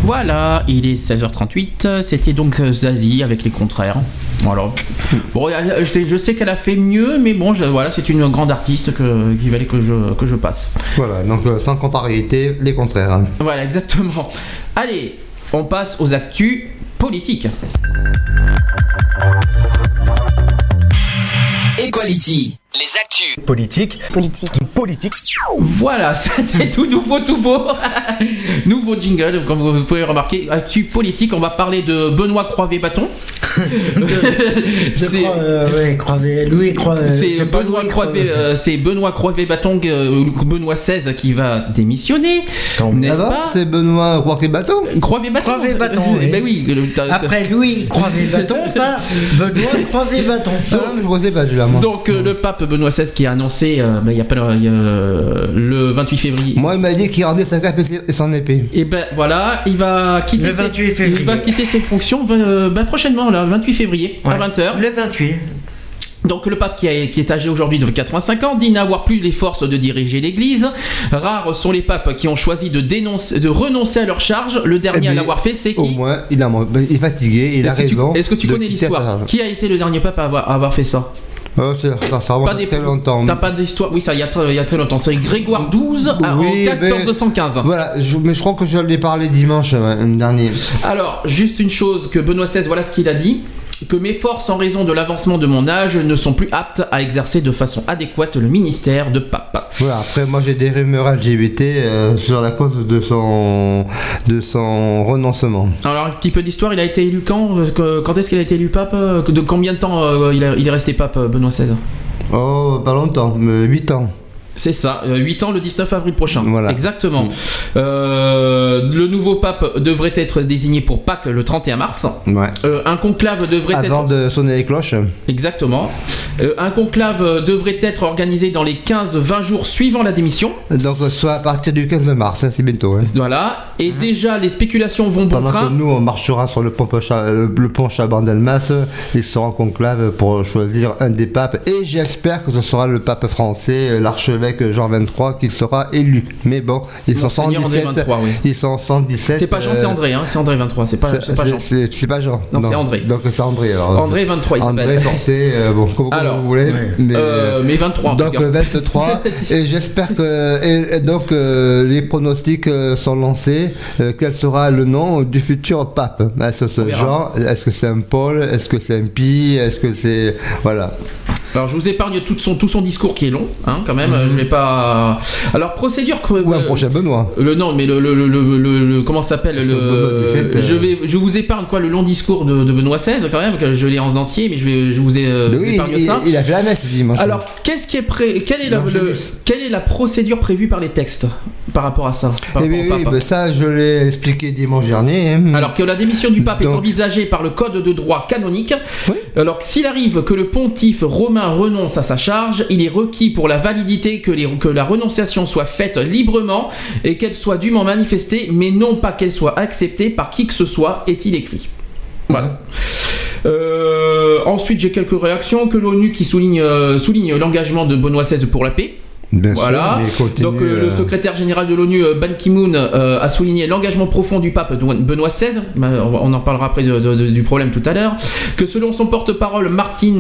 Voilà, il est 16h38. C'était donc euh, Zazie avec les contraires. Voilà. Bon, elle- je, je sais qu'elle a fait mieux, mais bon, je- voilà, c'est une grande artiste que, qu'il fallait que je, que je passe. Voilà, donc euh, sans contrariété, les contraires. Voilà, exactement. Allez, on passe aux actus politiques. Equality. Les actus. Politique. Politique. Voilà, ça c'est tout nouveau, tout beau. Nouveau jingle, comme vous pouvez remarquer. Actu politique, on va parler de Benoît Croivet-Bâton. Je crois, euh, ouais, Croivet- Louis Croivet. C'est Benoît Croivet, euh, c'est Benoît Croivet-Bâton, euh, Benoît XVI qui va démissionner, n'est-ce Ah pas C'est Benoît Roquet-Bateau Croivet-Bâton. Croivet-Bâton, Eh oui. ben oui. Après Louis Croivet-Bâton, t'as Benoît. Ah, je connais pas celui-là, moi. Donc euh, le pape Benoît XVI qui a annoncé, euh, ben, il y a pas il y a, euh, le 28 février. Moi, il m'a dit qu'il rendait sa cape et son épée. Et ben voilà, il va quitter, Le ses, 28 février. il va quitter ses fonctions euh, ben, prochainement, le 28 février, à Ouais. 20h. Le 28. Donc le pape qui, a- qui est âgé aujourd'hui de 85 ans dit n'avoir plus les forces de diriger l'Église. Rares sont les papes qui ont choisi de, dénoncer, de renoncer à leur charge. Le dernier Eh à l'avoir fait, c'est Au qui moins, il, a, il est fatigué, il a Est-ce que tu- raison. Est-ce que tu connais l'histoire. Qui a été le dernier pape à avoir, à avoir fait ça Oh, ça, ça, remonte très longtemps. T'as pas d'histoire Oui, ça, il y, a très, il y a très longtemps. C'est Grégoire XII à- Oui, en 1415. mais- Voilà, je- mais je crois que je l'ai parlé dimanche euh, dernier. Alors, juste une chose que Benoît XVI, voilà ce qu'il a dit. Que mes forces, en raison de l'avancement de mon âge, ne sont plus aptes à exercer de façon adéquate le ministère de pape. Voilà, après, moi j'ai des rumeurs LGBT euh, sur la cause de son, de son renoncement. Alors, un petit peu d'histoire, il a été élu quand euh, Quand est-ce qu'il a été élu pape Euh, De combien de temps euh, il, a- il est resté pape, Benoît XVI Oh, pas longtemps, mais 8 ans. C'est ça, 8 ans le 19 avril prochain. Voilà. Exactement. Mm. Euh, le nouveau pape devrait être désigné pour Pâques le 31 mars. Ouais. Euh, un conclave devrait Avant être. de sonner les cloches. Exactement. Euh, un conclave euh, devrait être organisé dans les 15-20 jours suivant la démission. Donc, euh, soit à partir du 15 mars, hein, c'est bientôt. hein. Voilà. Et déjà, les spéculations vont bon Pendant train. que nous, on marchera sur le pont, le, pont Chaban-Delmas, ils seront en conclave pour choisir un des papes. Et j'espère que ce sera le pape français, euh, Jean 23, qui sera élu. Mais bon, ils sont Monseigneur André 117. 23, oui. Ils sont 117. C'est pas Jean, euh, c'est André. Hein. C'est André 23. C'est pas, c'est pas Jean. c'est- c'est pas Jean. Non, c'est André. Donc c'est André alors. André 23, il André sortez, euh, bon, comme, Alors, vous voulez. Mais, Euh, mais 23 en tout donc cas. euh, 23 et j'espère que et, et donc euh, les pronostics euh, sont lancés Euh, quel sera le nom du futur pape? Est-ce que c'est. Jean? Est-ce que c'est un Paul? Est-ce que c'est un Pie est-ce que c'est voilà Alors je vous épargne tout son, tout son discours qui est long, hein, quand même. Je vais pas. Alors procédure. que- ou un prochain Benoît Le non, mais le, le, le, le- comment s'appelle le. Je vais, je vous épargne quoi le long discours de, de Benoît XVI quand même que je l'ai en entier, mais je vais, je vous, ai, euh, oui épargne il, ça. il a fait la messe Alors qu'est-ce qui est prêt Quelle est la, quelle est la procédure prévue par les textes par rapport à ça par Eh oui, ben ça je l'ai expliqué dimanche dernier hein. Alors que la démission du pape est envisagée par le code de droit canonique. Alors que s'il arrive que le pontife romain renonce à sa charge, il est requis pour la validité que, la renonciation soit faite librement et qu'elle soit dûment manifestée, mais non pas qu'elle soit acceptée par qui que ce soit, est-il écrit. Voilà. Euh, ensuite, j'ai quelques réactions que l'ONU qui souligne, euh, souligne l'engagement de Benoît XVI pour la paix. Bien Voilà. continue, Donc euh, le euh, secrétaire général de l'ONU, euh, Ban Ki-moon, euh, a souligné l'engagement profond du pape Benoît XVI. Ben, On en parlera après de- de- de- du problème tout à l'heure. Que selon son porte-parole Martin,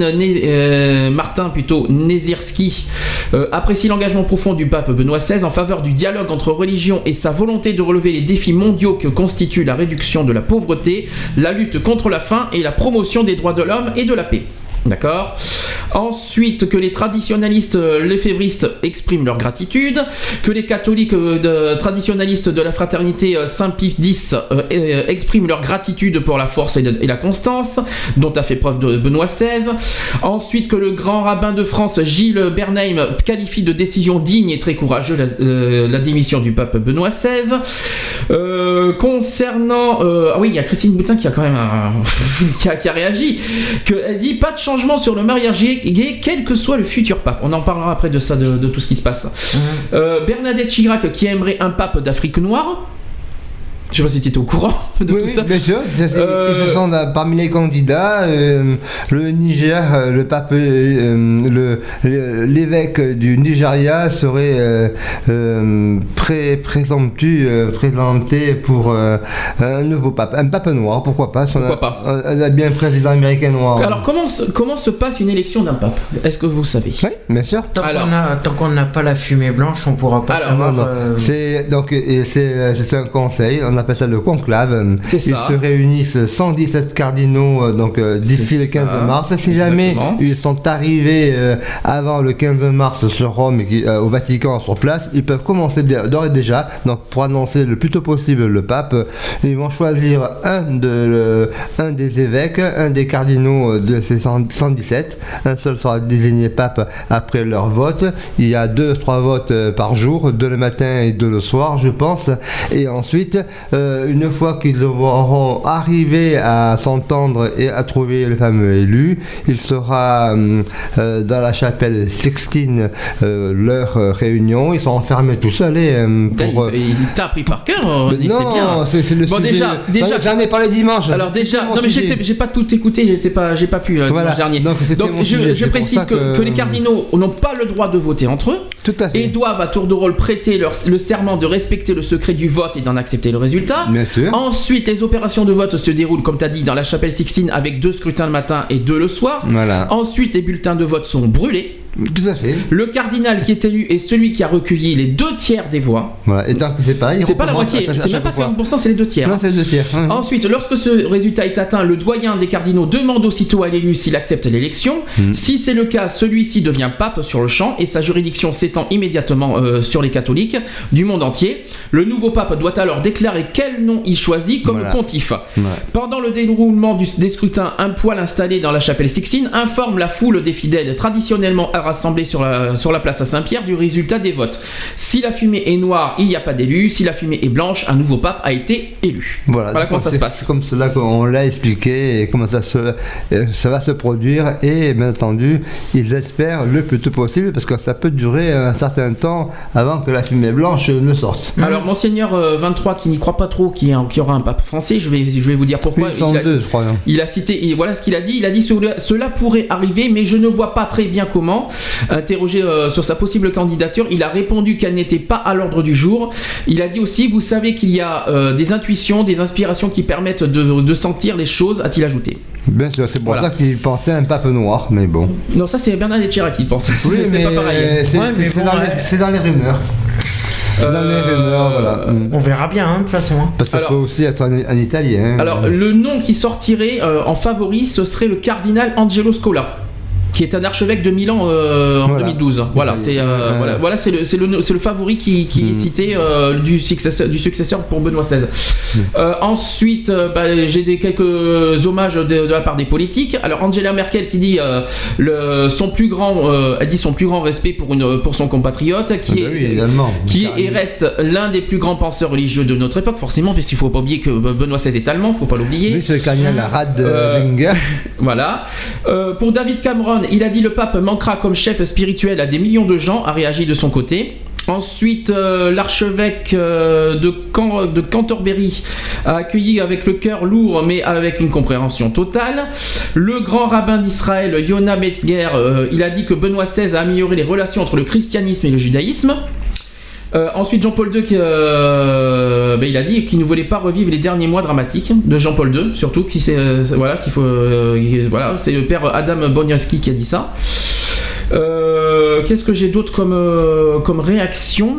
plutôt Nezierski, euh, apprécie l'engagement profond du pape Benoît XVI en faveur du dialogue entre religions et sa volonté de relever les défis mondiaux que constituent la réduction de la pauvreté, la lutte contre la faim et la promotion des droits de l'homme et de la paix. D'accord Ensuite, que les traditionalistes euh, lefévristes expriment leur gratitude, que les catholiques euh, de- traditionalistes de la fraternité euh, Saint-Pie X expriment leur gratitude pour la force et, la constance dont a fait preuve de Benoît XVI. Ensuite, que le grand rabbin de France, Gilles Bernheim, qualifie de décision digne et très courageuse la, démission du pape Benoît XVI. Concernant... ah oui, il y a Christine Boutin qui a quand même un- qui, a, qui a réagi, que elle dit pas de changement sur le mariage gay, quel que soit le futur pape. On en parlera après de ça, de, de tout ce qui se passe. Euh, Bernadette Chirac qui aimerait un pape d'Afrique noire. Je sais pas si tu étais au courant. de oui, tout oui, ça. bien sûr. c'est- Euh, et ce sont euh, parmi les candidats euh, le Niger, euh, le pape, euh, le- l'évêque du Nigeria serait pré- présomptu, euh, présenté pour euh, un nouveau pape, un pape noir, pourquoi pas. si on a- Pourquoi pas. On a bien un président américain noir. Alors comment se, comment se passe une élection d'un pape? Est-ce que vous savez? Oui, bien sûr. Tant Alors. qu'on a- tant qu'on n'a pas la fumée blanche, on pourra pas Alors, savoir. Euh, C'est donc c'est c'est un conseil, on appelle ça le conclave. Ils se réunissent 117 cardinaux euh, donc euh, d'ici le 15 ça. mars. Si jamais Exactement. ils sont arrivés euh, avant le 15 mars sur Rome et euh, au Vatican sur place, ils peuvent commencer d'ores et déjà donc pour annoncer le plus tôt possible le pape. Ils vont choisir un de le- un des évêques, un des cardinaux euh, de ces 100 117. Un seul sera désigné pape après leur vote. Il y a deux, trois votes euh, par jour, deux le matin et deux le soir, je pense. Et ensuite, euh, une fois qu'ils auront arrivé à s'entendre et à trouver le fameux élu, il sera euh, euh, dans la chapelle Sixtine euh, leur réunion. Ils sont enfermés tout seuls. et, Putain, pour, il, il t'a appris par cœur, on dit, c'est non, c'est le Bon, sujet. déjà- déjà- J'en ai parlé dimanche. Alors déjà, non mais j'ai pas tout écouté, j'étais pas, j'ai pas pu euh, Voilà, dimanche dernier. donc je, sujet, précise que, que- que les cardinaux n'ont pas le droit de voter entre eux Tout à fait. et doivent à tour de rôle prêter leur- le serment de respecter le secret du vote et d'en accepter le résultat. Bien sûr. Ensuite, les opérations de vote se déroulent, comme tu as dit, dans la chapelle Sixtine avec deux scrutins le matin et deux le soir. Voilà. Ensuite, les bulletins de vote sont brûlés. Tout à fait. Le cardinal qui est élu est celui qui a recueilli les deux tiers des voix. Voilà. Et que c'est pareil, il C'est pas la moitié, c'est même pas chaque fois. 50%, c'est les deux tiers. Non, c'est deux tiers. hein. Ensuite, lorsque ce résultat est atteint, le doyen des cardinaux demande aussitôt à l'élu s'il accepte l'élection. Hmm. Si c'est le cas, celui-ci devient pape sur le champ et sa juridiction s'étend immédiatement euh, sur les catholiques du monde entier. Le nouveau pape doit alors déclarer quel nom il choisit comme Voilà. pontife. Ouais. Pendant le déroulement du- des scrutins, un poêle installé dans la chapelle Sixtine informe la foule des fidèles traditionnellement rassemblés sur la, sur la place à Saint-Pierre du résultat des votes. Si la fumée est noire, il n'y a pas d'élu. Si la fumée est blanche, un nouveau pape a été élu. Voilà, comment ça se passe. C'est comme cela qu'on l'a expliqué et comment ça, se, euh, ça va se produire. Et bien entendu, ils espèrent le plus tôt possible parce que ça peut durer un certain temps avant que la fumée blanche ne sorte. Alors, Monseigneur euh, 23, qui n'y croit pas trop qu'il y, y aura un pape français, je vais, je vais vous dire pourquoi. Ils sont il, a, deux, je crois. hein. il a cité, et voilà ce qu'il a dit. Il a dit cela pourrait arriver, mais je ne vois pas très bien comment. Interrogé euh, sur sa possible candidature, il a répondu qu'elle n'était pas à l'ordre du jour. Il a dit aussi Vous savez qu'il y a euh, des intuitions, des inspirations qui permettent de, de sentir les choses, a-t-il ajouté. Bien sûr, c'est pour Voilà. ça qu'ils pensaient à un pape noir, mais bon. Non, ça c'est Bernard Chirac qui pense. Oui, mais pas pareil. c'est Ouais, bon, dans, les- ouais. c'est dans les rumeurs. C'est dans les Euh, rumeurs, voilà. On verra bien, hein, de toute façon. hein. Parce que ça alors- peut aussi être un, un italien. hein. Alors, le nom qui sortirait euh, en favori, ce serait le cardinal Angelo Scola. Qui est un archevêque de Milan euh, en Voilà. 2012. Voilà, c'est euh, voilà, voilà, c'est le, c'est le, c'est le favori qui, qui est Mm. cité euh, du, successeur, du successeur pour Benoît XVI. Mm. Euh, ensuite, bah, j'ai des, quelques hommages de, de la part des politiques. Alors Angela Merkel qui dit le, son plus grand, elle dit son plus grand respect pour une pour son compatriote qui Ah bah est oui, qui est et reste l'un des plus grands penseurs religieux de notre époque, forcément, parce qu'il faut pas oublier que Benoît XVI est allemand, faut pas l'oublier. Oui, c'est le cardinal Rad. Voilà. Pour David Cameron, il a dit le pape manquera comme chef spirituel à des millions de gens, a réagi de son côté. Ensuite, euh, l'archevêque euh, de, Can- Canterbury a accueilli avec le cœur lourd, mais avec une compréhension totale. Le grand rabbin d'Israël, Yona Metzger, euh, il a dit que Benoît XVI a amélioré les relations entre le christianisme et le judaïsme. Euh, ensuite, Jean-Paul II, euh, ben, il a dit qu'il ne voulait pas revivre les derniers mois dramatiques de Jean-Paul II, surtout que c'est euh, voilà qu'il faut voilà, c'est le père Adam Boniowski qui a dit ça. Qu'est-ce que j'ai d'autre comme comme réaction?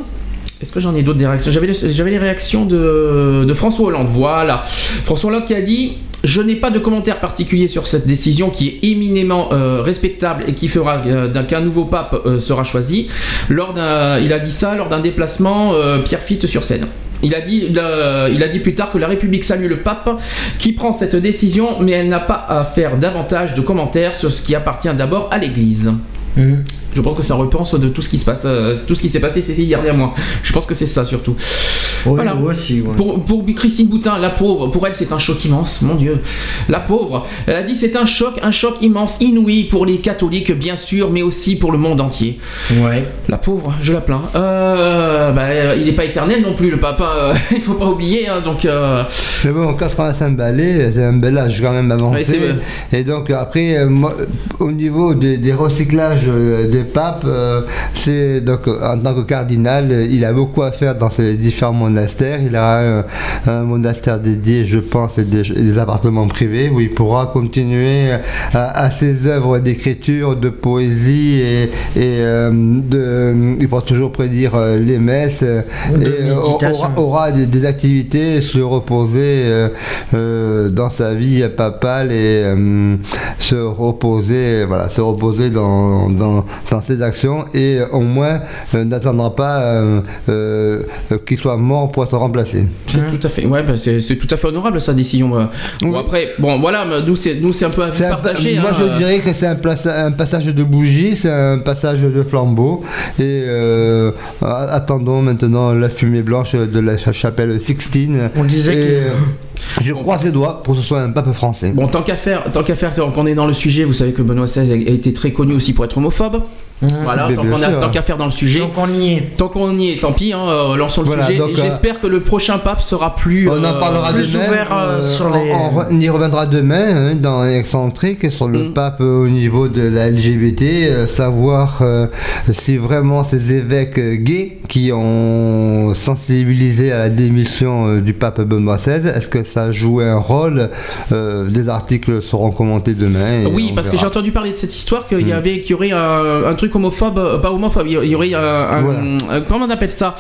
Est-ce que j'en ai d'autres des réactions? J'avais les, les réactions de, de François Hollande. Voilà. François Hollande qui a dit Je n'ai pas de commentaire particulier sur cette décision qui est éminemment euh, respectable et qui fera euh, qu'un nouveau pape euh, sera choisi. Lors il a dit ça lors d'un déplacement Pierre Fitte sur scène. Il a, dit, le- il a dit plus tard que la République salue le pape qui prend cette décision, mais elle n'a pas à faire davantage de commentaires sur ce qui appartient d'abord à l'Église. Mhm. Je pense que ça repense de tout ce qui se passe, tout ce qui s'est passé ces six derniers mois. Je pense que c'est ça surtout. Oui, Voilà. moi aussi, ouais. Pour, pour Christine Boutin, la pauvre, pour elle c'est un choc immense, mon Dieu. La pauvre, elle a dit c'est un choc, un choc immense, inouï pour les catholiques bien sûr, mais aussi pour le monde entier. Ouais. La pauvre, je la plains. Euh, bah, il n'est pas éternel non plus, le papa, euh, il faut pas oublier. hein, donc, euh, Mais bon, 85 balais, c'est un bel âge quand même avancé. et donc après, euh, moi, au niveau des, des recyclages des papes, c'est donc en tant que cardinal, il a beaucoup à faire dans ses différents monastères. Il a un, un monastère dédié, je pense, et des, appartements privés où il pourra continuer à, à ses œuvres d'écriture, de poésie et, et, euh, de, il pourra toujours prédire euh, les messes euh, et aura, aura des, des activités, se reposer euh, dans sa vie papale et euh, se reposer, voilà, se reposer dans, dans, dans ses actions et au moins n'attendra pas qu'il soit mort pour être remplacé. C'est tout à fait, ouais, bah, c'est c'est tout à fait honorable sa décision. Bon après, bon voilà, nous c'est nous c'est un peu à C'est un- partagé. moi hein, je euh. dirais que c'est un, place- un passage de bougie, c'est un passage de flambeau et euh, attendons maintenant la fumée blanche de la cha- chapelle Sixtine. On disait Et, que- euh, je croise les doigts pour que ce soit un pape français. Bon, tant qu'à faire, tant qu'à faire, tant qu'on est dans le sujet, vous savez que Benoît XVI a été très connu aussi pour être homophobe. Voilà, Mais tant qu'on a- sûr. tant qu'à faire dans le sujet. Donc on y est. Tant qu'on y est, tant pis, hein, euh, lançons le Voilà, sujet. donc, et euh, j'espère que le prochain pape sera plus. On en euh, parlera plus demain. ouvert, euh, sur on- les- on, y reviendra demain hein, dans Excentrique sur le Mm. pape euh, au niveau de la LGBT, euh, savoir euh, si vraiment ces évêques euh, gays qui ont sensibilisé à la démission euh, du pape Benoît XVI, est-ce que ça a joué un rôle Euh, Des articles seront commentés demain. Oui, parce que j'ai entendu parler de cette histoire qu'il y Mm. avait, qu'il y aurait un, un truc homophobe, euh, pas homophobe, il y aurait un, un- Voilà. un- comment on appelle ça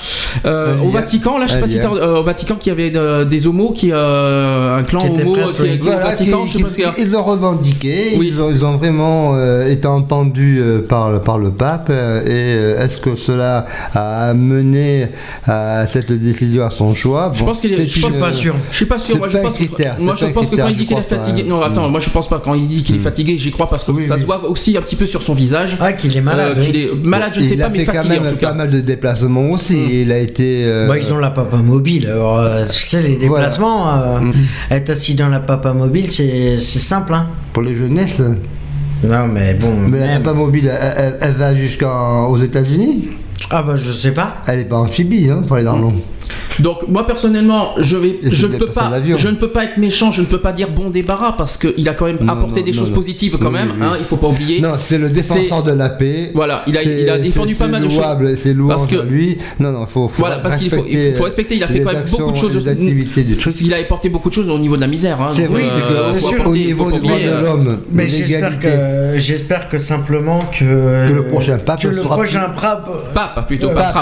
Euh, Au. Vatican, là, je sais pas si euh, au Vatican, qui avait euh, des homos, qui euh, un clan Qui homo qui, qui au Voilà, Vatican, qui- je sais pas ce qu'il y a. qui- ils ont revendiqué, Oui. ils, ont, ils ont vraiment euh, été entendus euh, par, le- par le pape. euh, et euh, est-ce que cela a mené à cette décision, à son choix? Je Bon, pense qu'il est- c'est je pense- une- pas sûr. Je suis pas sûr. Moi, je pense un que, critère, moi, je pense que quand il dit qu'il est fatigué, non, attends, Mm. moi je pense pas. Quand il dit qu'il est Mm. fatigué, j'y crois parce que ça se voit aussi un petit peu sur son visage. Ah, qu'il est malade. Euh, qu'il est malade, je ne sais il pas, a mais quand même pas mal de déplacements aussi. Mm. Il a été. euh, Bah, ils ont la papa mobile. Alors, euh, tu sais, les Voilà. déplacements, euh, Mm. être assis dans la papa mobile, c'est simple. Hein. Pour les jeunesses. Non, mais bon. Mais la pas mobile, elle, elle- elle va jusqu'aux États-Unis? Ah, bah, je sais pas. Elle est pas amphibie hein, pour aller dans l'eau. Donc moi personnellement, je vais, Et je se ne peux pas, en avion. je ne peux pas être méchant, je ne peux pas dire bon débarras parce qu'il a quand même Non, apporté non, des non, choses non. positives quand Oui, même. oui, oui. Hein, il faut pas oublier. Non, c'est le défenseur de la paix. Voilà, il a, C'est- il a défendu pas mal de C'est choses. louable, c'est louable Parce que- lui. Non, non, il faut, faut Voilà, parce qu'il faut, il faut respecter. Il a fait quand même beaucoup de choses. Les activités du truc. Il a apporté beaucoup de choses au niveau de la misère. hein, C'est vrai, euh, c'est sûr, au niveau droits oublier, de euh, l'homme, Mais j'espère l'égalité. que, j'espère que simplement que, Que le prochain pape que le prochain pape, Pape plutôt, Euh, pas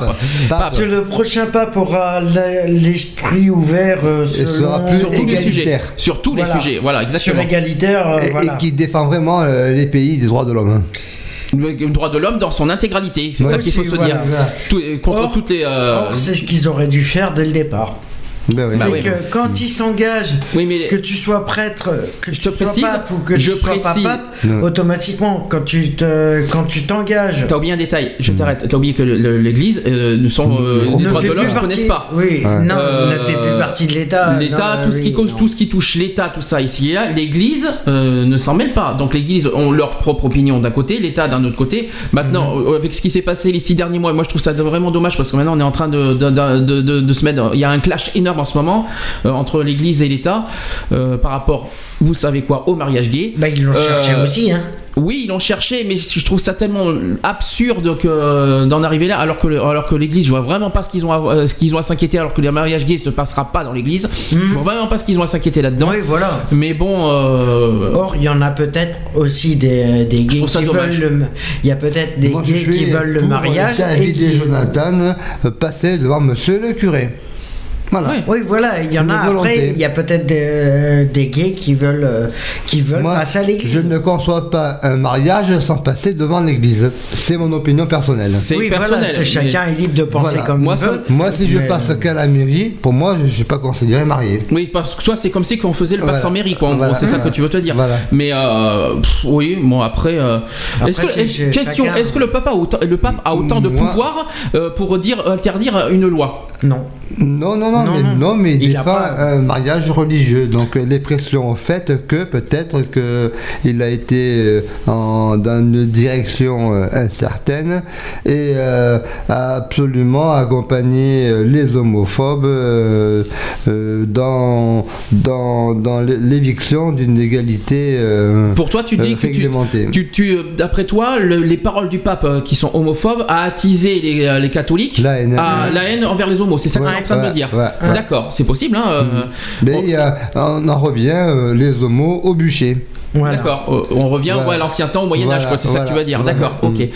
pape. que le prochain pape aura l'esprit ouvert euh, selon sera plus Sur tous les sujets. Sur tous les sujets. Voilà, sur exactement. égalitaire. euh, Et, voilà. et qui défend vraiment euh, les pays des droits de l'homme. hein. Le droit de l'homme dans son intégralité. C'est Ouais, ça qu'il faut se voilà. dire. Tout- contre Or- toutes les. euh, Or, c'est ce qu'ils auraient dû faire dès le départ. Ben oui. Bah oui, que mais- quand ils s'engagent, Oui, mais que tu sois prêtre, que Je tu te sois précise, pape ou que je tu sois pas pape, Non. automatiquement, quand tu te, quand tu t'engages, T'as oublié un détail, je t'arrête. T'as oublié que l'Église euh, ne sont euh, Ne les ne droits fait de l'homme plus ne connaissent partie. pas. Oui, Ouais. non, Euh, ne fait plus partie de l'État. L'État, tout ce qui oui, cause, non. tout ce qui touche l'État, tout ça ici et là, l'Église euh, ne s'en mêle pas. Donc l'Église ont leur propre opinion d'un côté, l'État d'un autre côté. Maintenant, Mhm. euh, avec ce qui s'est passé les six derniers mois, moi je trouve ça vraiment dommage parce que maintenant on est en train de, de, de- de- de- de se mettre. Il y a un clash énorme en ce moment euh, entre l'Église et l'État euh, par rapport, vous savez quoi, au mariage gay. Bah, ils l'ont Euh, cherché aussi, hein. Oui, ils l'ont cherché, mais je trouve ça tellement absurde que d'en arriver là, alors que le- alors que l'Église, je vois vraiment pas ce qu'ils ont à, ce qu'ils ont à s'inquiéter, alors que le mariage gay ne passera pas dans l'Église. Je vois vraiment pas ce qu'ils ont à s'inquiéter là-dedans. Oui, voilà. Mais bon, euh, Or, il y en a peut-être aussi des, des gays qui dommage. veulent le. Il y a peut-être des Moi, gays qui veulent le mariage. David et et qui- Jonathan passer devant monsieur le curé. Voilà. Oui, voilà, il y en a volonté. après, il y a peut-être des, euh, des gays qui veulent, euh, qui veulent Moi, passer à l'église. je ne conçois pas un mariage sans passer devant l'église. C'est mon opinion personnelle. c'est oui, voilà, personnel. c'est- chacun est libre de penser Voilà. comme Moi, il ça- veut. Moi, si je passe qu'à la mairie, pour moi, je ne suis pas considéré marié. Oui, parce que soit c'est comme si qu'on faisait le Voilà. sans mairie, quoi. En Voilà. c'est ça que tu veux te dire. Voilà. Mais euh, pff, oui, bon après, euh, Après, est-ce que question, chacun. est-ce que le papa a autant, le pape a autant de Moi- pouvoir euh, pour dire interdire une loi? Non. Non, non, non, Non, mais, non. non, mais Il a défend pas- un mariage religieux. Donc euh, les pressions ont fait que peut-être que il a été euh, en, dans une direction euh, incertaine et euh, a absolument accompagné euh, les homophobes euh, euh, dans, dans, dans l'é- l'éviction d'une égalité euh, Pour toi, tu dis euh, que tu, réglementée. tu, tu- euh, d'après toi, le- les paroles du pape euh, qui sont homophobes a attisé les, euh, les catholiques La haine. à la haine envers les C'est ça que tu es en train de me dire. ouais, ouais. D'accord, c'est possible. Hein, euh, Mais y a- on en revient euh, les homos au bûcher. Voilà. D'accord, euh, on revient Voilà. ouais, à l'ancien temps, au Moyen-Âge, Voilà, c'est ça que tu vas dire. voilà. D'accord, ok. Mm.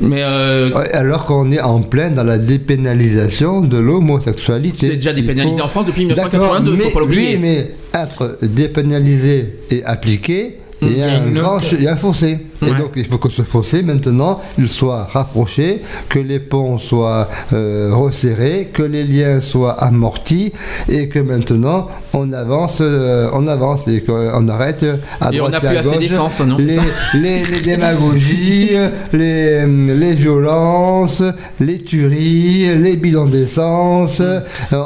Mais euh, Ouais, Alors qu'on est en plein dans la dépénalisation de l'homosexualité. c'est déjà dépénalisé faut- en France depuis D'accord, 1982, mais, faut pas l'oublier. oui, mais être dépénalisé et appliqué, il y Il y a un grand il y a un fossé. Et donc il faut que ce fossé maintenant il soit rapproché, que les ponts soient euh, resserrés, que les liens soient amortis et que maintenant on avance, euh, on avance et qu'on arrête à Et on droite n'a et plus à assez gauche d'essence, non, les, les, les démagogies, les, les violences, les tueries, les bilans d'essence. Euh,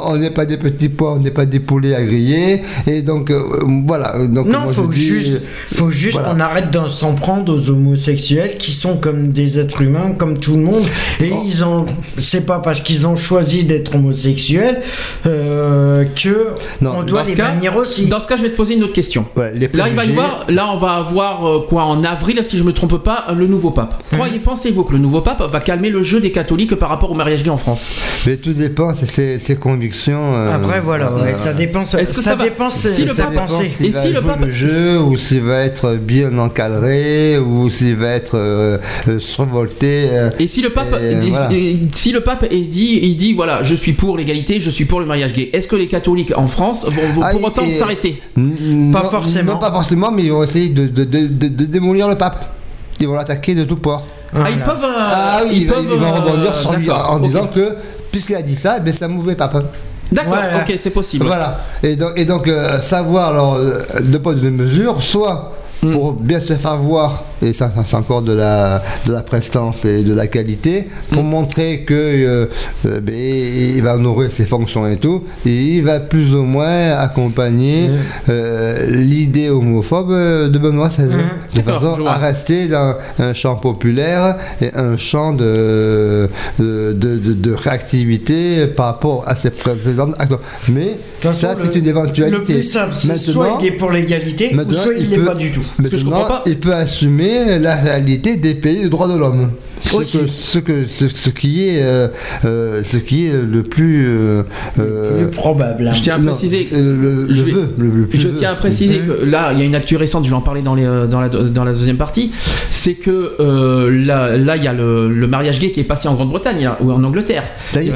on n'est pas des petits pois, on n'est pas des poulets à griller. Et donc euh, voilà. Donc Non, moi, faut juste, faut juste voilà. qu'on arrête de s'en prendre aux homosexuels qui sont comme des êtres humains, comme tout le monde. Et Oh. ils ont, c'est pas parce qu'ils ont choisi d'être homosexuels euh, que Non, on doit Dans les ce cas- bannir aussi. Dans ce cas, je vais te poser une autre question. Ouais, les Là, il va y avoir, là, on va avoir euh, quoi en avril, si je me trompe pas, le nouveau pape. Croyez, pensez-vous que le nouveau pape va calmer le jeu des catholiques par rapport au mariage gay en France? Mais tout dépend, c'est ses, ses convictions. euh, Après voilà, ouais, voilà. ça dépend, ça, Est-ce que ça va- dépend si le sa pape- Et va si le jouer pape- le jeu ou s'il va être bien encadré ou s'il va être euh, euh, survolté. euh, Et si le pape, Et dit- voilà. si le pape est dit, il dit voilà, je suis pour l'égalité, je suis pour le mariage gay. Est-ce que les catholiques en France vont, vont Ah, pour autant s'arrêter? Pas non, forcément. Non, pas forcément, mais ils vont essayer de, de- de- de- de démolir le pape. Ils vont l'attaquer de tout port. Ah, ils peuvent. euh, ah oui, ils peuvent, euh, rebondir sur lui en, disant que, puisqu'il a dit ça, ben, c'est un mauvais pape. D'accord, Ouais, ok, c'est possible. Voilà. Et donc, et donc euh, savoir alors, euh, de points de mesure, soit Mm. pour bien se faire voir, et ça, ça, c'est encore de la, de la prestance et de la qualité, pour Mm. montrer que euh, euh, ben, il va honorer ses fonctions et tout, et il va plus ou moins accompagner Mm. euh, l'idée homophobe de Benoît XVI, de. D'accord, façon à rester dans un champ populaire et un champ de, de, de, de- de réactivité par rapport à ses précédentes actions. Mais ça, façon, c'est le- une éventualité. Le plus simple, c'est soit Maintenant- il est pour l'égalité, ou soit il il l'est peut- pas du tout. Que je Maintenant, comprends pas- il peut assumer la réalité des pays de droits de l'homme. Ce, que, ce, que, ce, ce qui est, euh, euh, ce qui est le plus. euh, plus probable. hein. Je tiens à préciser. le, le- le je vais- vœu, le- le plus Je vœu. tiens à préciser que là, il y a une actu récente, je vais en parler dans, les, euh, dans, la, dans la deuxième partie. C'est que euh, là, là, il y a le, le mariage gay qui est passé en Grande-Bretagne là, ou en Angleterre. Et-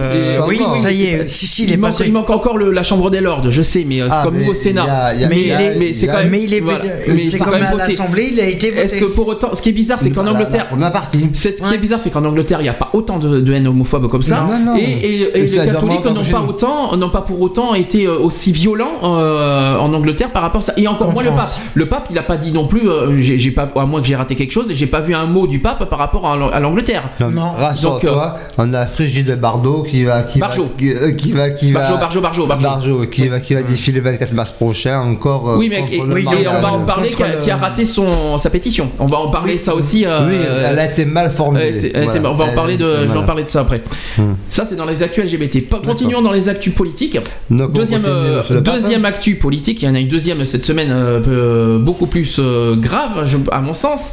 oui, encore. ça y est, si, si, il, Il, est manque, passé. il manque encore le- la Chambre des Lords, je sais, mais c'est Ah, comme mais au Sénat. Mais c'est quand même- Mais il est, Voilà. mais c'est comme même à voté. l'Assemblée, il a été voté. Est-ce que pour autant, ce qui est bizarre, c'est qu'en Angleterre, première partie. c'est- ce qui est bizarre, c'est qu'en Angleterre, il n'y a pas autant de, de haine homophobe comme ça. Non, non. Et, et- et Mais les catholiques n'ont pas autant, n'ont pas pour autant été euh, aussi violents euh, en Angleterre par rapport à ça. Et encore moins le pape. Le pape, il n'a pas dit non plus. euh, j'ai pas, à moins que j'ai raté quelque chose, j'ai pas vu un mot du pape par rapport à, l'Ang- à l'Angleterre. Non, Non. Rassure-toi, Donc, on a Frigide Bardot qui va. Qui Barjot. Va, qui, euh, qui va. Qui Barjot, va Barjot, Barjot, Barjot. qui va, qui va défiler le 24 mars prochain encore. Oui, mais et, le et mariage. on va en parler qui a, le- qui a raté son, sa pétition. On va en parler Oui, ça aussi. euh, Oui, elle a été mal formulée. Elle Voilà. on va en parler de, je vais en Voilà. parler de ça après. Hmm. Ça c'est dans les actus LGBT. Continuons dans les actus politiques. Donc, Deuxième, continue, euh, pape. deuxième actu politique, il y en a une deuxième cette semaine euh, peu- beaucoup plus euh, grave je- à mon sens,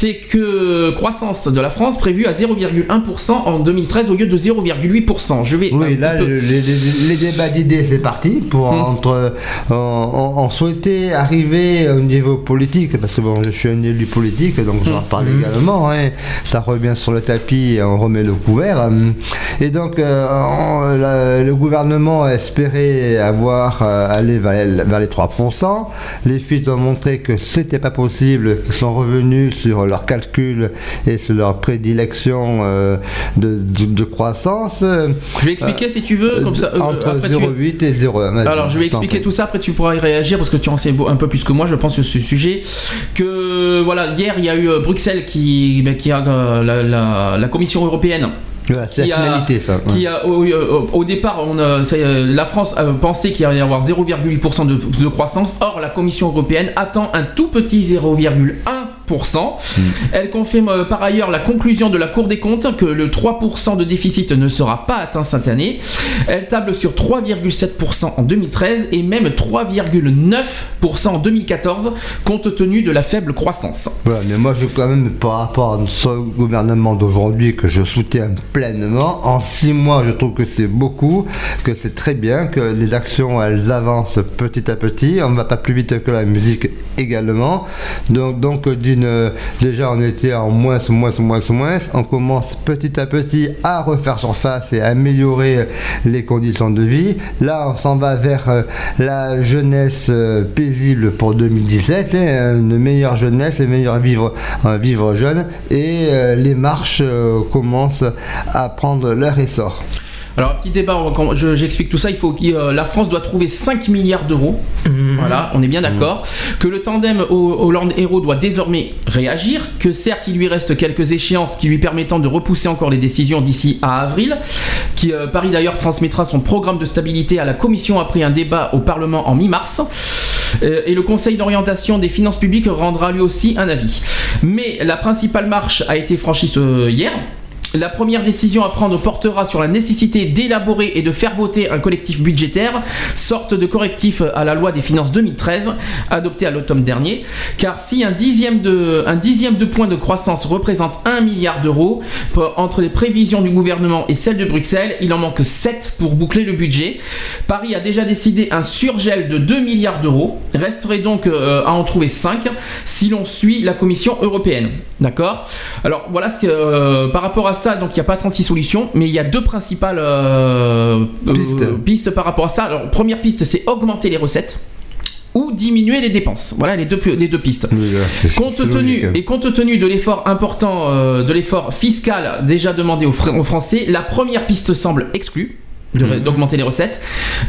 c'est que croissance de la France prévue à 0,1% en 2013 au lieu de 0,8%. Je vais Oui, là, peu- le- les, les- débats d'idées, c'est parti. Pour Hmm. entre, on souhaitait arriver au niveau politique, parce que bon, je suis un élu politique, donc j'en Hmm. parle également. hein. ça revient sur le tapis et on remet le couvert. hum. Et donc, euh, on- la- le gouvernement a espéré avoir euh, aller vers, les- vers les 3%. Les fuites ont montré que c'était pas possible, qu'ils sont revenus sur leurs calculs et sur leur prédilection euh, de, de- de croissance. je vais expliquer si tu veux, comme ça. euh, Entre après, tu- 0,8 et 0,1. Vas-y, Alors je vais expliquer tout ça, après tu pourras y réagir parce que tu en sais un peu plus que moi, je pense, sur ce sujet. Que voilà, hier il y a eu euh, Bruxelles qui, ben, qui a euh, la, la- la Commission européenne c'est qui la a- finalité, ça. qui a- au, départ, on euh, la France euh, pensait qu'il allait y avoir 0,8% de, de croissance. Or, la Commission européenne attend un tout petit 0,1%. Elle confirme euh, par ailleurs la conclusion de la Cour des comptes que le 3% de déficit ne sera pas atteint cette année. Elle table sur 3,7% en 2013 et même 3,9% en 2014, compte tenu de la faible croissance. Voilà, mais moi, je quand même, par rapport à ce gouvernement d'aujourd'hui que je soutiens pleinement, en six mois, je trouve que c'est beaucoup, que c'est très bien, que les actions, elles avancent petit à petit. On ne va pas plus vite que la musique également. Donc, donc d'une, déjà, on était en moins, moins, moins, moins. On commence petit à petit à refaire surface et à améliorer les conditions de vie. Là, on s'en va vers euh, la jeunesse euh, paisible pour 2017, hein, une meilleure jeunesse et meilleur vivre, euh, vivre jeune. Et euh, les marches euh, commencent à prendre leur essor. Alors, petit débat, je- j'explique tout ça. Il faut que euh, la France doit trouver 5 milliards d'euros. Voilà, on est bien d'accord. Que le tandem Ho- Hollande-Hérault doit désormais réagir. Que certes, il lui reste quelques échéances qui lui permettant de repousser encore les décisions d'ici à avril. Qui, euh, Paris d'ailleurs transmettra son programme de stabilité à la Commission après un débat au Parlement en mi-mars. Euh, et le Conseil d'orientation des finances publiques rendra lui aussi un avis. Mais la principale marche a été franchie hier. La première décision à prendre portera sur la nécessité d'élaborer et de faire voter un collectif budgétaire, sorte de correctif à la loi des finances 2013, adoptée à l'automne dernier. Car si un dixième de, point de croissance représente 1 milliard d'euros, entre les prévisions du gouvernement et celles de Bruxelles, il en manque 7 pour boucler le budget. Paris a déjà décidé un surgel de 2 milliards d'euros. Resterait donc euh, à en trouver 5 si l'on suit la Commission européenne. D'accord? Alors voilà ce que euh, par rapport à ça, donc il n'y a pas 36 solutions, mais il y a deux principales euh, Pistes. euh, pistes par rapport à ça. Alors première piste, c'est augmenter les recettes ou diminuer les dépenses. Voilà les deux, les deux pistes. Compte c'est tenu, logique. et compte tenu de l'effort important, euh, de l'effort fiscal déjà demandé aux, Fr- aux Français, la première piste semble exclue. de- Mhm. d'augmenter les recettes.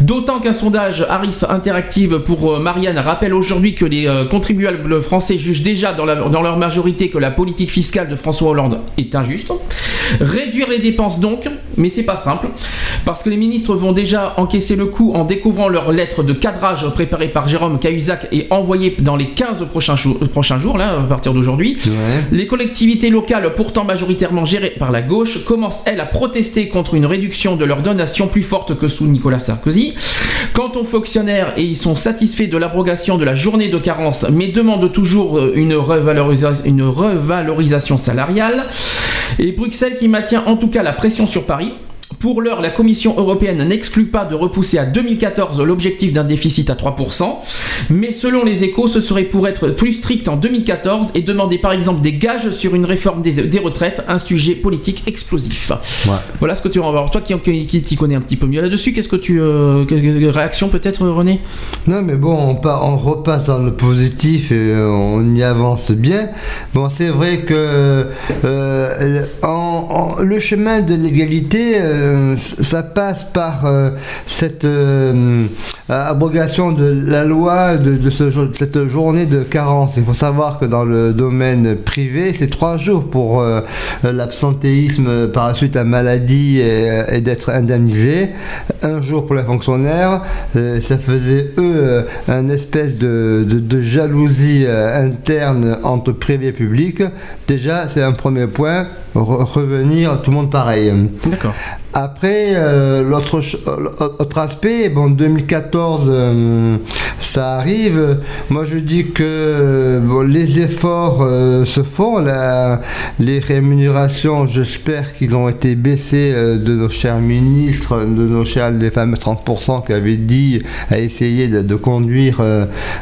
D'autant qu'un sondage Harris Interactive pour euh, Marianne rappelle aujourd'hui que les euh, contribuables français jugent déjà dans, la- dans leur majorité que la politique fiscale de François Hollande est injuste. Réduire les dépenses donc, mais c'est pas simple, parce que les ministres vont déjà encaisser le coup en découvrant leur lettre de cadrage préparée par Jérôme Cahuzac et envoyée dans les 15 prochains, jours- prochains jours, là, à partir d'aujourd'hui. Les collectivités locales, pourtant majoritairement gérées par la gauche, commencent, elles, à protester contre une réduction de leurs donations plus forte que sous Nicolas Sarkozy. Quant aux fonctionnaires, et ils sont satisfaits de l'abrogation de la journée de carence, mais demandent toujours euh, une, revalorisa- une revalorisation salariale. Et Bruxelles qui maintient en tout cas la pression sur Paris. Pour l'heure, la Commission européenne n'exclut pas de repousser à 2014 l'objectif d'un déficit à 3%, mais selon les échos, ce serait pour être plus strict en 2014 et demander par exemple des gages sur une réforme des, des retraites, un sujet politique explosif. Voilà ce que tu vas voir. Toi qui, t'y connais un petit peu mieux là-dessus, qu'est-ce que tu... Euh, réaction peut-être René? Non, mais bon, on, pa- on repasse dans le positif et euh, on y avance bien. Bon, c'est vrai que euh, en- en- le chemin de l'égalité, euh, ça passe par euh, cette euh, abrogation de la loi de, cette journée de carence. Il faut savoir que dans le domaine privé, c'est trois jours pour euh, l'absentéisme par la suite à maladie et, d'être indemnisé. Un jour pour les fonctionnaires. Euh, ça faisait eux euh, un espèce de, jalousie euh, interne entre privé et public. Déjà, c'est un premier point. Re- revenir tout le monde pareil. D'accord. Après, euh, l'autre euh, autre aspect, bon, 2014, euh, ça arrive. Moi, je dis que bon, les efforts euh, se font. La- les rémunérations, j'espère qu'ils ont été baissées euh, de nos chers ministres, de nos chers, les fameux 30% qui avaient dit à essayer de, de conduire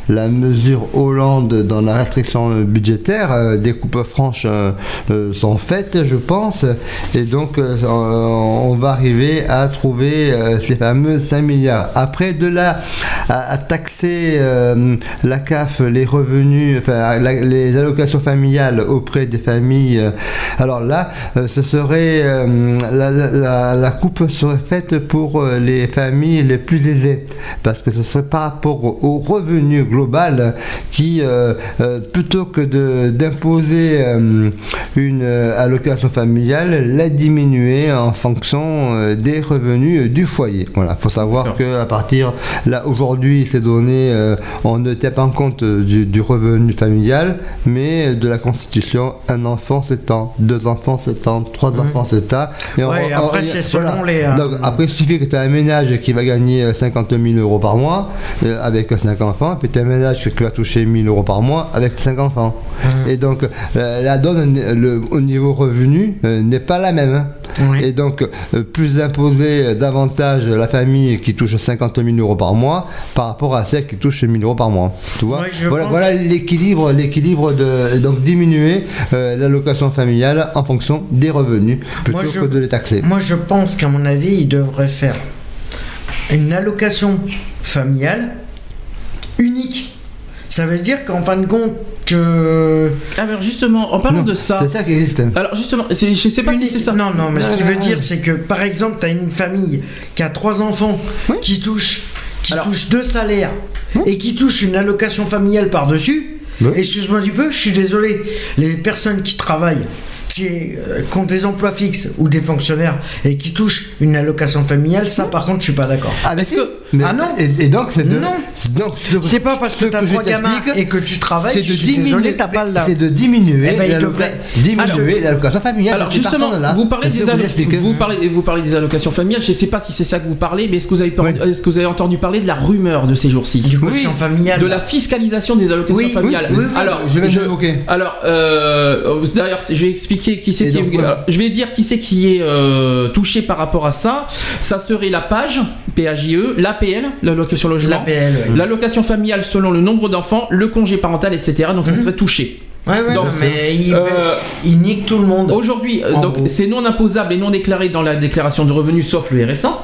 la mesure Hollande dans la restriction budgétaire. Des coupes franches euh, euh, sont faites, je pense. Et donc, euh, on va arriver à trouver ces fameux 5 milliards. Après, de là à, taxer la CAF, les revenus, enfin, les allocations familiales auprès des familles, alors là, ce serait la, coupe serait faite pour les familles les plus aisées, parce que ce serait par rapport au, revenu global qui, plutôt que d'imposer une euh, allocation familiale, la diminuer en fonction euh, des revenus euh, du foyer. Voilà, faut savoir que à partir là aujourd'hui, ces données, euh, on ne tient pas en compte euh, du, du revenu familial, mais de la constitution, un enfant c'est ans, deux enfants c'est ans, trois enfants c'est ans. Et Ouais, après, c'est selon les, euh, Donc, après, il suffit que tu as un ménage qui va gagner euh, 50 000 euros par mois euh, avec 5 enfants, puis tu as un ménage qui va toucher 1000 euros par mois avec 5 enfants. Et donc, euh, la donne le- au niveau revenu euh, n'est pas la même. hein. Et donc, euh, plus imposer euh, davantage la famille qui touche 50 000 euros par mois par rapport à celle qui touche 1000 euros par mois. Tu vois voilà, pense- voilà l'équilibre, l'équilibre de donc diminuer euh, l'allocation familiale en fonction des revenus plutôt Moi, je- que de les taxer. Moi, je pense qu'à mon avis, il devrait faire une allocation familiale unique. Ça veut dire qu'en fin de compte, que. Alors justement, en parlant de ça. C'est ça qui existe. Alors justement, c'est- je sais pas si c'est ça. Non, non, mais ce Ouais, qu'il veut dire, c'est que par exemple, tu as une famille qui a trois enfants qui touchent qui touchent deux salaires et qui touchent une allocation familiale par-dessus. Excuse-moi du peu, je suis désolé. Les personnes qui travaillent, qui, euh, qui ont des emplois fixes ou des fonctionnaires et qui touchent une allocation familiale, ça par contre, je suis pas d'accord. Ah, mais si. ah non Et, et donc, c'est de. Non. donc, ce- C'est pas parce que ce tu as je trois gamins t'explique, et que tu travailles, c'est je de suis diminuer- t'as pas la- C'est de diminuer Eh ben, il l'alloca- devrait- diminuer l'allocation familiale. Alors justement, vous parlez, des ce vous, parlez, vous parlez des allocations familiales, je ne sais pas si c'est ça que vous parlez, mais est-ce que vous avez, par- est-ce que vous avez entendu parler de la rumeur de ces jours-ci Du quotient familial. De la fiscalisation des allocations Oui, familiales. oui, oui, oui. alors, Je vais alors euh, d'ailleurs, je vais expliquer qui c'est qui est- voilà. Je vais dire qui c'est qui est euh, touché par rapport à ça. Ça serait la page, PAJE, l'APL, l'allocation logement, l'allocation familiale selon le nombre d'enfants, le congé parental, etc. Donc ça serait touché. Ouais, ouais, Donc, mais il, euh, il nique tout le monde. Aujourd'hui, euh, donc c'est non imposable et non déclaré dans la déclaration de revenus sauf le RSA.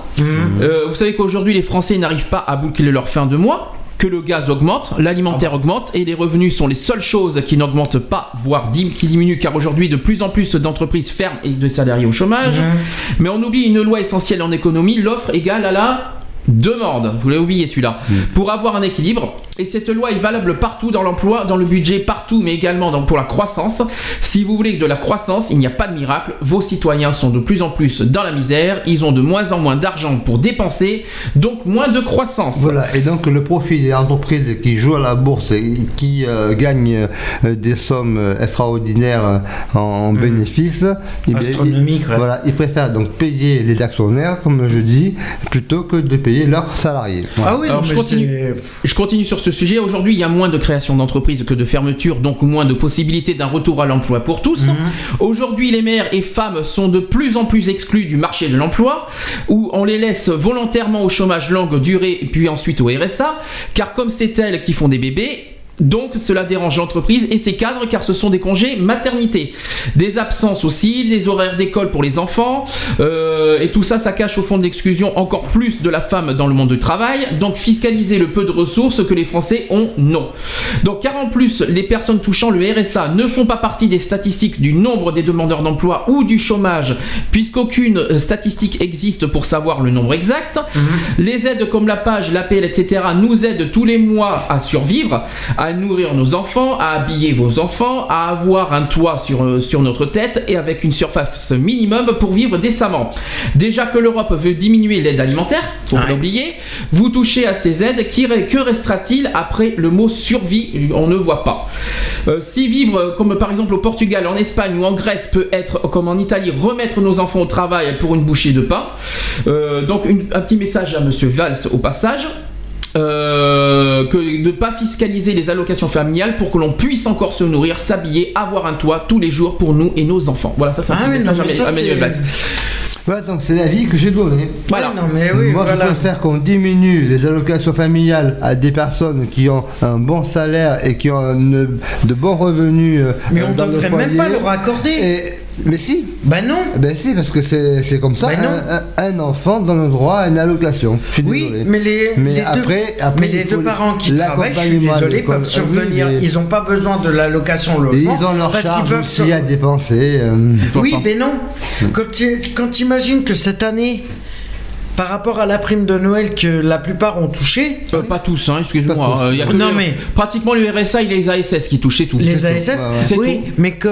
Euh, vous savez qu'aujourd'hui les Français n'arrivent pas à boucler leur fin de mois, que le gaz augmente, l'alimentaire Ah augmente et les revenus sont les seules choses qui n'augmentent pas, voire qui diminuent, car aujourd'hui de plus en plus d'entreprises ferment et de salariés au chômage. Mais on oublie une loi essentielle en économie, l'offre égale à la demande. Vous l'avez oublié celui-là. Pour avoir un équilibre. Et cette loi est valable partout dans l'emploi, dans le budget, partout, mais également dans- pour la croissance. Si vous voulez de la croissance, il n'y a pas de miracle. Vos citoyens sont de plus en plus dans la misère. Ils ont de moins en moins d'argent pour dépenser, donc moins de croissance. Voilà, et donc le profit des entreprises qui jouent à la bourse et qui euh, gagnent euh, des sommes euh, extraordinaires en, en bénéfices, eh bien, ils, ouais. voilà, ils préfèrent donc payer les actionnaires, comme je dis, plutôt que de payer leurs salariés. Voilà. Ah oui, Alors, non, je, mais continue, c'est- je continue sur ce sujet. Aujourd'hui, il y a moins de création d'entreprises que de fermetures, donc moins de possibilités d'un retour à l'emploi pour tous. Mhm. Aujourd'hui, les mères et femmes sont de plus en plus exclus du marché de l'emploi, où on les laisse volontairement au chômage longue durée, puis ensuite au RSA, car comme c'est elles qui font des bébés, donc cela dérange l'entreprise et ses cadres car ce sont des congés maternité. Des absences aussi, des horaires d'école pour les enfants, euh, et tout ça, ça cache au fond de l'exclusion encore plus de la femme dans le monde du travail. Donc fiscaliser le peu de ressources que les Français ont, non. Donc car en plus, les personnes touchant le RSA ne font pas partie des statistiques du nombre des demandeurs d'emploi ou du chômage, puisqu'aucune statistique existe pour savoir le nombre exact. Les aides comme la page, l'APL, etc. nous aident tous les mois à survivre, à nourrir nos enfants, à habiller vos enfants, à avoir un toit sur, euh, sur notre tête et avec une surface minimum pour vivre décemment. Déjà que l'Europe veut diminuer l'aide alimentaire, faut pas l'oublier, vous touchez à ces aides, qui, que restera-t-il après le mot survie? On ne voit pas. Euh, si vivre euh, comme par exemple au Portugal, en Espagne ou en Grèce peut être comme en Italie, remettre nos enfants au travail pour une bouchée de pain. Euh, donc une- un petit message à Monsieur Valls au passage. Euh, que de ne pas fiscaliser les allocations familiales pour que l'on puisse encore se nourrir, s'habiller, avoir un toit tous les jours pour nous et nos enfants. Voilà, ça c'est un Ah petit oui, message non, mais à ça. Voilà, donc c'est l'avis que j'ai donné. Voilà. non, mais oui, Moi, voilà. je préfère qu'on diminue les allocations familiales à des personnes qui ont un bon salaire et qui ont de bons revenus. euh, Mais on le devrait même pas leur accorder. Et- mais si. Ben non. Ben si, parce que c'est c'est comme ça. Ben non. un, un- un enfant donne le droit à une allocation. Je suis Oui, désolé. mais les, Mais les deux, après- après, mais les deux parents qui travaillent, je suis désolé, peuvent survenir. Oui, mais- Ils n'ont pas besoin de l'allocation logement. ils ont leur parce charge peuvent aussi sur- à dépenser. euh, Oui, mais non. Quand tu quand imagines que cette année, par rapport à la prime de Noël que la plupart ont touché, Euh, pas tous, hein, excuse-moi. Tous. euh, il y a que Non, mais- Pratiquement le RSA et les ASS qui touchaient tout. les. ASS, oui, tout. mais que,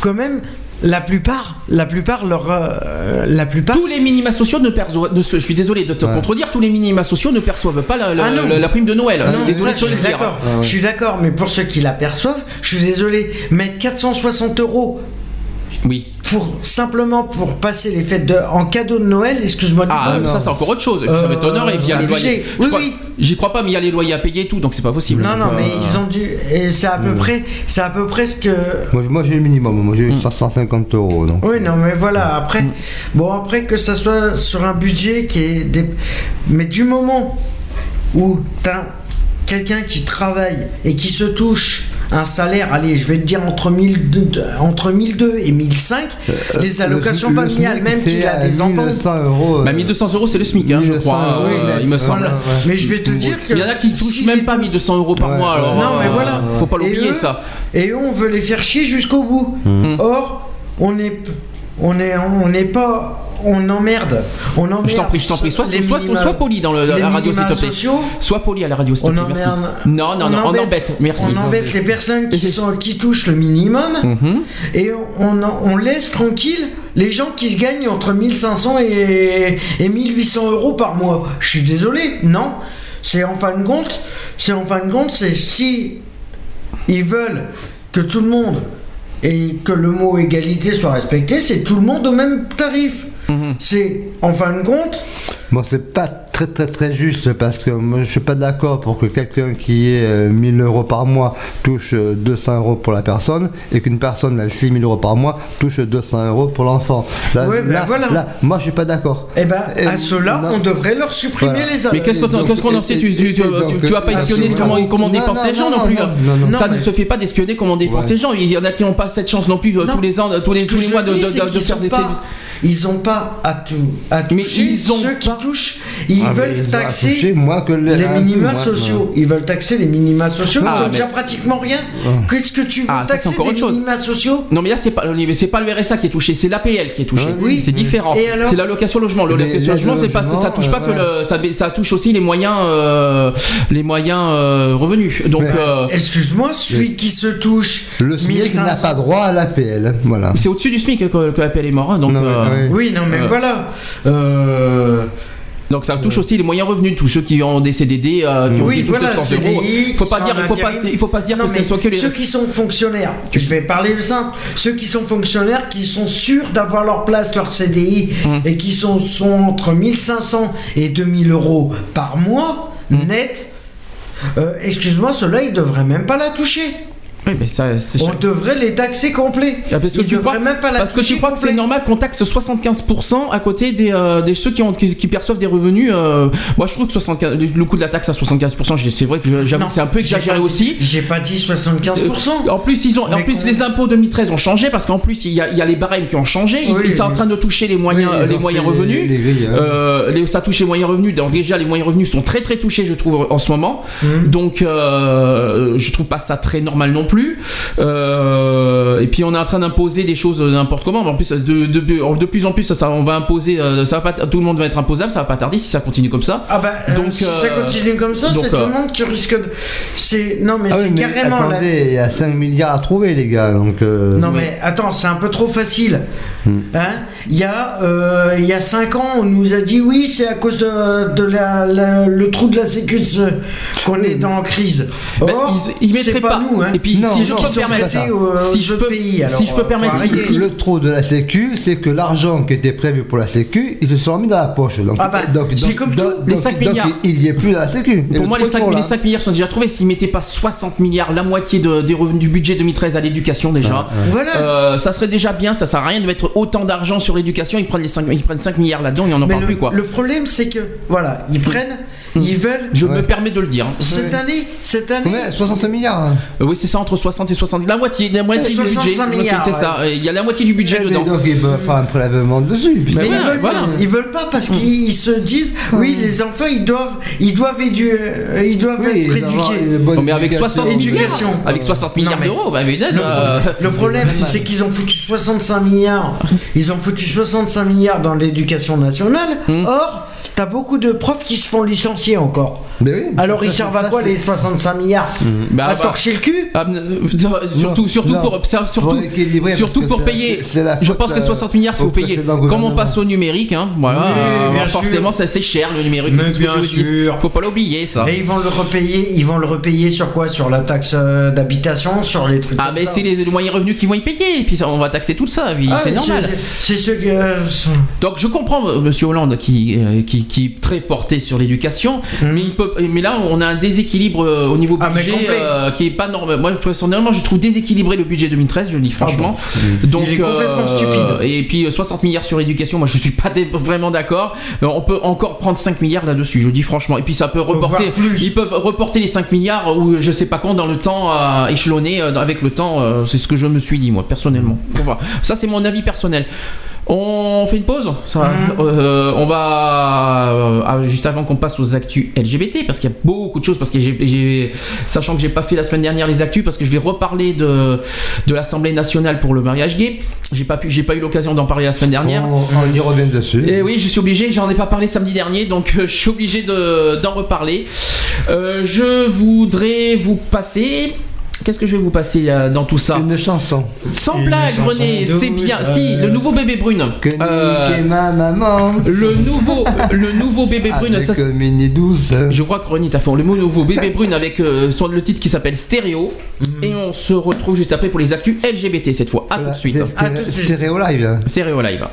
quand même, la plupart, la plupart, leur, euh, la plupart. Tous les minima sociaux ne perçoivent. je suis désolé de te contredire, tous les minima sociaux ne perçoivent pas la, la- Ah la- la prime de Noël. Non, désolé ça, de je suis d'accord. Je suis d'accord, mais pour ceux qui l'aperçoivent, je suis désolé, mettre 460 euros. Oui. Pour simplement pour passer les fêtes de, en cadeau de Noël, excuse-moi. du Ah, peu. ça c'est encore autre chose. Puis, ça Euh, m'étonnerait. Et puis il y a c'est le loyer. Oui, crois- oui. J'y crois pas, mais il y a les loyers à payer et tout, donc c'est pas possible. Non, non, mais euh, ils ont dû. Et c'est à peu près, c'est à peu près ce que. Moi, moi, j'ai le minimum, moi j'ai eu 550 euros. Donc. Oui, non, mais voilà. Après, Mm. bon, après que ça soit sur un budget qui est, des... mais du moment où t'as quelqu'un qui travaille et qui se touche un salaire, allez, je vais te dire entre 1002, entre 1002 et 1005, les allocations Euh, le familiales, SMIC, même qu'il c'est a des enfants. 1100 euros. euh, Bah 1200 euros c'est le SMIC, hein, je 1200 crois, euros, euh, il me semble. Ouais, ouais. Mais je vais te dire que. Il y en a qui touchent si même les pas 1200 euros par Ouais, mois, alors Non, mais euh, voilà. faut pas l'oublier ça. Et eux, on veut les faire chier jusqu'au bout. Mm. Or, on est, on est, on n'est pas, on emmerde, on emmerde. Je t'en prie, je t'en prie, sois, sois poli dans le- la radio s'il te plaît. Sois poli à la radio s'il te on plaît, merci. emmerde. Non, non, non, on embête, merci. On embête les personnes qui sont, qui touchent le minimum. Mhm. Et on, on laisse tranquille les gens qui se gagnent entre 1500 et, et 1800 euros par mois. Je suis désolé, non. C'est en fin de compte, c'est en fin de compte, c'est si ils veulent que tout le monde et que le mot égalité soit respecté, c'est tout le monde au même tarif. C'est en fin de compte, Bon, c'est pas très très très juste parce que moi je suis pas d'accord pour que quelqu'un qui ait euh, 1000 euros par mois touche euh, 200 euros pour la personne et qu'une personne a 6000 euros par mois touche 200 euros pour l'enfant. Là, Ouais, ben là- voilà. là, moi je suis pas d'accord. eh ben, Et- à ceux-là, non. on devrait leur supprimer Voilà. les Mais qu'est-ce qu'on en sait tu, tu, et- tu, donc, vas pas ah, espionner comment, comment dépensent les gens non, non, plus. non, hein. non, non. ça ne se fait pas d'espionner comment dépensent Ouais. les gens. Il y en a qui n'ont pas cette chance non plus euh, Non. tous les ans, tous les, tous mois de, faire des. Ils ont pas à tout à Mais toucher. ils ont ceux qui pas- touchent, ils Ah, mais veulent ils taxer que les- minima sociaux. Ils veulent taxer les minima sociaux. Ah, ils ont mais- déjà pratiquement rien. Qu'est-ce que tu veux Ah, ça, c'est taxer encore des autre chose. minima sociaux? Non mais là c'est pas c'est pas le RSA qui est touché, c'est l'APL qui est touché. Oui. c'est différent. Et alors C'est l'allocation logement. L'allocation logement c'est pas logement, ça touche pas euh, que le ça, ça touche aussi les moyens euh, les moyens euh, revenus. Donc Mais- euh, Excuse-moi, celui qui se touche Le SMIC 1500 n'a pas droit à l'APL. Voilà. c'est au-dessus du SMIC que, que l'APL est mort. hein, donc Non, mais- euh, oui. Oui, non, mais Euh. voilà. Euh, donc ça touche aussi les moyens revenus, tous ceux qui ont des CDD, euh, qui ont Oui, des touches voilà, de 100 euros. CDI, Faut pas dire, il faut pas, il faut pas se dire non, que mais ce soit que les. ceux qui sont fonctionnaires, je vais parler le simple, ceux qui sont fonctionnaires, qui sont sûrs d'avoir leur place, leur CDI, Hum. et qui sont, sont entre 1500 et 2000 euros par mois, Hum. net, euh, excuse-moi, ceux-là, ils devraient même pas la toucher. Oui, mais ça, c'est On devrait les taxer complets. Ah, parce que Ils tu devraient crois, même pas la parce que tu c'est normal qu'on taxe 75% à côté des, euh, des ceux qui, ont, qui, qui perçoivent des revenus. euh, moi, je trouve que 75, le coût de la taxe à 75%, j'ai- c'est vrai que j'avoue que c'est un peu exagéré dit- aussi. J'ai pas dit 75%. En plus, ils ont, en plus les impôts 2013 ont changé parce qu'en plus, il y, a, il y a les barèmes qui ont changé. Ils, Oui, ils sont en train de toucher les moyens, Oui, les moyens revenus. les hein. Euh, les- ça touche les moyens revenus. Donc déjà, les moyens revenus sont très très touchés, je trouve, en ce moment. Mhm. Donc, euh, je trouve pas ça très normal non plus. Euh, et puis, on est en train d'imposer des choses n'importe comment. En plus, de, de, de, de plus en plus, ça, ça, on va imposer. euh, Ça va pas, tout le monde va être imposable. Ça va pas tarder si ça continue comme ça. Ah bah, euh, Donc, si ça continue comme ça, c'est tout le monde qui risque de... C'est... Non, mais Ah c'est oui, carrément... attendez, il y a 5 milliards à trouver, les gars. Donc, euh, Non mais attends, c'est un peu trop facile. Hmm. Hein il y a euh, il y a cinq ans, on nous a dit oui, c'est à cause de, de la, la- le trou de la sécu qu'on est dans la crise. Or, Ben, ils, ils c'est mettraient pas, pas. nous. Hein. Et puis, Non, si je peux permettre, aux si je peux, pays, alors, si je peux euh, permettre, si- Le trou de la Sécu, c'est que l'argent qui était prévu pour la Sécu, ils se sont mis dans la poche. Donc, Ah bah, donc, c'est donc- comme donc- tout. Les donc- 5 donc, milliards. il y est plus dans la Sécu. Pour moi, les est 5, toujours là. les 5 milliards sont déjà trouvés. S'ils mettaient pas 60 milliards, la moitié de- des revenus du budget 2013 à l'éducation déjà, Voilà. euh, ça serait déjà bien. Ça sert à rien de mettre autant d'argent sur l'éducation. Ils prennent les 5, ils prennent 5 milliards là-dedans, ils en en parlent le, plus quoi. le problème, c'est que voilà, ils prennent, ils veulent. Je Ouais. me permets de le dire. hein. Cette année, cette année, Ouais, 65 milliards. hein. Euh, oui, c'est ça entre 60 et 70. La moitié, la moitié du 65 budget. c'est ça. Il y a la moitié du budget Eh, mais dedans. donc, ils peuvent faire un prélèvement dessus. puis Mais Mais c'est ils voilà, veulent voilà. pas. Ils veulent pas parce qu'ils se disent oui, les enfants ils doivent ils doivent édu- euh, ils doivent Oui, être éduqués. Non, mais avec éducation. 60 milliards, Éducation. avec 60 milliards d'euros, bah, Le, euh, le problème, c'est qu'ils ont foutu 65 milliards. Ils ont foutu 65 milliards dans l'éducation nationale. Hmm. Or, t'as beaucoup de profs qui se font licencier encore. Mais oui, Alors ça, ils servent ça, à quoi les 65 milliards Bah, À se bah, torcher le cul Ah, euh, surtout, surtout Non, pour, surtout, surtout que payer. je pense que euh, 60 milliards, il au faut payer. Comme on passe au numérique, hein, voilà, Oui, euh, bien forcément, sûr. ça c'est cher le numérique. Mais ce que bien sûr. Faut pas l'oublier ça. Et ils vont le repayer, ils vont le repayer sur quoi? Sur la taxe euh, d'habitation, sur les trucs Ah, comme mais c'est les, moyens revenus qui vont y payer, et puis on va taxer tout ça, Ah, c'est normal. C'est ceux qui. euh, sont- Donc je comprends euh, Monsieur Hollande qui, euh, qui, qui est très porté sur l'éducation, mais, il peut, mais là on a un déséquilibre euh, au niveau Mhm. Ah, budget euh, qui est pas normal. Moi personnellement je trouve déséquilibré le budget 2013, je le dis franchement. Donc, Ah Il est complètement stupide. Et puis euh, 60 milliards sur l'éducation, moi je suis pas vraiment d'accord. Euh, on peut encore prendre 5 milliards là-dessus, je dis franchement. Et puis ça peut reporter, ils peuvent reporter les 5 milliards ou je sais pas quand dans le temps euh, avec le temps. euh, c'est ce que je me suis dit moi personnellement. Ça c'est mon avis personnel. On fait une pause ça va Euh, On va euh, ah, juste avant qu'on passe aux actus LGBT parce qu'il y a beaucoup de choses parce que j'ai, sachant que j'ai pas fait la semaine dernière les actus parce que je vais reparler de de l'Assemblée nationale pour le mariage gay. J'ai pas pu, j'ai pas eu l'occasion d'en parler la semaine dernière. On, on y revient dessus. Et oui, je suis obligé, j'en ai pas parlé samedi dernier, donc euh, je suis obligé de- d'en reparler. Euh, je voudrais vous passer. Qu'est-ce que je vais vous passer euh, dans tout ça Une chanson. Sans Une blague, chanson René, douce, c'est bien. euh, Si, le nouveau bébé brune. Que Euh, niquer ma maman. le nouveau, le nouveau bébé brune. Avec ça, c'est- Mini 12. je crois que René t'a fait le nouveau bébé brune avec euh, le titre qui s'appelle Stéréo. Et on se retrouve juste après pour les actus LGBT cette fois. À tout de suite. C'est sté- À tout de suite. Stéréo live. Stéréo live.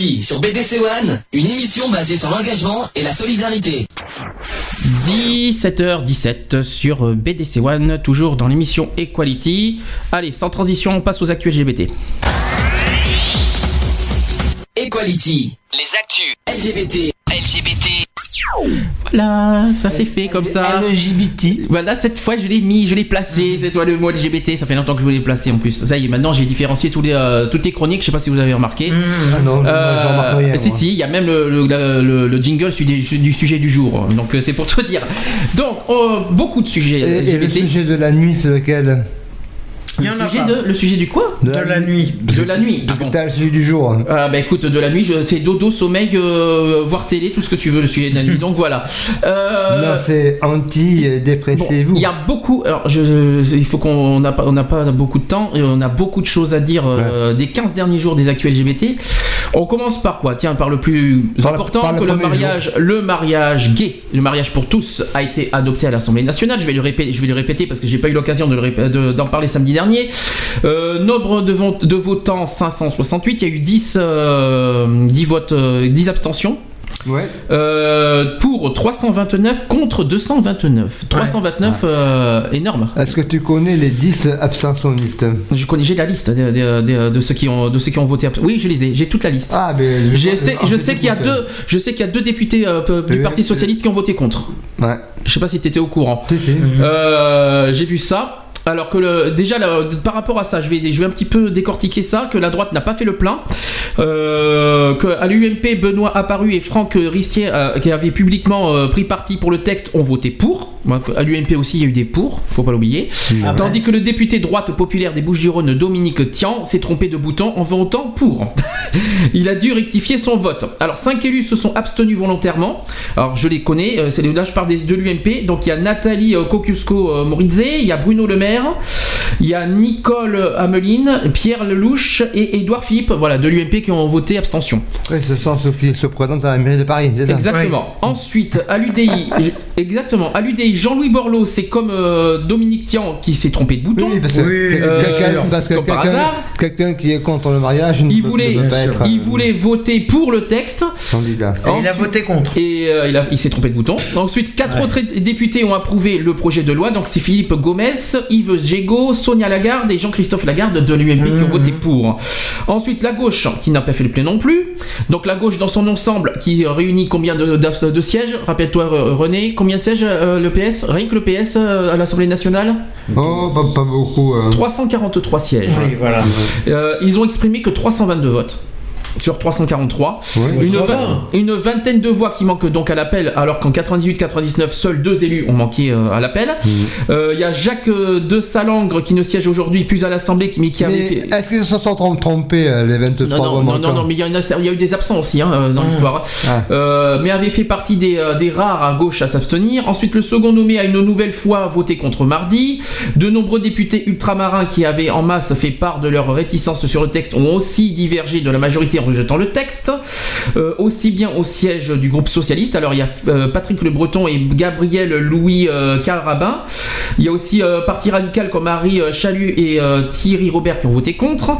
Sur BDC One, une émission basée sur l'engagement et la solidarité. 17h17 sur BDC One, toujours dans l'émission Equality. Allez, sans transition, on passe aux actus LGBT. Equality, Les actus LGBT, LGBT. Voilà, ça s'est fait comme ça. LGBT. Voilà, cette fois je l'ai mis, je l'ai placé. C'est toi le mot LGBT, ça fait longtemps que je voulais le placer en plus. Ça y est, maintenant j'ai différencié tous les, euh, toutes les chroniques, je sais pas si vous avez remarqué. Ah non, Euh, j'en remarque rien. si, moi. si, il y a même le, le- le- le jingle du, du sujet du jour. Donc euh, c'est pour te dire. Donc, euh, beaucoup de sujets Et, et le sujet de la nuit, c'est lequel? Il y en le, a sujet pas. de, le sujet du quoi De la nuit. De la nuit. Ah que bon. t'as le sujet du jour. hein. Ah bah écoute, de la nuit, je- c'est dodo, sommeil, euh, voir télé, tout ce que tu veux le sujet de la nuit. Donc voilà. Euh, Non, c'est Bon, anti-dépressez-vous. il y a beaucoup. Alors, je, je- il faut qu'on n'a pas, on n'a pas beaucoup de temps et on a beaucoup de choses à dire euh, des 15 derniers jours des actus LGBT. On commence par quoi? Tiens, par le plus Par important le que le premier mariage, le mariage gay, le mariage pour tous a été adopté à l'Assemblée nationale. Je vais le répéter, je vais le répéter parce que j'ai pas eu l'occasion de de- d'en parler samedi dernier. Euh, nombre de, de votants 568. Il y a eu 10, euh, 10 votes, euh, 10 abstentions. Ouais. Euh, pour 329 contre 229. 329, euh, énorme. Est-ce que tu connais les 10 abstentionnistes Je connais, j'ai la liste de, de- de- de ceux qui ont, de ceux qui ont voté. Oui, je les ai, j'ai toute la liste. Ah, mais je, je sais, je sais qu'il y a deux, je sais qu'il y a deux députés euh, du Oui, Parti oui. socialiste qui ont voté contre. Ouais. Je sais pas si tu étais au courant. Euh, j'ai vu ça. Alors que le, déjà là, par rapport à ça, je vais, je vais un petit peu décortiquer ça, que la droite n'a pas fait le plein, euh, que à l'UMP Benoît Apparu et Franck Ristier euh, qui avaient publiquement euh, pris parti pour le texte ont voté pour. À l'UMP aussi il y a eu des pour, faut pas l'oublier. Ah Tandis que le député droite populaire des Bouches-du-Rhône Dominique Tian s'est trompé de bouton en votant pour. il a dû rectifier son vote. Alors cinq élus se sont abstenus volontairement. Alors je les connais, euh, c'est là je parle des- de l'UMP. Donc il y a Nathalie Kosciusko-Morizet, il y a Bruno Le Maire, il y a Nicole Ameline, Pierre Lelouch et Édouard Philippe, voilà, de l'UMP qui ont voté abstention. Oui, ce sont ceux qui se présentent à la mairie de Paris, c'est ça Exactement. Ensuite, à l'UDI, exactement, à l'UDI, Jean-Louis Borloo, c'est comme euh, Dominique Tian qui s'est trompé de bouton. Oui, parce que, Oui, quel- euh, quelqu'un, parce que comme par quelqu'un, hasard. quelqu'un qui est contre le mariage ne Il peut, voulait, ne peut pas être il euh, voulait voter pour le texte. candidat. Il a voté contre. Et euh, il, a- il s'est trompé de bouton. Ensuite, quatre Ouais. autres députés ont approuvé le projet de loi. Donc, c'est Philippe Gomez, Yves Gégaud, Sonia Lagarde et Jean-Christophe Lagarde de l'UMP qui ont Mhm. voté pour. Ensuite, la gauche, qui n'a pas fait le plein non plus. Donc, la gauche dans son ensemble, qui réunit combien de, de- de sièges? Rappelle-toi, euh, René, combien de sièges euh, le PS Rien que le PS euh, à l'Assemblée nationale? Oh, pas, pas beaucoup. hein. 343 sièges. Oui, voilà. Euh, ils ont exprimé que 322 votes sur 343. Ouais. Une, va- une vingtaine de voix qui manquent donc à l'appel, alors qu'en 98-99, seuls deux élus ont manqué euh, à l'appel. Euh, Il y a Jacques euh, de Salangre qui ne siège aujourd'hui plus à l'Assemblée, qui- mais qui fait- est-ce qu'ils se sont trom- trompés, euh, les 23 non, non, non, non, non, mais il y, a- y a eu des absents aussi hein, euh, dans Mmh. l'histoire. Ah. Euh, mais avait fait partie des, euh, des rares à gauche à s'abstenir. Ensuite, le second nommé a une nouvelle fois voté contre mardi. De nombreux députés ultramarins qui avaient en masse fait part de leur réticence sur le texte ont aussi divergé de la majorité en rejetant le texte. Euh, aussi bien au siège du groupe socialiste. Alors, il y a euh, Patrick Le Breton et Gabriel Louis euh, Carabin. Il y a aussi Parti radical comme Marie euh, Chalut et Thierry Robert qui ont voté contre.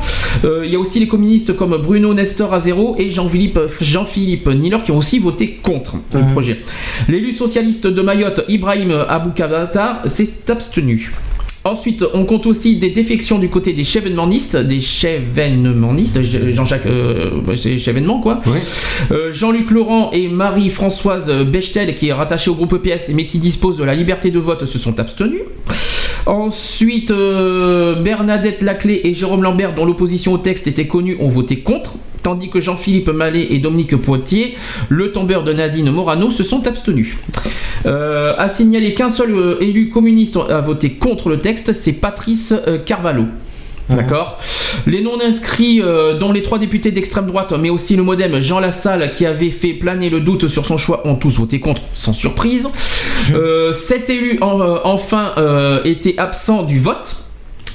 Il y a aussi les communistes comme Bruno Nestor Azero et Jean-Philippe Jean-Philippe Nilor qui ont aussi voté contre le projet. L'élu socialiste de Mayotte, Ibrahim Aboukabata, s'est abstenu. Ensuite, on compte aussi des défections du côté des chevènementistes, des chevènementistes, Jean-Jacques, euh, c'est chevènement quoi. Oui. Euh, Jean-Luc Laurent et Marie-Françoise Bechtel, qui est rattachée au groupe EPS mais qui dispose de la liberté de vote, se sont abstenus. Ensuite, euh, Bernadette Laclé et Jérôme Lambert, dont l'opposition au texte était connue, ont voté contre. Tandis que Jean-Philippe Mallet et Dominique Poitier, le tombeur de Nadine Morano, se sont abstenus. Euh, à signaler qu'un seul euh, élu communiste a voté contre le texte, c'est Patrice euh, Carvalho. D'accord. Les non-inscrits, euh, dont les trois députés d'extrême droite, mais aussi le modem Jean Lassalle, qui avait fait planer le doute sur son choix, ont tous voté contre, sans surprise. Euh, en- euh, enfin, euh, étaient absents du vote.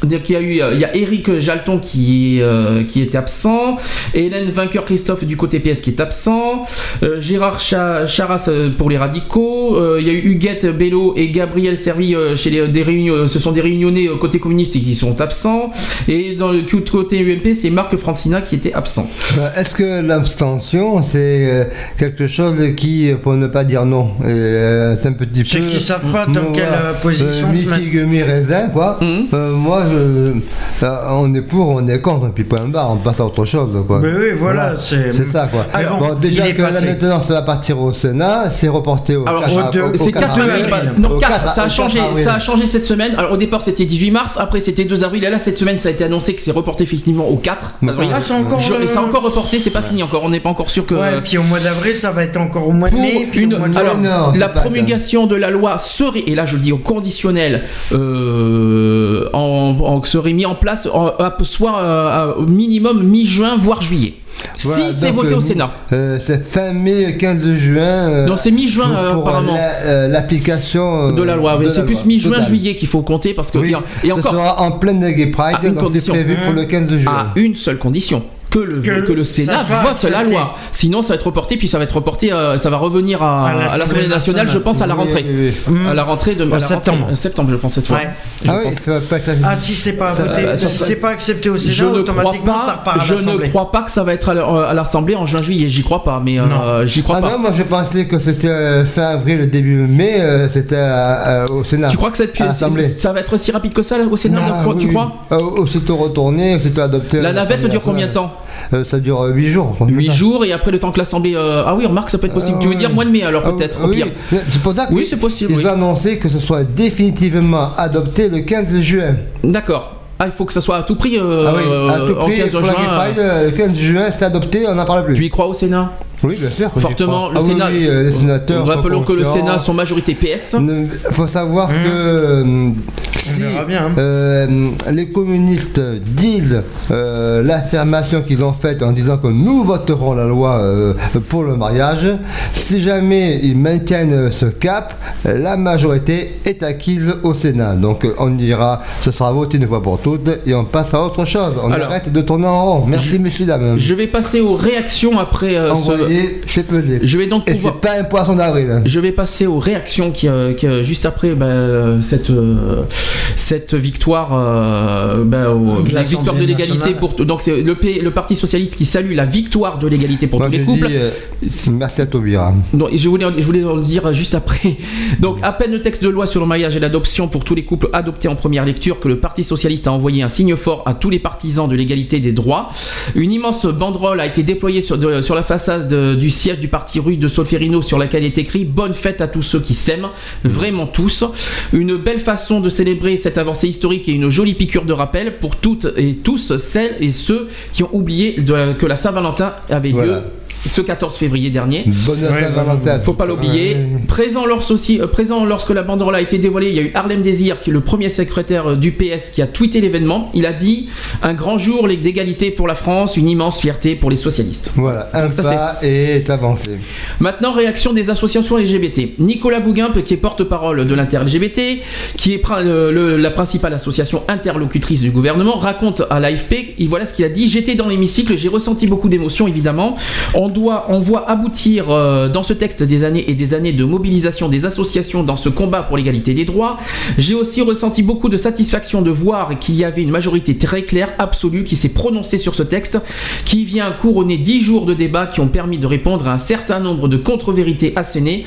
Donc il y a eu, euh, il y a Eric Jalton qui, euh, qui était absent, Hélène Vainqueur Christophe du côté PS qui est absent, euh, Gérard Cha- Charas euh, pour les radicaux, euh, il y a eu Huguette Bello et Gabriel Servi euh, chez les des réunions, ce sont des réunionnais euh, côté communiste et qui sont absents, et dans le côté UMP c'est Marc Francina qui était absent. Bah, Est-ce que l'abstention, c'est quelque chose qui, pour ne pas dire non, c'est un petit peu. Ceux qui savent pas dans quelle, voilà, position mi se mettre. figue, mi raisin, quoi. Mhm. Euh, moi, je- euh, on est pour, on est contre, puis point barre, on passe à autre chose, quoi. Mais oui, voilà, c'est- C'est ça, quoi. Alors, bon, déjà que là maintenant, ça va partir au Sénat, c'est reporté au Alors, 4 au deux- au c'est 4 4 avril. bah, non, Au 4, 4 ça a changé, 4 avril. ça a changé cette semaine. Alors au départ c'était 18 mars, après c'était 2 avril, et là cette semaine ça a été annoncé que c'est reporté effectivement au 4 avril. Ah, c'est encore, Je- et c'est euh, encore reporté, c'est pas fini encore, on n'est pas encore sûr que. Ouais, puis au mois d'avril, ça va être encore au mois de pour mai. puis une, au mois de alors, juin. la promulgation de la loi serait, et là je le dis au conditionnel, euh, en, serait mis en place en- à- soit euh, au minimum mi-juin, voire juillet. Voilà, si c'est voté euh, au Sénat. euh, c'est fin mai, 15 juin. euh, Non, c'est mi-juin, euh, apparemment. la- euh, L'application euh, de la loi, c'est plus mi-juin, juillet qu'il faut compter parce que Oui, et ce encore sera en pleine Gay Pride, c'est condition. prévu pour le 15 juin. à une seule condition. Que le, que, Que le ça Sénat vote la accepté. loi. Sinon, ça va être reporté, puis ça va être reporté, euh, ça va revenir à, À l'Assemblée nationale, je pense, à la rentrée. oui, oui. À la rentrée de En la rentrée- septembre. septembre, je pense, cette fois. Ouais. Je Ah oui, pense. ça va pas être Ah, si c'est pas Ça- voté, euh, ça si c'est pas accepté au Je Sénat, ne crois automatiquement ça pas, repart à je ne crois pas que ça va être à l'Assemblée en juin-juillet, j'y crois pas, mais euh, j'y crois Ah pas. non, moi je pensais que c'était euh, fin avril, début mai, euh, c'était au Sénat. tu crois que ça, ça va être aussi rapide que ça au Sénat tu crois Aussitôt retourné, aussitôt adopté. La navette dure combien de temps Ça dure 8 jours. 8 jours et après le temps que l'Assemblée. euh, Ah oui, remarque, ça peut être possible. Tu veux dire mois de mai alors Ah, peut-être, oui. C'est pour ça Oui, c'est possible, oui. ont annoncé que ce soit définitivement adopté le 15 juin. D'accord. Ah, il faut que ça soit à tout prix euh, ah oui, à tout en prix, 15 pour la juin. Gay Pride, euh, le 15 juin, c'est adopté, on n'en parle plus. Tu y crois au Sénat? Oui, bien sûr. que Fortement, le Ah Sénat. oui, euh, les sénateurs. Rappelons que le. Sénat sont majorité PS. Il faut savoir que euh, si verra bien, hein. euh, les communistes disent euh, l'affirmation qu'ils ont faite en disant que nous voterons la loi euh, pour le mariage, si jamais ils maintiennent ce cap, la majorité est acquise au Sénat. Donc on dira, ce sera voté une fois pour toutes et on passe à autre chose. On Alors, arrête de tourner en rond. Merci, messieurs, dames. Je vais passer aux réactions après euh, ce- C'est pesé. Je vais donc Et pouvoir. c'est pas un poisson d'avril. Je vais passer aux réactions qui, euh, qui, euh, juste après bah, euh, cette, euh, cette victoire, euh, bah, De la victoire de l'égalité pour donc c'est le, P- le Parti socialiste qui salue la victoire de l'égalité pour Moi, tous les couples. dis, euh, merci à Taubira. Donc, je voulais, je voulais le dire juste après. Donc, à peine le texte de loi sur le mariage et l'adoption pour tous les couples adoptés en première lecture que le Parti socialiste a envoyé un signe fort à tous les partisans de l'égalité des droits. Une immense banderole a été déployée sur, de- sur la façade de- du siège du parti rue de Solferino sur laquelle est écrit Bonne fête à tous ceux qui s'aiment, vraiment tous. Une belle façon de célébrer cette avancée historique et une jolie piqûre de rappel pour toutes et tous celles et ceux qui ont oublié de- que la Saint-Valentin avait lieu Voilà. Ce 14 février dernier. Bonne Saint-Valentin. Faut pas l'oublier. Présent, lors aussi, euh, présent lorsque la banderole a été dévoilée, il y a eu Harlem Désir, qui est le premier secrétaire euh, du PS, qui a tweeté l'événement. Il a dit un grand jour d'égalité pour la France, une immense fierté pour les socialistes. Voilà, un Donc ça, pas est avancé. Maintenant, réaction des associations LGBT. Nicolas Bouguin, qui est porte-parole de l'inter-LGBT, qui est le- le- la principale association interlocutrice du gouvernement, raconte à l'AFP, il voilà ce qu'il a dit. J'étais dans l'hémicycle, j'ai ressenti beaucoup d'émotions, évidemment. On doit, on voit aboutir euh, dans ce texte des années et des années de mobilisation des associations dans ce combat pour l'égalité des droits. J'ai aussi ressenti beaucoup de satisfaction de voir qu'il y avait une majorité très claire, absolue, qui s'est prononcée sur ce texte, qui vient couronner dix jours de débats qui ont permis de répondre à un certain nombre de contre-vérités assénées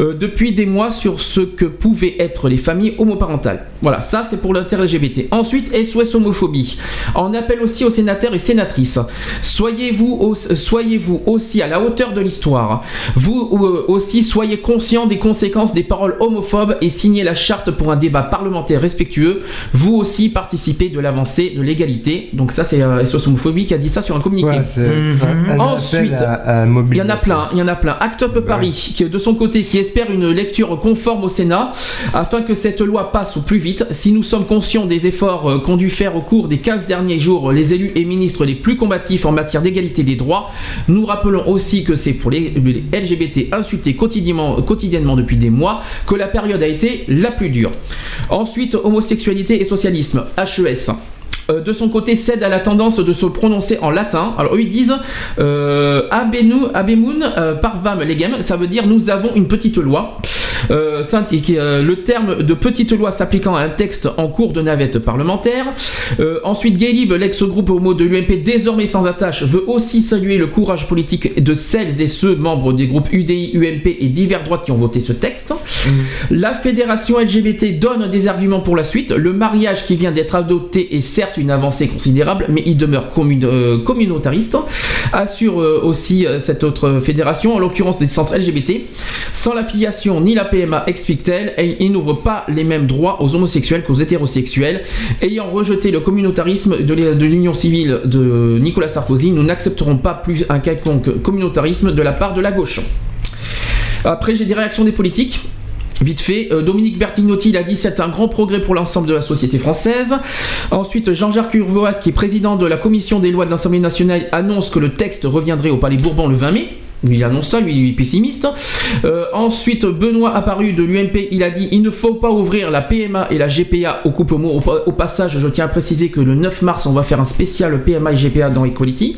euh, depuis des mois sur ce que pouvaient être les familles homoparentales. Voilà, ça c'est pour l'inter-LGBT. Ensuite, SOS homophobie. En appelle aussi aux sénateurs et sénatrices. Soyez-vous soyez-vous aussi à la hauteur de l'histoire. Vous euh, aussi soyez conscients des conséquences des paroles homophobes et signez la charte pour un débat parlementaire respectueux. Vous aussi participez de l'avancée de l'égalité. Donc ça c'est euh, SOS homophobie qui a dit ça sur un communiqué. Un Ensuite, il y en a plein, il y en a plein. Act Up Paris, qui de son côté, qui espère une lecture conforme au Sénat, afin que cette loi passe au plus vite. Si nous sommes conscients des efforts euh, qu'ont dû faire au cours des 15 derniers jours les élus et ministres les plus combatifs en matière d'égalité des droits, nous rappelons aussi que c'est pour les, LGBT insultés quotidiennement, quotidiennement depuis des mois que la période a été la plus dure. Ensuite, homosexualité et socialisme, HES. Euh, de son côté, cède à la tendance de se prononcer en latin. Alors, eux, ils disent euh, Abenu, Abemun euh, parvam legem, ça veut dire nous avons une petite loi. Euh, euh, le terme de petite loi s'appliquant à un texte en cours de navette parlementaire. Euh, ensuite, Gaylib, l'ex-groupe homo de l'UMP, désormais sans attache, veut aussi saluer le courage politique de celles et ceux membres des groupes UDI, UMP et divers droites qui ont voté ce texte. La fédération LGBT donne des arguments pour la suite. Le mariage qui vient d'être adopté est certes une avancée considérable, mais il demeure commun- euh, communautariste. Assure aussi cette autre fédération, en l'occurrence des centres LGBT. Sans l'affiliation ni la Explique-t-elle, elle- il n'ouvre pas les mêmes droits aux homosexuels qu'aux hétérosexuels. Ayant rejeté le communautarisme de l'Union civile de Nicolas Sarkozy, nous n'accepterons pas plus un quelconque communautarisme de la part de la gauche. Après, j'ai des réactions des politiques. Vite fait, euh, Dominique Bertinotti il a dit c'est un grand progrès pour l'ensemble de la société française. Ensuite, Jean-Jacques Urvoas, qui est président de la commission des lois de l'Assemblée nationale, annonce que le texte reviendrait au Palais Bourbon le 20 mai. Il annonce ça, lui, il est pessimiste. Euh, ensuite, Benoît Apparu de l'UMP, il a dit il ne faut pas ouvrir la PMA et la GPA au couple homo. Au, pa- au passage, je tiens à préciser que le 9 mars, on va faire un spécial PMA et GPA dans Equality.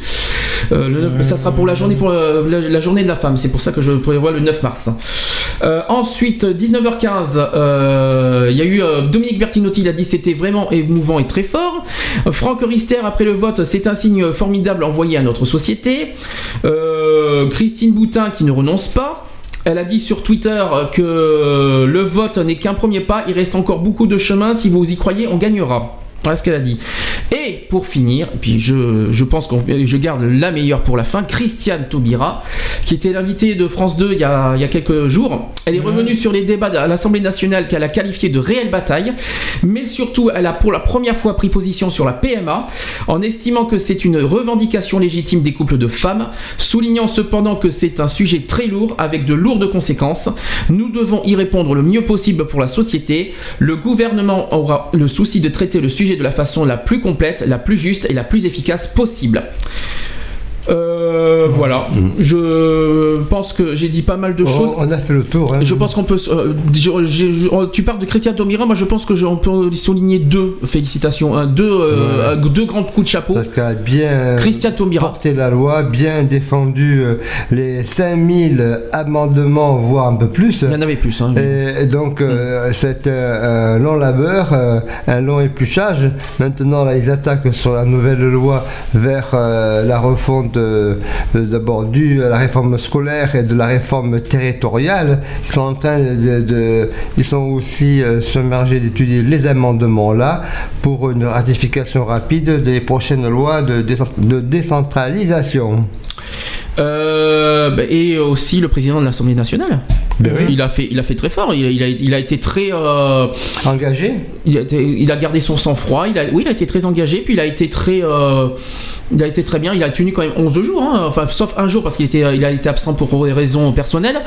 Euh, ça sera pour la journée pour euh, la, la journée de la femme. C'est pour ça que je prévois le 9 mars. Euh, ensuite, 19h15, euh, il y a eu euh, Dominique Bertinotti, il a dit c'était vraiment émouvant et très fort. Franck Rister, après le vote, c'est un signe formidable envoyé à notre société. Christine Boutin qui ne renonce pas. Elle a dit sur Twitter que le vote n'est qu'un premier pas, il reste encore beaucoup de chemin, si vous y croyez, on gagnera. Voilà ce qu'elle a dit. Et pour finir, puis je, je pense que je garde la meilleure pour la fin, Christiane Taubira, qui était l'invitée de France 2 il y a, il y a quelques jours. Elle est revenue sur les débats à l'Assemblée nationale qu'elle a qualifiés de réelle bataille, mais surtout elle a pour la première fois pris position sur la PMA, en estimant que c'est une revendication légitime des couples de femmes, soulignant cependant que c'est un sujet très lourd avec de lourdes conséquences. Nous devons y répondre le mieux possible pour la société. Le gouvernement aura le souci de traiter le sujet de la façon la plus complète, la plus juste et la plus efficace possible. Euh, voilà, je pense que j'ai dit pas mal de choses. Oh, on a fait le tour. hein. Je pense qu'on peut. euh, je- je- je- tu parles de Christian Tomira, moi je pense que je- on peut souligner deux félicitations, hein, deux, euh, deux grands coups de chapeau. Parce qu'elle a bien Christian Taubira. porté la loi, bien défendu les 5000 amendements, voire un peu plus. Il y en avait plus. Hein. Et donc, euh, c'est un, long labeur, un long épluchage. Maintenant, là, ils attaquent sur la nouvelle loi vers la refonte euh, d'abord due à la réforme scolaire et de la réforme territoriale. Ils sont en train de, de- ils sont aussi euh, submergés d'étudier les amendements là pour une ratification rapide des prochaines lois de, décent- de décentralisation. Euh, bah, et aussi le président de l'Assemblée nationale. Ben oui. Il a fait, il a fait très fort. Il a, il a, il a été très euh, engagé. Il a, été- il a gardé son sang-froid. Il a, oui, il a été très engagé. Puis il a été très, euh, il a été très bien. Il a tenu quand même 11 jours, hein. enfin sauf un jour parce qu'il était, il a été absent pour des raisons personnelles.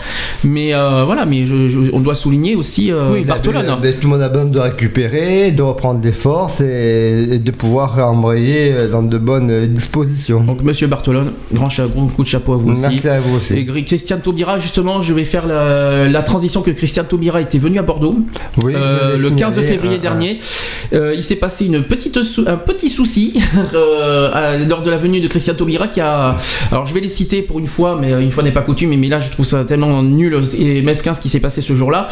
Mais euh, voilà, mais je- je- on doit souligner aussi euh, Oui, il a- Bartolone. ben, tout le monde a besoin de récupérer, de reprendre des forces et, et de pouvoir embrayer dans de bonnes dispositions. Donc Monsieur Bartolone, grand, grand coup de chapeau à vous aussi. Merci à vous aussi. Et Christian Taubira, justement, je vais faire la, la transition que Christian Taubira était venu à Bordeaux Oui, euh, le 15 signalé, février dernier. Euh, il s'est passé une petite sou- un petit souci euh, à- lors de la venue de Christian Taubira a. Alors je vais les citer pour une fois, mais euh, une fois n'est pas coutume. Mais là, je trouve ça tellement nul et mesquin ce qui s'est passé ce jour-là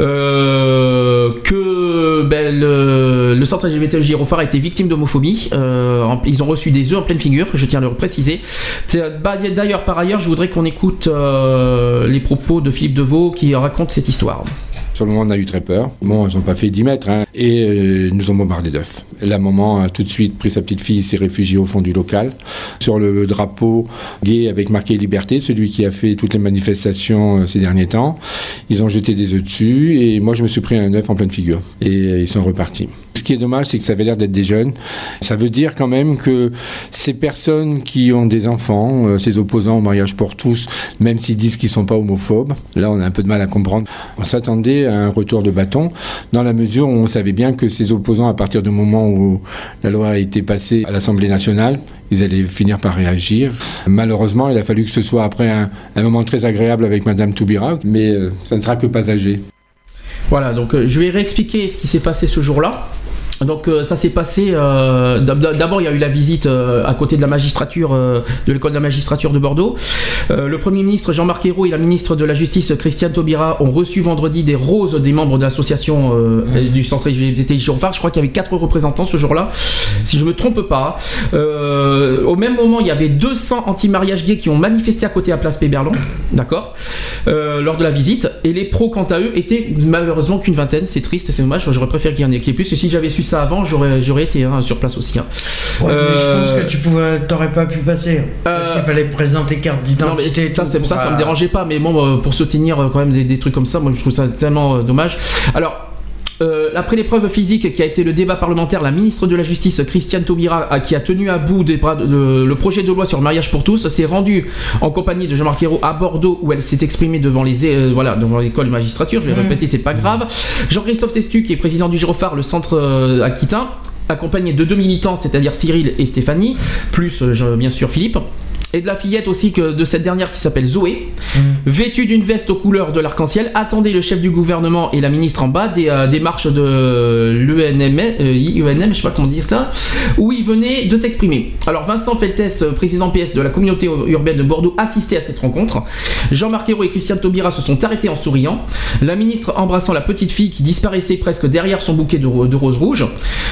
euh, que ben, le, centre LGBT Girophare a été victime d'homophobie. Euh, ils ont reçu des œufs en pleine figure. Je tiens à le préciser. Bah, D'ailleurs, par ailleurs, je voudrais qu'on écoute les propos de Philippe Deveau qui raconte cette histoire. Sur le moment, on a eu très peur. Bon, ils n'ont pas fait 10 mètres hein, et euh, nous ont bombardé d'œufs. La maman a tout de suite pris sa petite fille, s'est réfugiée au fond du local. Sur le drapeau gay avec marqué Liberté, celui qui a fait toutes les manifestations euh, ces derniers temps, ils ont jeté des œufs dessus et moi je me suis pris un œuf en pleine figure et euh, ils sont repartis. Ce qui est dommage, c'est que ça avait l'air d'être des jeunes. Ça veut dire quand même que ces personnes qui ont des enfants, euh, ces opposants au mariage pour tous, même s'ils disent qu'ils sont pas homophobes, là on a un peu de mal à comprendre. On s'attendait à un retour de bâton, dans la mesure où on savait bien que ces opposants, à partir du moment où la loi a été passée à l'Assemblée nationale, ils allaient finir par réagir. Malheureusement, il a fallu que ce soit après un, un moment très agréable avec Madame Toubira, mais euh, ça ne sera que passager. Voilà, donc euh, je vais réexpliquer ce qui s'est passé ce jour-là. Donc euh, ça s'est passé. euh, d'ab- D'abord, il y a eu la visite euh, à côté de la magistrature de l'école de la magistrature de Bordeaux. Le premier ministre Jean-Marc Ayrault et la ministre de la Justice Christiane Taubira ont reçu vendredi des roses des membres de l'association du centre LGBT Girofard. Je crois qu'il y avait quatre représentants ce jour-là, si je me trompe pas. Au même moment, il y avait 200 anti-mariage gays qui ont manifesté à côté à Place Péberlon, d'accord, lors de la visite. Et les pros, quant à eux, étaient malheureusement qu'une vingtaine. C'est triste, c'est dommage. J'aurais préféré qu'il y en ait plus. Et si j'avais su ça avant, j'aurais j'aurais été hein, sur place aussi. hein. Ouais, mais je pense Euh, que tu pouvais, t'aurais pas pu passer. Parce qu'il fallait présenter carte d'identité. ça, c'est- pour, ça, ça me euh, dérangeait pas, mais bon, euh, pour soutenir euh, quand même des, des trucs comme ça, moi je trouve ça tellement euh, dommage. Alors. Euh, après l'épreuve physique qui a été le débat parlementaire, la ministre de la Justice, Christiane Taubira, a- qui a tenu à bout des bras de- de- le projet de loi sur le mariage pour tous, s'est rendue en compagnie de Jean-Marc Ayrault à Bordeaux où elle s'est exprimée devant les euh, voilà devant l'école de magistrature. Je vais Mhm. répéter, c'est pas grave. Jean-Christophe Testu, qui est président du Girofard, le centre euh, aquitain, accompagné de deux militants, c'est-à-dire Cyril et Stéphanie, plus euh, bien sûr Philippe. Et de la fillette aussi que de cette dernière qui s'appelle Zoé, vêtue d'une veste aux couleurs de l'arc-en-ciel, attendait le chef du gouvernement et la ministre en bas des, euh, des marches de l'UNM, euh, IUNM, je sais pas comment dire ça, où ils venaient de s'exprimer. Alors Vincent Feltès, euh, président PS de la communauté urbaine de Bordeaux, assistait à cette rencontre. Jean-Marc Ayrault et Christiane Taubira se sont arrêtés en souriant. La ministre embrassant la petite fille qui disparaissait presque derrière son bouquet de, ro- de roses rouges.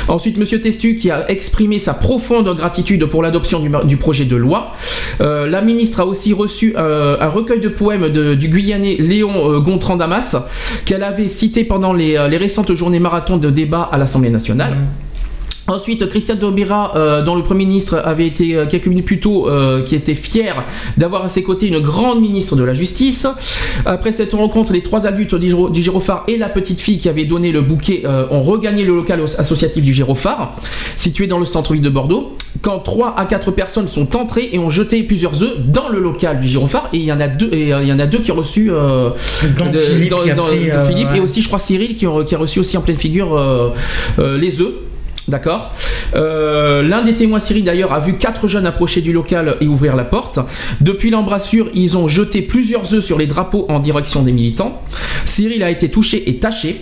Ensuite, Monsieur Testu qui a exprimé sa profonde gratitude pour l'adoption du, du projet de loi. Euh, la ministre a aussi reçu euh, un recueil de poèmes du Guyanais Léon euh, Gontran Damas qu'elle avait cité pendant les, les récentes journées marathon de débat à l'Assemblée nationale. Ensuite, Christiane Taubira, euh, dont le Premier ministre avait été euh, quelques minutes plus tôt, euh, qui était fier d'avoir à ses côtés une grande ministre de la Justice. Après cette rencontre, les trois adultes du, Giro- du Girophare et la petite fille qui avait donné le bouquet euh, ont regagné le local associatif du Girophare, situé dans le centre-ville de Bordeaux, quand trois à quatre personnes sont entrées et ont jeté plusieurs œufs dans le local du Girophare. Et il y en a deux, et euh, il y en a deux qui ont reçu euh, Philippe dans- pris, Philippe ouais. et aussi, je crois, Cyril qui, ont- qui a reçu aussi en pleine figure les œufs. D'accord. Euh, L'un des témoins Cyril d'ailleurs a vu quatre jeunes approcher du local et ouvrir la porte. Depuis l'embrassure, ils ont jeté plusieurs œufs sur les drapeaux en direction des militants. Cyril a été touché et taché.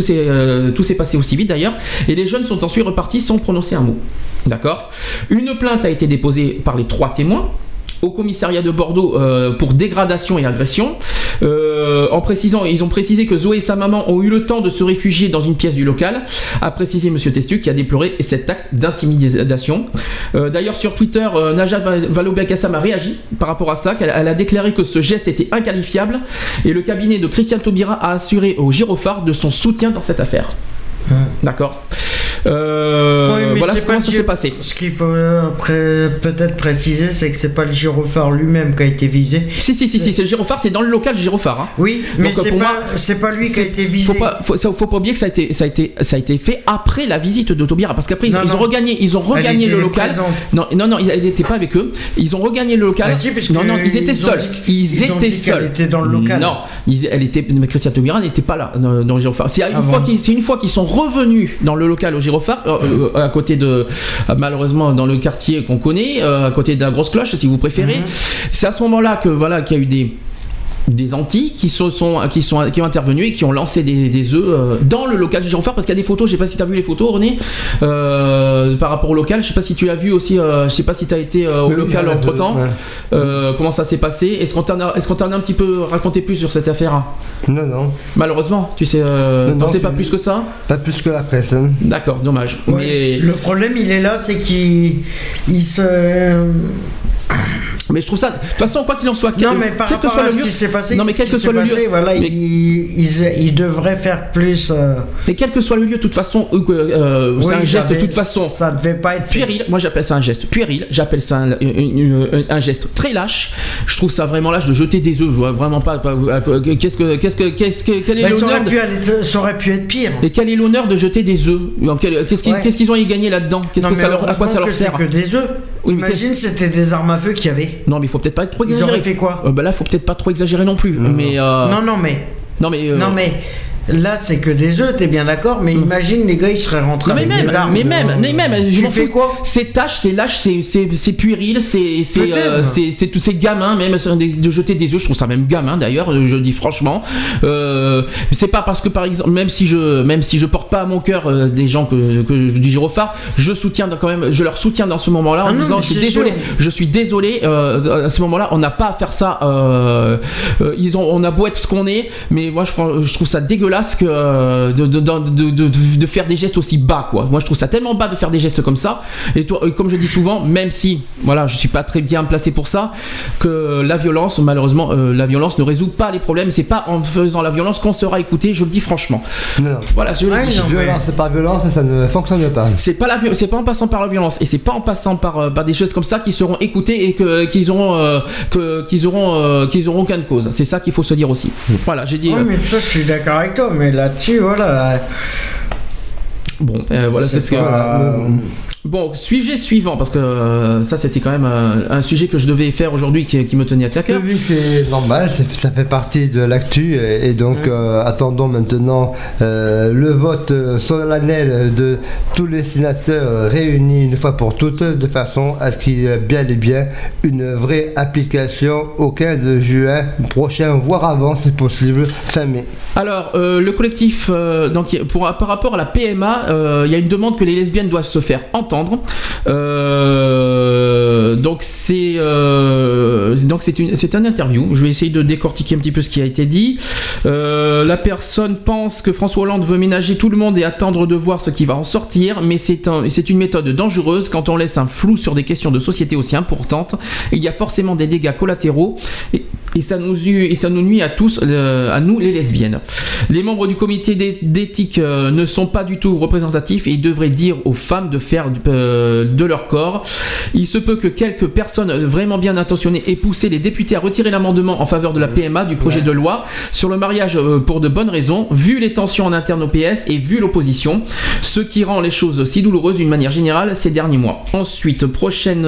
S'est euh, tout s'est passé aussi vite d'ailleurs, et les jeunes sont ensuite repartis sans prononcer un mot. D'accord Une plainte a été déposée par les trois témoins au commissariat de Bordeaux euh, pour dégradation et agression. Euh, en précisant, ils ont précisé que Zoé et sa maman ont eu le temps de se réfugier dans une pièce du local, a précisé Monsieur Testu qui a déploré cet acte d'intimidation. Euh, D'ailleurs sur Twitter, Najat Vallaud-Belkacem a réagi par rapport à ça, qu'elle elle a déclaré que ce geste était inqualifiable et le cabinet de Christiane Taubira a assuré au Girophare de son soutien dans cette affaire. D'accord. Euh, Oui, voilà comment ça s'est passé. Ce qu'il faut euh, après peut-être préciser, c'est que c'est pas le gyrophare lui-même qui a été visé. Si, si, si, si, c'est le gyrophare, c'est dans le local gyrophare. hein. Oui, mais euh, c'est pas, pas lui qui a été visé. Faut pas, faut, ça- faut pas oublier que ça a été, ça a été, ça a été fait après la visite de Taubira, parce qu'après ils, ils ont regagné, ils ont regagné le local. présente. Non, non, non, elle n'était pas avec eux. Ils ont regagné le local. Bah si, non, non, ils étaient ils seuls. ils, ils étaient seuls. était dans le local. Non, ils- elle était, mais Christiane Taubira n'était pas là dans, le gyrophare. C'est une Ah fois bon qu'ils, c'est une fois qu'ils sont revenus dans le local au gyrophare, euh, euh, à côté de, euh, malheureusement dans le quartier qu'on connaît, à côté de la grosse cloche, si vous préférez. Mhm. C'est à ce moment-là que voilà qu'il y a eu des des antis qui se sont qui sont qui ont intervenu et qui ont lancé des, des œufs euh, dans le local du gyrophare parce qu'il y a des photos je sais pas si tu as vu les photos René euh, par rapport au local je sais pas si tu as vu aussi euh, je sais pas si tu as été euh, au Oui, local oui, entre temps ouais. comment ça s'est passé? Est-ce qu'on t'en a est-ce qu'on t'en a un petit peu raconté plus sur cette affaire? Non, non. malheureusement tu sais euh, Non, t'en non, sais pas plus que ça? Pas plus que la presse. hein. d'accord dommage Ouais, mais Le problème, il est là, c'est qu'il il se. Mais je trouve ça de toute façon quoi qu'il en soit Non, quel- mais par quel que rapport soit à le ce qui s'est passé, non mais quel que soit le lieu passé, voilà, mais- il, il, il devrait faire plus. euh, mais quel que soit le lieu de toute façon euh, euh, c'est oui, un geste de toute façon Ça devait pas être. Puéril, moi j'appelle ça un geste puéril, j'appelle ça un, geste très lâche. Je trouve ça vraiment lâche de jeter des œufs. Je vois vraiment pas. pas- Qu'est-ce que, qu'est-ce que, qu'est-ce que, quel est ça, l'honneur de- ça aurait pu être pire. et quel est l'honneur de jeter des œufs? Qu'est-ce qu'ils, Ouais. qu'est-ce qu'ils ont y gagner là-dedans? Qu'est-ce que ça leur, à quoi ça leur que c'est sert? que des œufs. Oui, Imagine, c'était des armes à feu qu'il y avait. Non, mais il faut peut-être pas être trop Ils exagéré. auraient fait quoi Euh, bah là, faut peut-être pas trop exagérer non plus. Mais euh, Non, non, mais. non, mais euh, Non, mais. Là c'est que des œufs, t'es bien d'accord, mais imagine les gars ils seraient rentrés Non, mais avec même, des armes. mais même, mais même, je Tu fais fous. C'est tâche, c'est lâche, c'est, puéril, c'est, c'est, euh, tous ces gamins, même de jeter des œufs, je trouve ça même gamin d'ailleurs, je dis franchement. Euh, c'est pas parce que par exemple, même si je, même si je porte pas à mon cœur euh, des gens que, que du gyrophare, je soutiens quand même, je leur soutiens dans ce moment-là en Ah non, disant je suis désolé, sûr. je suis désolé, euh, à ce moment-là, on n'a pas à faire ça. euh, ils ont, on a beau être ce qu'on est, mais moi je, je trouve ça dégueulasse que euh, de, de, de, de- de- de faire des gestes aussi bas, quoi. Moi je trouve ça tellement bas de faire des gestes comme ça. Et toi, euh, comme je dis souvent, même si, voilà, je suis pas très bien placé pour ça, que la violence, malheureusement, euh, la violence ne résout pas les problèmes. C'est pas en faisant la violence qu'on sera écouté. Je le dis franchement. Non. Voilà, je le dis. Violence par violence, ça ne fonctionne pas. C'est pas la vi- c'est pas en passant par la violence et c'est pas en passant par, euh, par des choses comme ça qu'ils seront écoutés et que qu'ils auront euh, que qu'ils auront euh, qu'ils auront qu'une cause. C'est ça qu'il faut se dire aussi. Voilà, j'ai dit. Ouais, mais ça je suis d'accord avec toi, mais là-dessus voilà. Bon, euh, voilà, c'est ce que. pas- Bon, sujet suivant, parce que euh, ça c'était quand même euh, un sujet que je devais faire aujourd'hui qui, qui me tenait à cœur. Oui, c'est normal, ça fait partie de l'actu et, et donc euh, attendons maintenant le vote solennel de tous les sénateurs réunis une fois pour toutes de façon à ce qu'il y ait bien et bien une vraie application au 15 juin prochain, voire avant si possible, fin mai. Alors, le collectif, donc, pour, par rapport à la PMA, il y a une demande que les lesbiennes doivent se faire entendre. Euh, donc, c'est euh, donc c'est une c'est un interview. Je vais essayer de décortiquer un petit peu ce qui a été dit. Euh, la personne pense que François Hollande veut ménager tout le monde et attendre de voir ce qui va en sortir, mais c'est un, c'est une méthode dangereuse quand on laisse un flou sur des questions de société aussi importantes. Il y a forcément des dégâts collatéraux et, et ça nous u- et ça nous nuit à tous, euh, à nous les lesbiennes. Les membres du comité d'é- d'éthique euh, ne sont pas du tout représentatifs et ils devraient dire aux femmes de faire euh, de leur corps. Il se peut que quelques personnes vraiment bien intentionnées aient poussé les députés à retirer l'amendement en faveur de la PMA du projet de loi sur le mariage pour de bonnes raisons, vu les tensions en interne au PS et vu l'opposition, ce qui rend les choses si douloureuses d'une manière générale ces derniers mois. Ensuite, prochaine.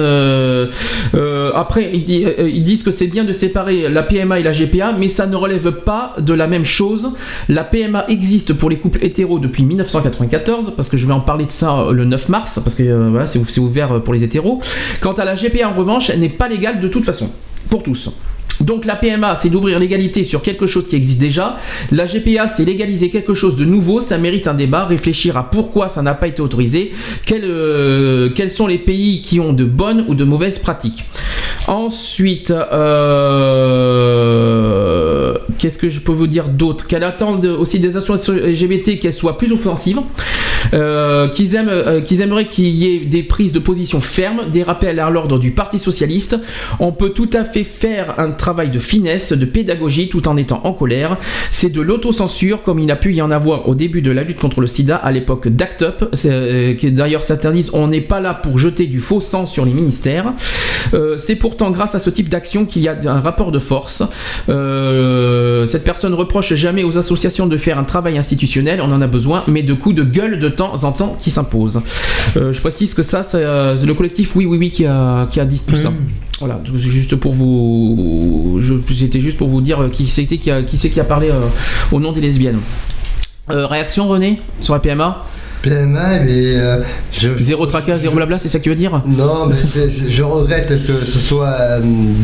après, ils disent que c'est bien de séparer la PMA et la GPA, mais ça ne relève pas de la même chose. La PMA existe pour les couples hétéros depuis 1994, parce que je vais en parler de ça euh, le 9 mars, parce que euh, voilà, c'est ouvert euh, pour les hétéros. Quant à la GPA, en revanche, elle n'est pas légale de toute façon, pour tous. Donc la PMA, c'est d'ouvrir l'égalité sur quelque chose qui existe déjà. La GPA, c'est légaliser quelque chose de nouveau. Ça mérite un débat, réfléchir à pourquoi ça n'a pas été autorisé, quels, euh, quels sont les pays qui ont de bonnes ou de mauvaises pratiques. Ensuite, euh, qu'est-ce que je peux vous dire d'autre? Qu'elle attend de- aussi des associations LGBT qu'elles soient plus offensives, euh, qu'ils aiment, euh, qu'ils aimeraient qu'il y ait des prises de position fermes, des rappels à l'ordre du Parti socialiste. On peut tout à fait faire un travail de finesse, de pédagogie, tout en étant en colère. C'est de l'autocensure, comme il a pu y en avoir au début de la lutte contre le SIDA à l'époque d'Act Up, euh, qui d'ailleurs s'interdisent. On n'est pas là pour jeter du faux sang sur les ministères. C'est pourtant grâce à ce type d'action qu'il y a un rapport de force. Cette personne reproche jamais aux associations de faire un travail institutionnel, on en a besoin, mais de coups de gueule de temps en temps qui s'imposent. Euh, je précise que ça, c'est euh, c'est le collectif Oui Oui Oui qui a, qui a dit tout ça. Voilà, donc c'est juste pour vous. C'était juste pour vous dire euh, qui c'était qui a, qui, c'est qui a parlé au nom des lesbiennes. Réaction René sur la PMA PMA, mais euh, je, Zéro tracas, zéro blabla, c'est ça que tu veux dire? Non, mais je regrette que ce soit euh,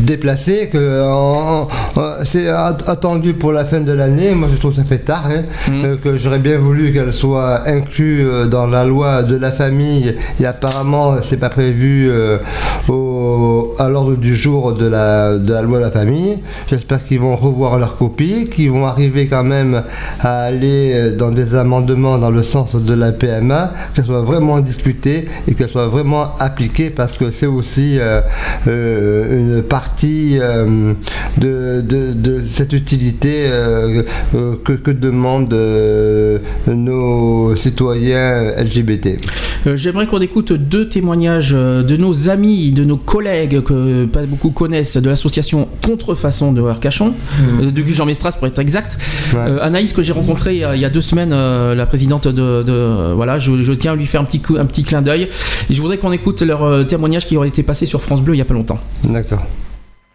déplacé, que en- c'est at- attendu pour la fin de l'année. Moi, je trouve que ça fait tard, hein, Mm. euh, que j'aurais bien voulu qu'elle soit inclue euh, dans la loi de la famille. Et apparemment, c'est pas prévu euh, au- à l'ordre du jour de la, de la loi de la famille. J'espère qu'ils vont revoir leur copie, qu'ils vont arriver quand même à aller euh, dans des amendements dans le sens de la PMA, qu'elle soit vraiment discutée et qu'elle soit vraiment appliquée parce que c'est aussi euh, euh, une partie euh, de, de- de cette utilité que, que demandent euh, nos citoyens LGBT. J'aimerais qu'on écoute deux témoignages de nos amis, de nos collègues que pas beaucoup connaissent de l'association Contrefaçon de Arcachon, euh, de Jean Mestras pour être exact. Euh, Anaïs que j'ai rencontrée il y a- il y a deux semaines, euh, la présidente de, de- voilà, je, tiens à lui faire un petit coup, un petit clin d'œil. Et je voudrais qu'on écoute leur euh, témoignage qui aurait été passé sur France Bleu il y a pas longtemps. D'accord.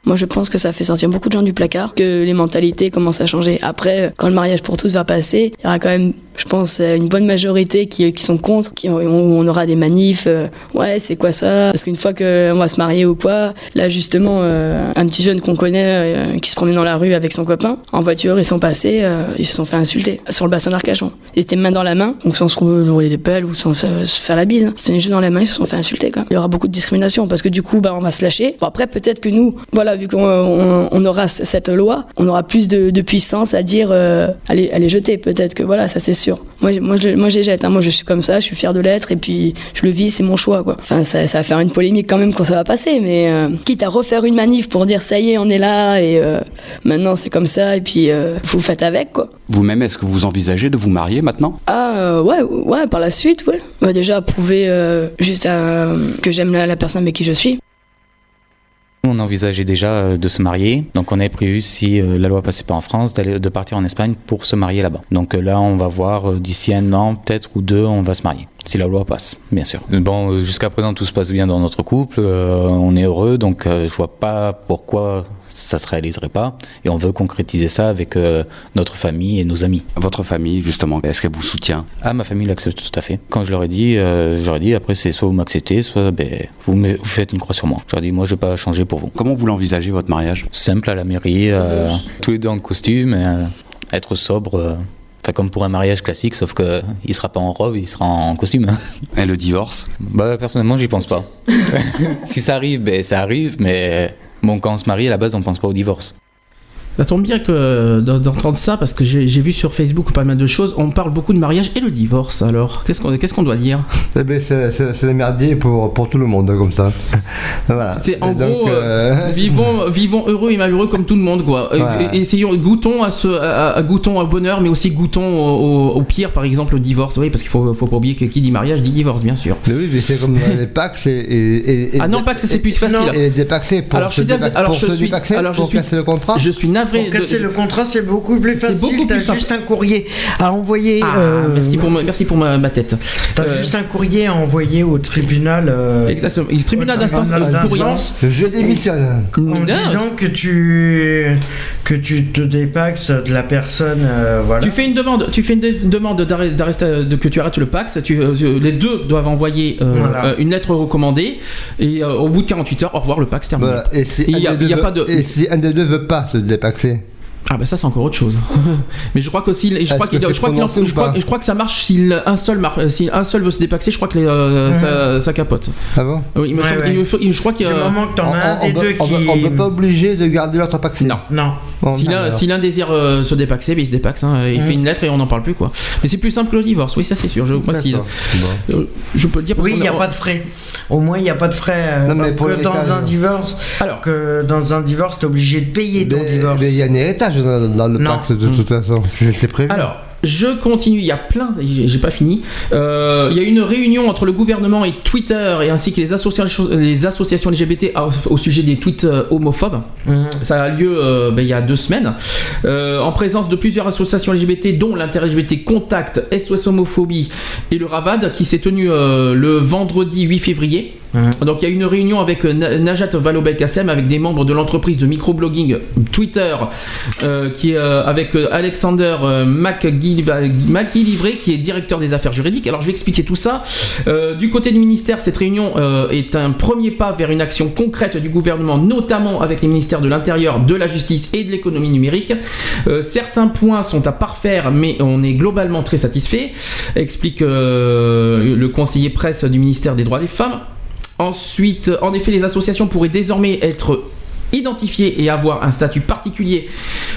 Moi, je pense que ça fait sortir beaucoup de gens du placard, que les mentalités commencent à changer. Après, euh, quand le mariage pour tous va passer, il y aura quand même, je pense, euh, une bonne majorité qui, qui sont contre, qui on, aura des manifs. euh, ouais, c'est quoi ça? Parce qu'une fois qu'on va se marier ou quoi, là justement, euh, un petit jeune qu'on connaît euh, qui se promenait dans la rue avec son copain, en voiture, ils sont passés, euh, ils se sont fait insulter sur le bassin d'Arcachon. Ils étaient main dans la main, donc sans se rouler des pelles ou sans se, faire la bise. hein. Une jeune dans la main, ils se sont fait insulter. Quoi. Il y aura beaucoup de discrimination parce que du coup, bah, on va se lâcher. Bon, après, peut-être que nous, voilà, vu qu'on on, on aura cette loi, on aura plus de, de puissance à dire, euh, allez, allez jeter. Peut-être que voilà, ça c'est sûr. Moi, moi, je, moi, jette. hein. Moi, je suis comme ça, je suis fier de l'être et puis je le vis, c'est mon choix, quoi. Enfin, ça, ça va faire une polémique quand même quand ça va passer, mais euh, quitte à refaire une manif pour dire ça y est, on est là et euh, maintenant c'est comme ça et puis vous faites avec, quoi. Vous-même, est-ce que vous envisagez de vous marier maintenant? Ah ouais, ouais, par la suite, ouais. Bah, déjà prouver juste que j'aime la, la personne avec qui je suis. On envisageait déjà euh, de se marier, donc on avait prévu si euh, la loi passait pas en France de partir en Espagne pour se marier là-bas. Donc euh, là, on va voir d'ici un an, peut-être ou deux, on va se marier. Si la loi passe, bien sûr. Bon, jusqu'à présent, tout se passe bien dans notre couple, euh, on est heureux, donc euh, je vois pas pourquoi ça se réaliserait pas. Et on veut concrétiser ça avec euh, notre famille et nos amis. Votre famille, justement, est-ce qu'elle vous soutient? Ah, ma famille l'accepte tout à fait. Quand je leur ai dit, euh, je leur ai dit, après, c'est soit vous m'acceptez, soit ben, vous, me- vous faites une croix sur moi. Je leur ai dit, moi, je vais pas changer pour vous. Comment vous l'envisagez, votre mariage? Simple à la mairie, euh, tous les deux en costume, euh, être sobre. Enfin, comme pour un mariage classique, sauf que il sera pas en robe, il sera en costume. Et le divorce? Bah, personnellement, j'y pense pas. si ça arrive, ben, ça arrive, mais bon, quand on se marie, à la base, on pense pas au divorce. Ça tombe bien que d'entendre ça parce que j'ai vu sur Facebook pas mal de choses. On parle beaucoup de mariage et le divorce. Alors, qu'est-ce qu'on qu'est-ce qu'on doit dire? Eh ben, c'est merdier pour, pour tout le monde, comme ça. voilà. C'est en donc, gros, euh, euh, vivons, vivons heureux et malheureux comme tout le monde, quoi. Voilà. Essayons, goûtons à ce, à, à- goûtons au bonheur, mais aussi goûtons au, pire, par exemple, au divorce. Oui, parce qu'il faut, faut pas oublier que qui dit mariage dit divorce, bien sûr. mais oui, mais c'est comme les Pax et, et, et- Ah non, Pax, c'est plus facile. Et les dépaxer pour Alors, je se, suis désolé- dépax- alors, pour je se suis- dépaxer, alors, je pour suis- casser le contrat. Je suis navré. Pour casser le contrat, c'est beaucoup plus facile. beaucoup T'as juste un courrier à envoyer. Ah, euh, merci pour, ma, merci pour ma, ma tête. T'as Euh, juste un courrier à envoyer au tribunal. euh, Exactement. Le tribunal d'instance, tribunal le courrier. d'instance, Je démissionne. En Non. disant que tu que tu te dépaxes de la personne, euh, voilà. Tu fais une demande, tu fais une de- demande d'arrêt- de que tu arrêtes le Pax. Tu, euh, les deux doivent envoyer euh, Voilà. euh, une lettre recommandée et euh, au bout de 48 heures, au revoir, le Pax terminé. Voilà. Et si, il a- pas veut- de- et si un des deux veut pas se dépaxer sí. Ah bah ça c'est encore autre chose. Mais je crois que si, je crois qu'il, c'est je crois qu'il en- je crois, pas je crois que ça marche si un seul mar- euh, si un seul veut se dépaxer, je crois que les, euh, ça, ça capote. Ah bon Oui, il me Ouais, semble- ouais. il me faut- il- je crois qu'il y Du a moment que t'en as un on, des peut- deux on qui. on peut pas obliger de garder l'autre paxé. non. Non. Bon, Si l'un, si désire euh, se dépaxer, ben il se dépaxe. hein. il Mhm. fait une lettre et on n'en parle plus quoi. Mais c'est plus simple que le divorce. Oui, ça c'est sûr. Je, moi, si-. Bon. euh, je peux le dire. Parce Oui, il n'y a pas de frais. Au moins, il n'y a pas de frais. euh, Non, mais pour que dans un divorce, Alors, que dans un divorce, t'es obligé de payer ton Mais divorce. mais il y a un héritage dans, dans le Non. Pax de toute façon. C'est c'est prévu. Alors, je continue. Il y a plein. J'ai pas fini. Euh, il y a eu une réunion entre le gouvernement et Twitter et ainsi que les associations, les associations LGBT au, au sujet des tweets euh, homophobes. Mhm. Ça a lieu euh, ben, il y a deux semaines, euh, en présence de plusieurs associations LGBT, dont l'Inter-LGBT Contact, SOS Homophobie et le Ravad, qui s'est tenu euh, le vendredi 8 février. Donc il y a une réunion avec euh, Na- Najat Vallaud-Belkacem, avec des membres de l'entreprise de microblogging Twitter, euh, qui euh, avec euh, Alexander euh, McGillivray, qui est directeur des affaires juridiques. Alors je vais expliquer tout ça. Euh, du côté du ministère, cette réunion euh, est un premier pas vers une action concrète du gouvernement, notamment avec les ministères de l'Intérieur, de la Justice et de l'économie numérique. Euh, certains points sont à parfaire, mais on est globalement très satisfait, explique euh, le conseiller presse du ministère des droits des femmes. Ensuite, en effet, les associations pourraient désormais être identifiées et avoir un statut particulier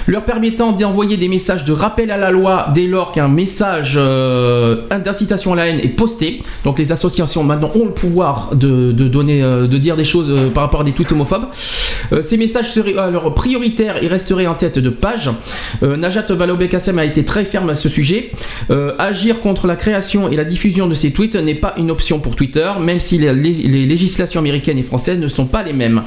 leur permettant d'envoyer des messages de rappel à la loi dès lors qu'un message euh, d'incitation à la haine est posté. Donc les associations maintenant ont le pouvoir de, donner, euh, de dire des choses euh, par rapport à des tweets homophobes. Ces messages seraient alors prioritaires et resteraient en tête de page. Najat Vallaud-Belkacem a été très ferme à ce sujet. Agir contre la création et la diffusion de ces tweets n'est pas une option pour Twitter, même si les, législations américaines et françaises ne sont pas les mêmes.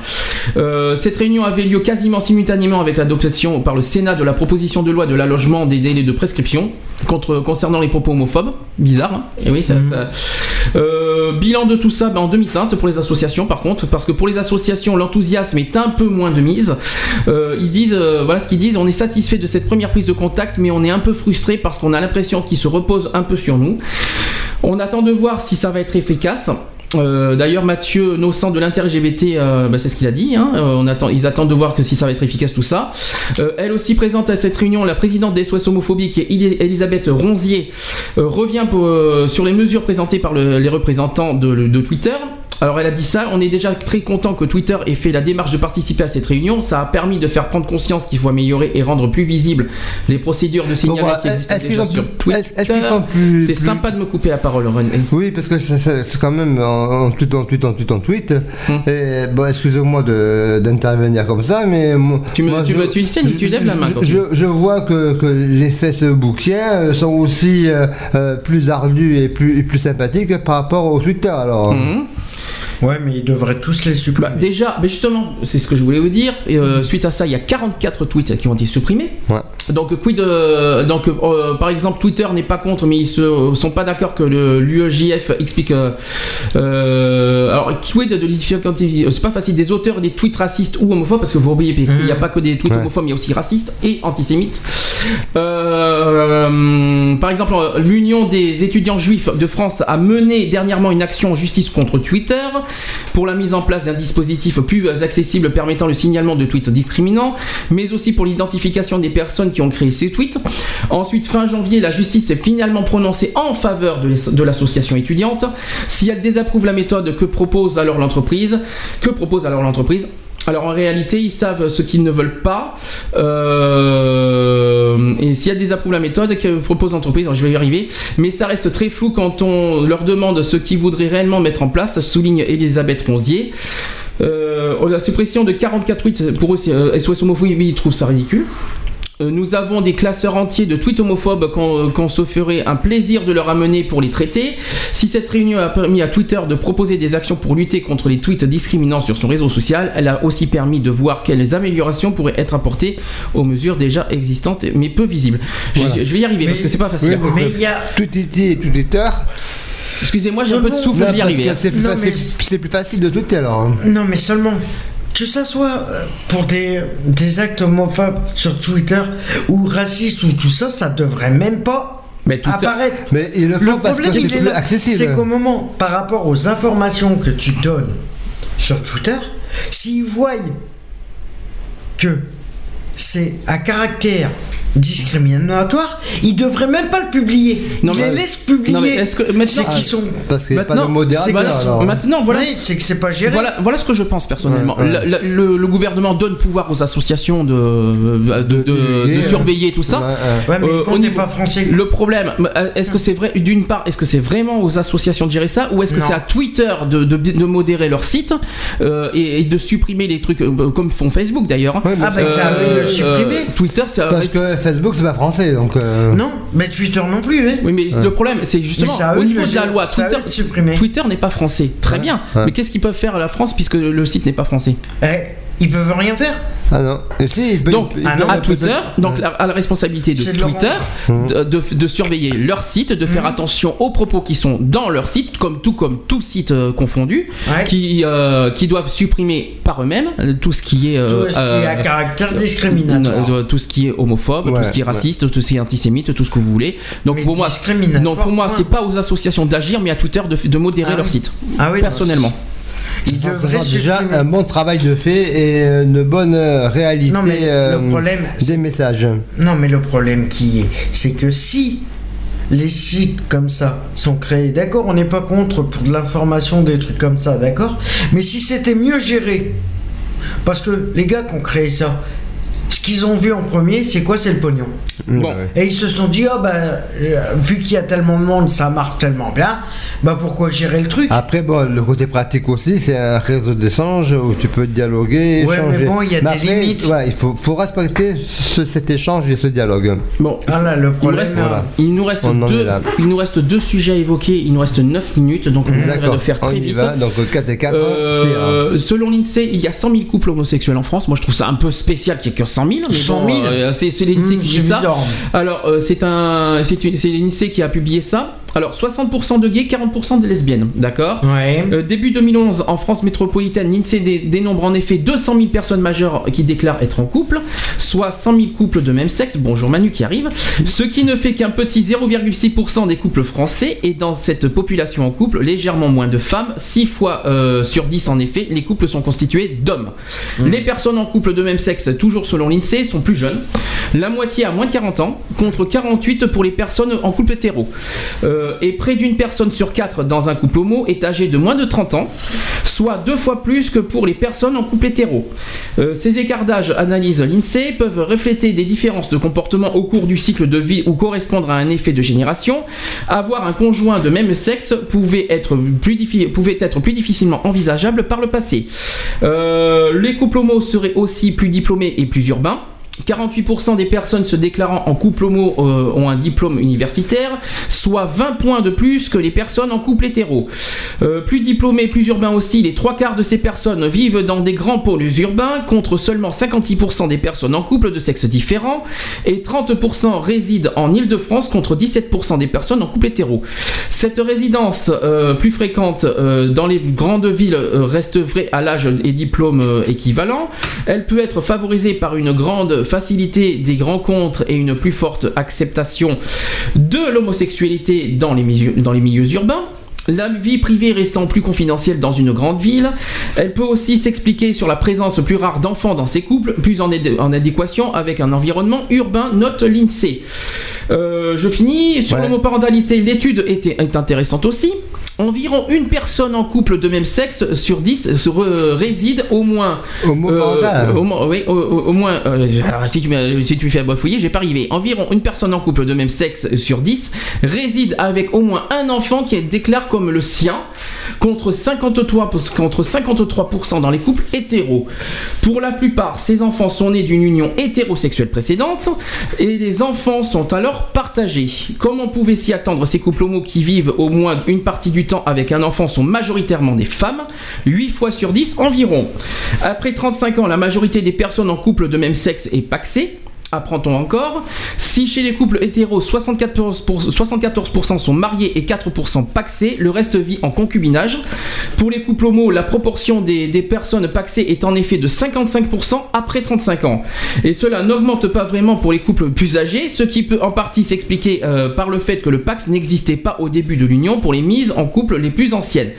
Cette réunion avait lieu quasiment simultanément avec l'adoption par le Sénat de la proposition de loi de l'allongement des délais de prescription contre, concernant les propos homophobes. Bizarre, hein Et oui, ça, ça- Euh, bilan de tout ça ben, en demi-teinte pour les associations par contre, parce que pour les associations l'enthousiasme est un peu moins de mise. Euh, ils disent, euh, voilà ce qu'ils disent, on est satisfait de cette première prise de contact, mais on est un peu frustré parce qu'on a l'impression qu'ils se reposent un peu sur nous. On attend de voir si ça va être efficace. Euh, D'ailleurs, Mathieu Nossan de l'inter-LGBT, euh, bah, c'est ce qu'il a dit. hein. Euh, on attend, ils attendent de voir que si ça va être efficace tout ça. Euh, elle aussi présente à cette réunion la présidente des SOS homophobiques, Eli- Elisabeth Ronzier, revient sur les mesures présentées par le- les représentants de Twitter. Alors elle a dit ça, on est déjà très content que Twitter ait fait la démarche de participer à cette réunion. Ça a permis de faire prendre conscience qu'il faut améliorer et rendre plus visibles les procédures de signalement Bon, qui existent déjà sur Twitter. C'est sympa de me couper la parole, Ren. Oui, parce que c'est- quand même en, en tweet, en tweet, en tweet, en tweet. Hum. Et bon, excusez-moi de- d'intervenir comme ça, mais Tu me- moi, tu je- me- tu sais, tu lèves la main quand Je, je vois que, que les Facebookiens euh, sont aussi euh, euh, plus ardus et plus, et plus sympathiques par rapport au Twitter. Alors. Mhm. Ouais, mais ils devraient tous les supprimer. Bah, déjà, mais justement, c'est ce que je voulais vous dire. Et, euh, suite à ça, il y a 44 tweets qui ont été supprimés. Donc, quid, euh, donc euh, par exemple, Twitter n'est pas contre, mais ils se, sont pas d'accord que le- l'UEJF explique. euh, euh, alors, quid de l'identification C'est pas facile. Des auteurs des tweets racistes ou homophobes, parce que vous oubliez qu'il n'y a pas que des tweets Ouais. homophobes, il y a aussi racistes et antisémites. Euh, par exemple, l'Union des étudiants juifs de France a mené dernièrement une action en justice contre Twitter pour la mise en place d'un dispositif plus accessible permettant le signalement de tweets discriminants, mais aussi pour l'identification des personnes qui ont créé ces tweets. Ensuite, fin janvier, la justice s'est finalement prononcée en faveur de l'association étudiante. Si elle désapprouve la méthode que propose alors l'entreprise, que propose alors l'entreprise alors en réalité, ils savent ce qu'ils ne veulent pas. Euh, et si elle désapprouve la méthode que propose l'entreprise, je vais y arriver, mais ça reste très flou quand on leur demande ce qu'ils voudraient réellement mettre en place, souligne Elisabeth Ronzier. Euh, la suppression de 44 tweets, pour eux, c'est, euh, SOS homophobie, ils trouvent ça ridicule. Euh, Nous avons des classeurs entiers de tweets homophobes qu'on qu'on se ferait un plaisir de leur amener pour les traiter. Si cette réunion a permis à Twitter de proposer des actions pour lutter contre les tweets discriminants sur son réseau social, elle a aussi permis de voir quelles améliorations pourraient être apportées aux mesures déjà existantes mais peu visibles. Je- Voilà. Je, vais y arriver parce que c'est pas facile. Oui, mais il y a Twitter et Twitter. Excusez-moi, j'ai un peu de souffle, je vais y arriver. hein. C'est plus, mais- c'est plus facile de tweeter alors. Non, mais seulement que ça soit euh, pour des, des actes homophobes sur Twitter ou racistes ou tout ça, ça devrait même pas apparaître. Mais le il c'est plus accessible. C'est qu'au moment, par rapport aux informations que tu donnes sur Twitter, s'ils voient que c'est à caractère discriminatoire, ils devraient même pas le publier. Non, ils mais- les laissent publier. non, mais est-ce que maintenant- c'est qu'ils sont Parce qu'il n'y a pas de Maintenant, voilà, alors. maintenant, voilà. Oui, c'est que c'est pas géré. Voilà, voilà ce que je pense personnellement. Ouais, ouais. Le, le- le- le gouvernement donne pouvoir aux associations de, de, de- surveiller tout ça. Ouais, Ouais, mais Euh, niveau- pas français. Le problème, euh, est-ce que c'est vrai, d'une part, est-ce que c'est vraiment aux associations de gérer ça ou est-ce que Non. c'est à Twitter de, de- de modérer leur site euh, et, et de supprimer les trucs euh, comme font Facebook d'ailleurs Ouais, mais Ah, ben, ça supprimer. Twitter, c'est Parce que Facebook, c'est pas français, donc. euh, Non, mais Twitter non plus. Hein. Oui, mais le problème, c'est justement au niveau de la loi. Twitter. Twitter n'est pas français. Très bien. Ouais. Mais qu'est-ce qu'ils peuvent faire à la France puisque le site n'est pas français? Eh, ils peuvent rien faire. Ah non. Et si, il peut- Donc, il peut- il non, peut à Twitter, donc la- à la responsabilité de Twitter Mmh. de, de- de surveiller leur site, de faire attention aux propos qui sont dans leur site, comme tout comme tout site euh, confondu, Ouais. qui euh, qui doivent supprimer par eux-mêmes euh, tout ce qui est euh, Tout ce qui est à caractère discriminatoire. euh, tout ce qui est homophobe, Ouais, tout ce qui est ouais. raciste, tout ce qui est antisémite, tout ce que vous voulez. Donc Mais pour moi, discriminatoire, non pour moi c'est pas aux associations d'agir, mais à Twitter de, de modérer Ah leur oui. site. Ah oui, non, Ça devraient sera déjà supprimer. un bon travail de fait et une bonne euh, réalité Non, mais euh, le problème, des messages. Non, mais le problème qui est, c'est que si les sites comme ça sont créés, d'accord, on n'est pas contre pour de l'information, des trucs comme ça, d'accord, mais si c'était mieux géré, parce que les gars qui ont créé ça, ce qu'ils ont vu en premier, c'est quoi C'est le pognon. Bon. Ouais. Et ils se sont dit, ah bah, euh, vu qu'il y a tellement de monde, ça marche tellement bien, bah pourquoi gérer le truc? Après, bon, le côté pratique aussi, c'est un réseau d'échange où tu peux dialoguer, Ouais, mais bon, il y a des après, limites. ouais, il faut, faut respecter ce- cet échange et ce dialogue. Bon, Ah là, le il nous problème, reste, Voilà. il nous reste On en est deux, là. il nous reste deux sujets à évoquer. Il nous reste 9 minutes, donc on va D'accord, de faire on très y vite. va. Donc 4 et 4, Euh, selon l'INSEE, il y a 100 000 couples homosexuels en France. Moi, je trouve ça un peu spécial qu'il n'y ait que 100 000. Mais 100 000 bon, euh, c'est l'INSEE Mmh, qui dit ça. bizarre. Alors, euh, c'est un, c'est l'INSEE qui a publié ça. Alors 60% de gays, 40% de lesbiennes, d'accord Ouais. Euh, Début 2011, en France métropolitaine, l'INSEE dé- dénombre en effet 200 000 personnes majeures qui déclarent être en couple, soit 100 000 couples de même sexe. Bonjour Manu qui arrive. Ce qui ne fait qu'un petit 0,6% des couples français. Et dans cette population en couple, légèrement moins de femmes. 6 fois euh, sur 10 en effet, les couples sont constitués d'hommes. Les personnes en couple de même sexe, toujours selon l'INSEE, sont plus jeunes. La moitié a moins de 40 ans, contre 48 pour les personnes en couple hétéro. Euh, et près d'une personne sur quatre dans un couple homo est âgée de moins de 30 ans, soit deux fois plus que pour les personnes en couple hétéro. Euh, ces écarts d'âge, analyse l'INSEE, peuvent refléter des différences de comportement au cours du cycle de vie ou correspondre à un effet de génération. Avoir un conjoint de même sexe pouvait être plus, diffi- pouvait être plus difficilement envisageable par le passé. Euh, les couples homo seraient aussi plus diplômés et plus urbains. 48% des personnes se déclarant en couple homo euh, ont un diplôme universitaire, soit 20 points de plus que les personnes en couple hétéro. Euh, plus diplômés, plus urbains aussi, les trois quarts de ces personnes vivent dans des grands pôles urbains, contre seulement 56% des personnes en couple de sexe différent, et 30% résident en Ile-de-France, contre 17% des personnes en couple hétéro. Cette résidence euh, plus fréquente dans les grandes villes reste vraie à l'âge et diplôme équivalent. Elle peut être favorisée par une grande facilité des rencontres et une plus forte acceptation de l'homosexualité dans les milieux, dans les milieux urbains. La vie privée restant plus confidentielle dans une grande ville, elle peut aussi s'expliquer sur la présence plus rare d'enfants dans ces couples, plus en, ad- en adéquation avec un environnement urbain, note l'INSEE. Euh, je finis sur l'homoparentalité. L'étude était, est intéressante aussi. Environ une personne en couple de même sexe sur 10 se re- réside au moins. Homoparental. euh, au, moins- oui, au, au- au moins. euh, alors, si, tu, me- si tu me fais bafouiller, je vais pas arriver. Environ une personne en couple de même sexe sur 10 réside avec au moins un enfant qui est déclaré comme le sien, contre 53%, contre 53% dans les couples hétéros. Pour la plupart, ces enfants sont nés d'une union hétérosexuelle précédente et les enfants sont alors partagés. Comme on pouvait s'y attendre, ces couples homo qui vivent au moins une partie du temps avec un enfant sont majoritairement des femmes, 8 fois sur 10 environ. Après 35 ans, la majorité des personnes en couple de même sexe est paxée. Apprend-on encore Si chez les couples hétéros, 74%, pour- 74% sont mariés et 4% paxés, le reste vit en concubinage. Pour les couples homo, la proportion des, des personnes paxées est en effet de 55% après 35 ans. Et cela n'augmente pas vraiment pour les couples plus âgés, ce qui peut en partie s'expliquer euh, par le fait que le pax n'existait pas au début de l'union pour les mises en couple les plus anciennes.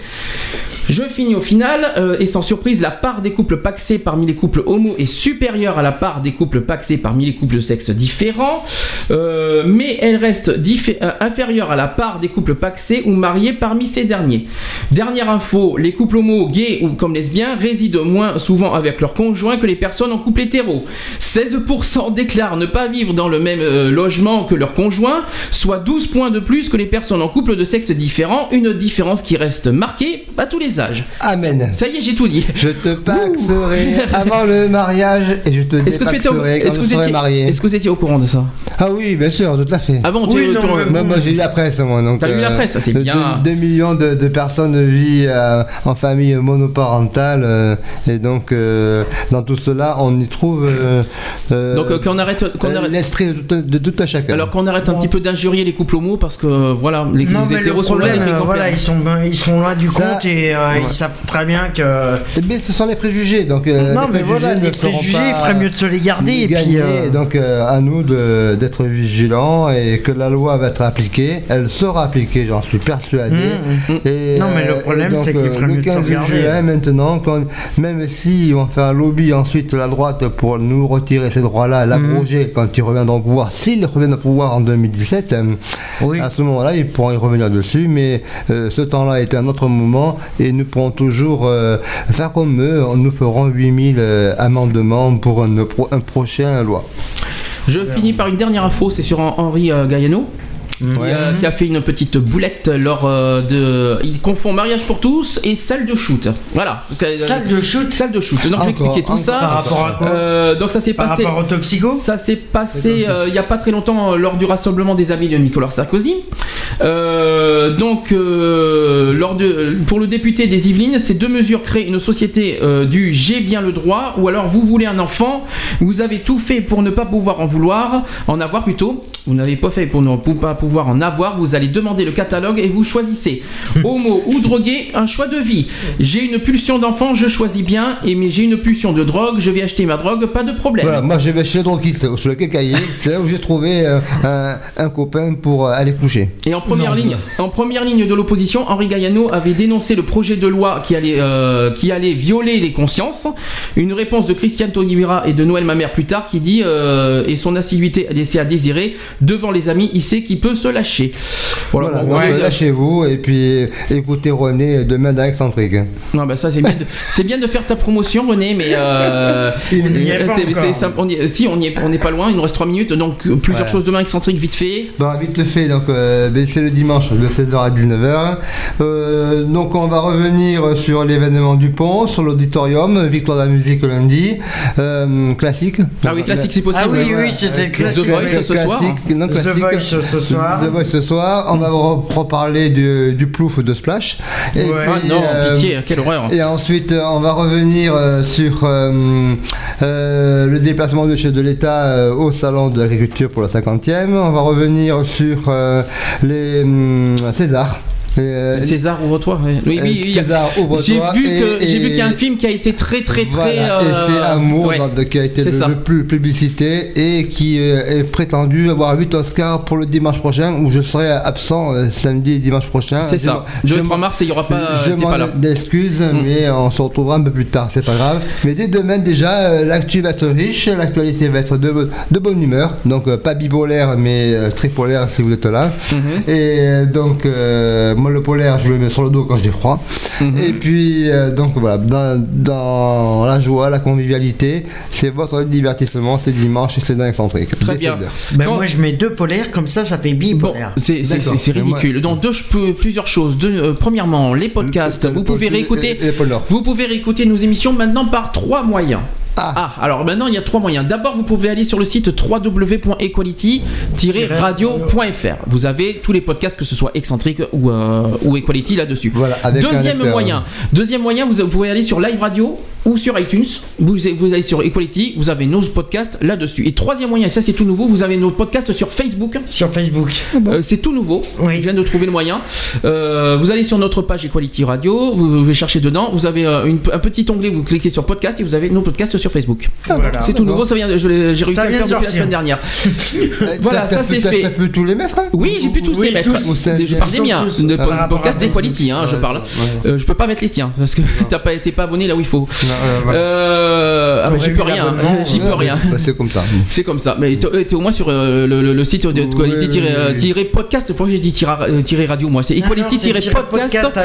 Je finis au final, euh, et sans surprise, la part des couples paxés parmi les couples homo est supérieure à la part des couples paxés parmi les couples de sexe différents, euh, mais elle reste euh, inférieure à la part des couples paxés ou mariés parmi ces derniers. Dernière info, les couples homo, gays ou comme lesbiens résident moins souvent avec leur conjoint que les personnes en couple hétéro. 16% déclarent ne pas vivre dans le même logement que leur conjoint, soit 12 points de plus que les personnes en couple de sexe différent, une différence qui reste marquée à tous les Amen. Ça y est, j'ai tout dit. Je te paxerai avant le mariage et je te Est-ce que tu étais au- dépaxerai quand vous serai étiez- marié. est-ce que vous étiez au courant de ça? Ah oui, bien sûr, tout à fait. Ah bon, Oui, non, moi, j'ai lu la presse, moi. donc, T'as lu la presse, ça, c'est bien. 2 millions de, de personnes vivent euh, en famille monoparentale euh, et donc euh, dans tout cela, on y trouve euh, euh, Donc euh, qu'on arrête, euh, l'esprit de, tout- de tout un chacun. alors qu'on arrête un petit peu d'injurier les couples homo parce que euh, voilà, les, Non, les mais le hétéros sont loin d'être euh, exemplaires. voilà, ils sont, ils sont loin du Ça- compte et euh, Ouais. ils savent très bien que. Eh bien, ce sont les préjugés. Donc, euh, Non, les mais voilà, préjugés les préjugés, il ferait mieux de se les garder, et puis, gagner. euh, Donc, euh, à nous de- d'être vigilants et que la loi va être appliquée. Elle sera appliquée, j'en suis persuadé. Mmh, mmh. Et, Non, mais le problème, c'est qu'il ferait mieux de se 15 regarder. juin, maintenant, quand- même s'ils vont faire un lobby ensuite la droite pour nous retirer ces droits-là, l'abroger quand ils reviendront au pouvoir, s'ils reviennent au pouvoir en 2017, euh, à ce moment-là, ils pourront y revenir dessus. Mais euh, ce temps-là est un autre moment et nous pourrons toujours euh, faire comme eux. Nous ferons 8000 euh, amendements pour un, un prochain loi. Je finis par une dernière info, c'est sur Hen- Henri euh, Euh, qui a fait une petite boulette lors euh, de. Il confond mariage pour tous et salle de shoot. Voilà. C'est- Salle de shoot Salle de shoot. Donc je vais expliquer tout ça. Par rapport à quoi Euh, Donc ça s'est Par passé. rapport au toxico Ça s'est passé euh, il n'y a pas très longtemps euh, lors du rassemblement des amis de Nicolas Sarkozy. Euh, donc, euh, lors de, pour le député des Yvelines, ces deux mesures créent une société euh, du j'ai bien le droit ou alors vous voulez un enfant, vous avez tout fait pour ne pas pouvoir en vouloir, en avoir plutôt. Vous n'avez pas fait pour ne pas pouvoir en avoir. Vous allez demander le catalogue et vous choisissez. Homo ou drogué, un choix de vie. J'ai une pulsion d'enfant, je choisis bien. Et mais j'ai une pulsion de drogue, je vais acheter ma drogue, pas de problème. Voilà, moi je vais chez le droguiste, sur le c'est là où j'ai trouvé euh, un, un copain pour euh, aller coucher. Et en première ligne, en première ligne de l'opposition, Henri Galliano avait dénoncé le projet de loi qui allait, euh, qui allait violer les consciences. Une réponse de Christiane Taubira et de Noël Mamère plus tard qui dit et son assiduité a laissé à désirer devant les amis, il sait qu'il peut se lâcher. Voilà, Voilà, bon, donc, ouais, euh, lâchez-vous et puis écoutez René demain dans Excentrique. Non, bah ça c'est bien, de, c'est bien de faire ta promotion, René, mais euh, Il n'y est pas c'est- encore. c'est- ça- on y est- si on n'est pas loin, il nous reste 3 minutes, donc euh, plusieurs Ouais. choses demain excentrique vite fait. Bon, vite fait, donc euh, ben, c'est le dimanche de 16h à 19h. Euh, donc on va revenir sur l'événement du pont, sur l'auditorium, Victoire de la musique lundi, euh, classique. Ah oui, classique, c'est possible. Ah oui, oui, c'était classique. The Voice ce soir. Classique, non, The classique. Voice ce soir. The Voice ce soir. On va re- reparler du, du plouf de Splash. Et Ouais. Ah non, pitié, quelle horreur. Et ensuite, euh, on va revenir euh, sur euh, euh, le déplacement du chef de l'État euh, au salon de l'agriculture pour la 50e. On va revenir sur euh, les hum, Césars. Euh, César ouvre-toi. Oui, Euh, oui, a- César, ouvre-toi J'ai vu qu'il y a un film qui a été très très très. Et euh, c'est Amour ouais. qui a été le, plus publicité et qui euh, est prétendu avoir 8 Oscars pour le dimanche prochain où je serai absent euh, samedi et dimanche prochain. C'est ça. je Le m'en- 3 mars, il y aura pas. je m'en. Mm. mais on se retrouvera un peu plus tard, c'est pas grave. Mais dès demain déjà, euh, l'actu va être riche, l'actualité va être de, de bonne humeur, donc euh, pas bipolaire mais euh, tripolaire si vous êtes là. Mm-hmm. Et euh, donc euh, moi le polaire je le mets sur le dos quand j'ai froid. Mm-hmm. Et puis euh, donc voilà, dans, dans la joie, la convivialité, c'est votre divertissement, c'est dimanche et c'est dans excentrique. Très bien. 16 heures. Ben moi je mets deux polaires, comme ça ça fait bipolaire. C'est c'est- ridicule. Donc deux, ch- plusieurs choses. Deux, euh, premièrement, les podcasts. Vous pouvez réécouter. Vous pouvez réécouter nos émissions maintenant par trois moyens. Ah. alors maintenant il y a trois moyens. D'abord, vous pouvez aller sur le site www.equality-radio.fr. Vous avez tous les podcasts, que ce soit excentrique ou, euh, ou Equality là-dessus. avec un Deuxième moyen. Deuxième moyen, vous, pouvez aller sur Live Radio ou sur iTunes. Vous, vous allez sur Equality, vous avez nos podcasts là-dessus. Et troisième moyen, et ça c'est tout nouveau, vous avez nos podcasts sur Facebook. Sur Facebook. Euh, c'est tout nouveau. Je viens de trouver le moyen. Euh, vous allez sur notre page Equality Radio, vous, vous cherchez dedans, vous avez euh, une- un petit onglet, vous cliquez sur podcast et vous avez nos podcasts sur Facebook. Voilà. C'est tout nouveau, ça vient, de- je j'ai réussi à le faire de depuis la semaine dernière. Euh, voilà, ça c'est fait. T'as pu tous les mettre hein Oui, j'ai pu tous les mettre. Ou c'est- je parle des miens, à podcast hein, je parle. Euh, je peux pas mettre les tiens parce que t'as pas été pas abonné là où il faut. Euh, ah j'y peux rien, j'y peux rien. c'est comme ça. C'est comme ça. Mais t'es euh, au moins sur euh, le, le- le site de Equality oui, oui. tirer podcast. Pourquoi j'ai dit tirer, euh, radio moi? C'est Ah non, Equality c'est tirer tirer podcast podcast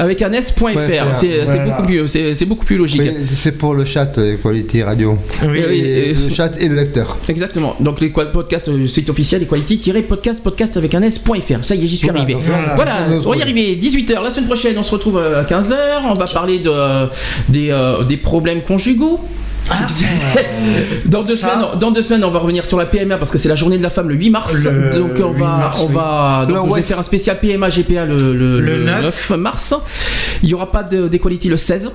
avec un s.fr. C'est beaucoup mieux. C'est beaucoup plus logique. C'est pour le chat Equality Radio. Oui, oui, Et et- le chat et le lecteur. Exactement. Donc les podcasts, euh, site officiel Equality-podcast, podcast avec un s.fr. Ça y est, j'y suis Voilà, arrivé. voilà, on va y arriver. 18h. La semaine prochaine, on se retrouve euh, à 15h. On va parler de, euh, des, euh, des problèmes conjugaux. dans, deux Ça. semaines, dans deux semaines, on va revenir sur la PMA parce que c'est la journée de la femme le 8 mars. Le donc on 8 va, mars, on oui. va, donc Le je vais faire un spécial PMA GPA le, le, Le le 9. mars. Il n'y aura pas de- d'Equality le 16.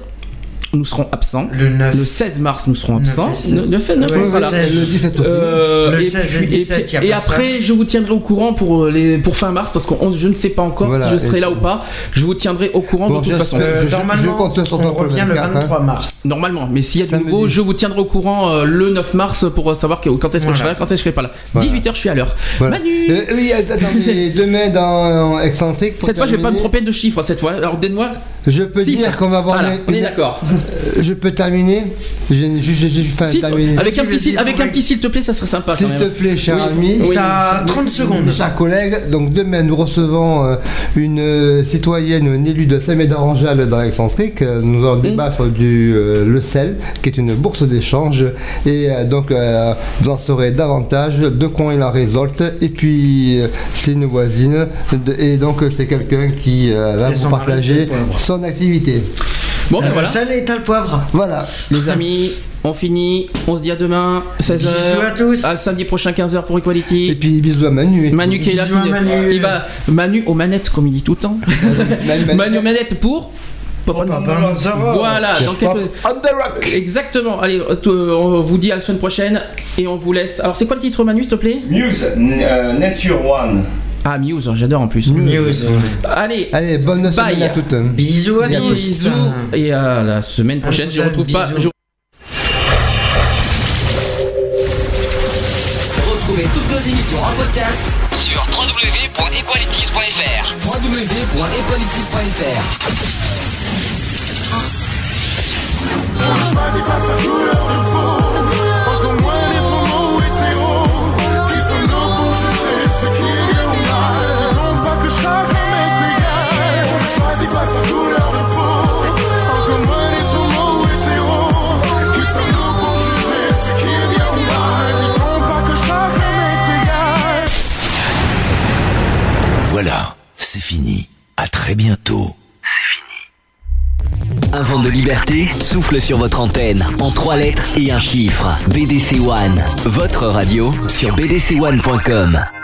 Nous serons absents. Le 9. 16 mars, nous serons absents. et 16. Le, le fait- neuf, Ouais, voilà. le 16. Le 17 aussi. Euh, Le et 16 et puis- 17, puis- y a et après, je vous tiendrai au courant pour, euh, les, pour fin mars parce que je ne sais pas encore Voilà, si je serai et- là ou pas. Je vous tiendrai au courant Bon, de toute façon. Euh, je- normalement, je on le revient le 24, 23 mars. Normalement, mais s'il y a du nouveau, je vous tiendrai au courant euh, le 9 mars pour euh, savoir que- quand est-ce que je serai, quand est-ce que je serai pas là. Voilà. 18h, je suis à l'heure. Voilà. Manu Euh, oui, attends, mais demain dans Excentrique. Cette fois, je vais pas me tromper de chiffre cette fois. Alors, donne-moi. Je peux dire qu'on va avoir. On est d'accord. Euh, Je peux terminer Si, terminé. avec un petit, s'il- avec un vas-y. petit s'il te plaît, ça serait sympa. S'il te plaît, cher Oui. ami. Oui. T'as 30 secondes. Chers collègues, donc demain nous recevons euh, une euh, citoyenne, une élue de Saint-Médard-en-Jalles dans l'excentrique. Nous allons débattre du euh, le CEL, qui est une bourse d'échange. Et euh, donc euh, vous en saurez davantage de quoi il en résulte. Et puis euh, c'est une voisine. de- et donc c'est quelqu'un qui euh, va vous partager son activité. Bon, ben voilà. Ça, l'état le poivre. Voilà. Les amis, on finit. On se dit à demain, 16h. Bisous à tous. À samedi prochain, 15h pour Equality. Et puis bisous à Manu. Manu qui est là, Bisous à qui- Manu. qui va Manu aux manettes comme il dit tout le temps. Manu- Manu aux manettes pour Oh, Papa Manzaro. Voilà, donc Pop on the rock. exactement. Allez, euh, on vous dit à la semaine prochaine et on vous laisse. Alors c'est quoi le titre Manu s'il te plaît? Muse, n- euh, Nature One. Ah, Muse, j'adore en plus. Muse. Allez, Allez, bonne Bye. semaine à toutes. Bisous à tous. bisous. Et à la semaine prochaine, je retrouve pas. je- Retrouvez toutes nos émissions en podcast Sur www.equalities.fr www.equalities.fr c'est fini. À très bientôt. Un vent de liberté souffle sur votre antenne en trois lettres et un chiffre. BDC One, votre radio sur bdc1.com.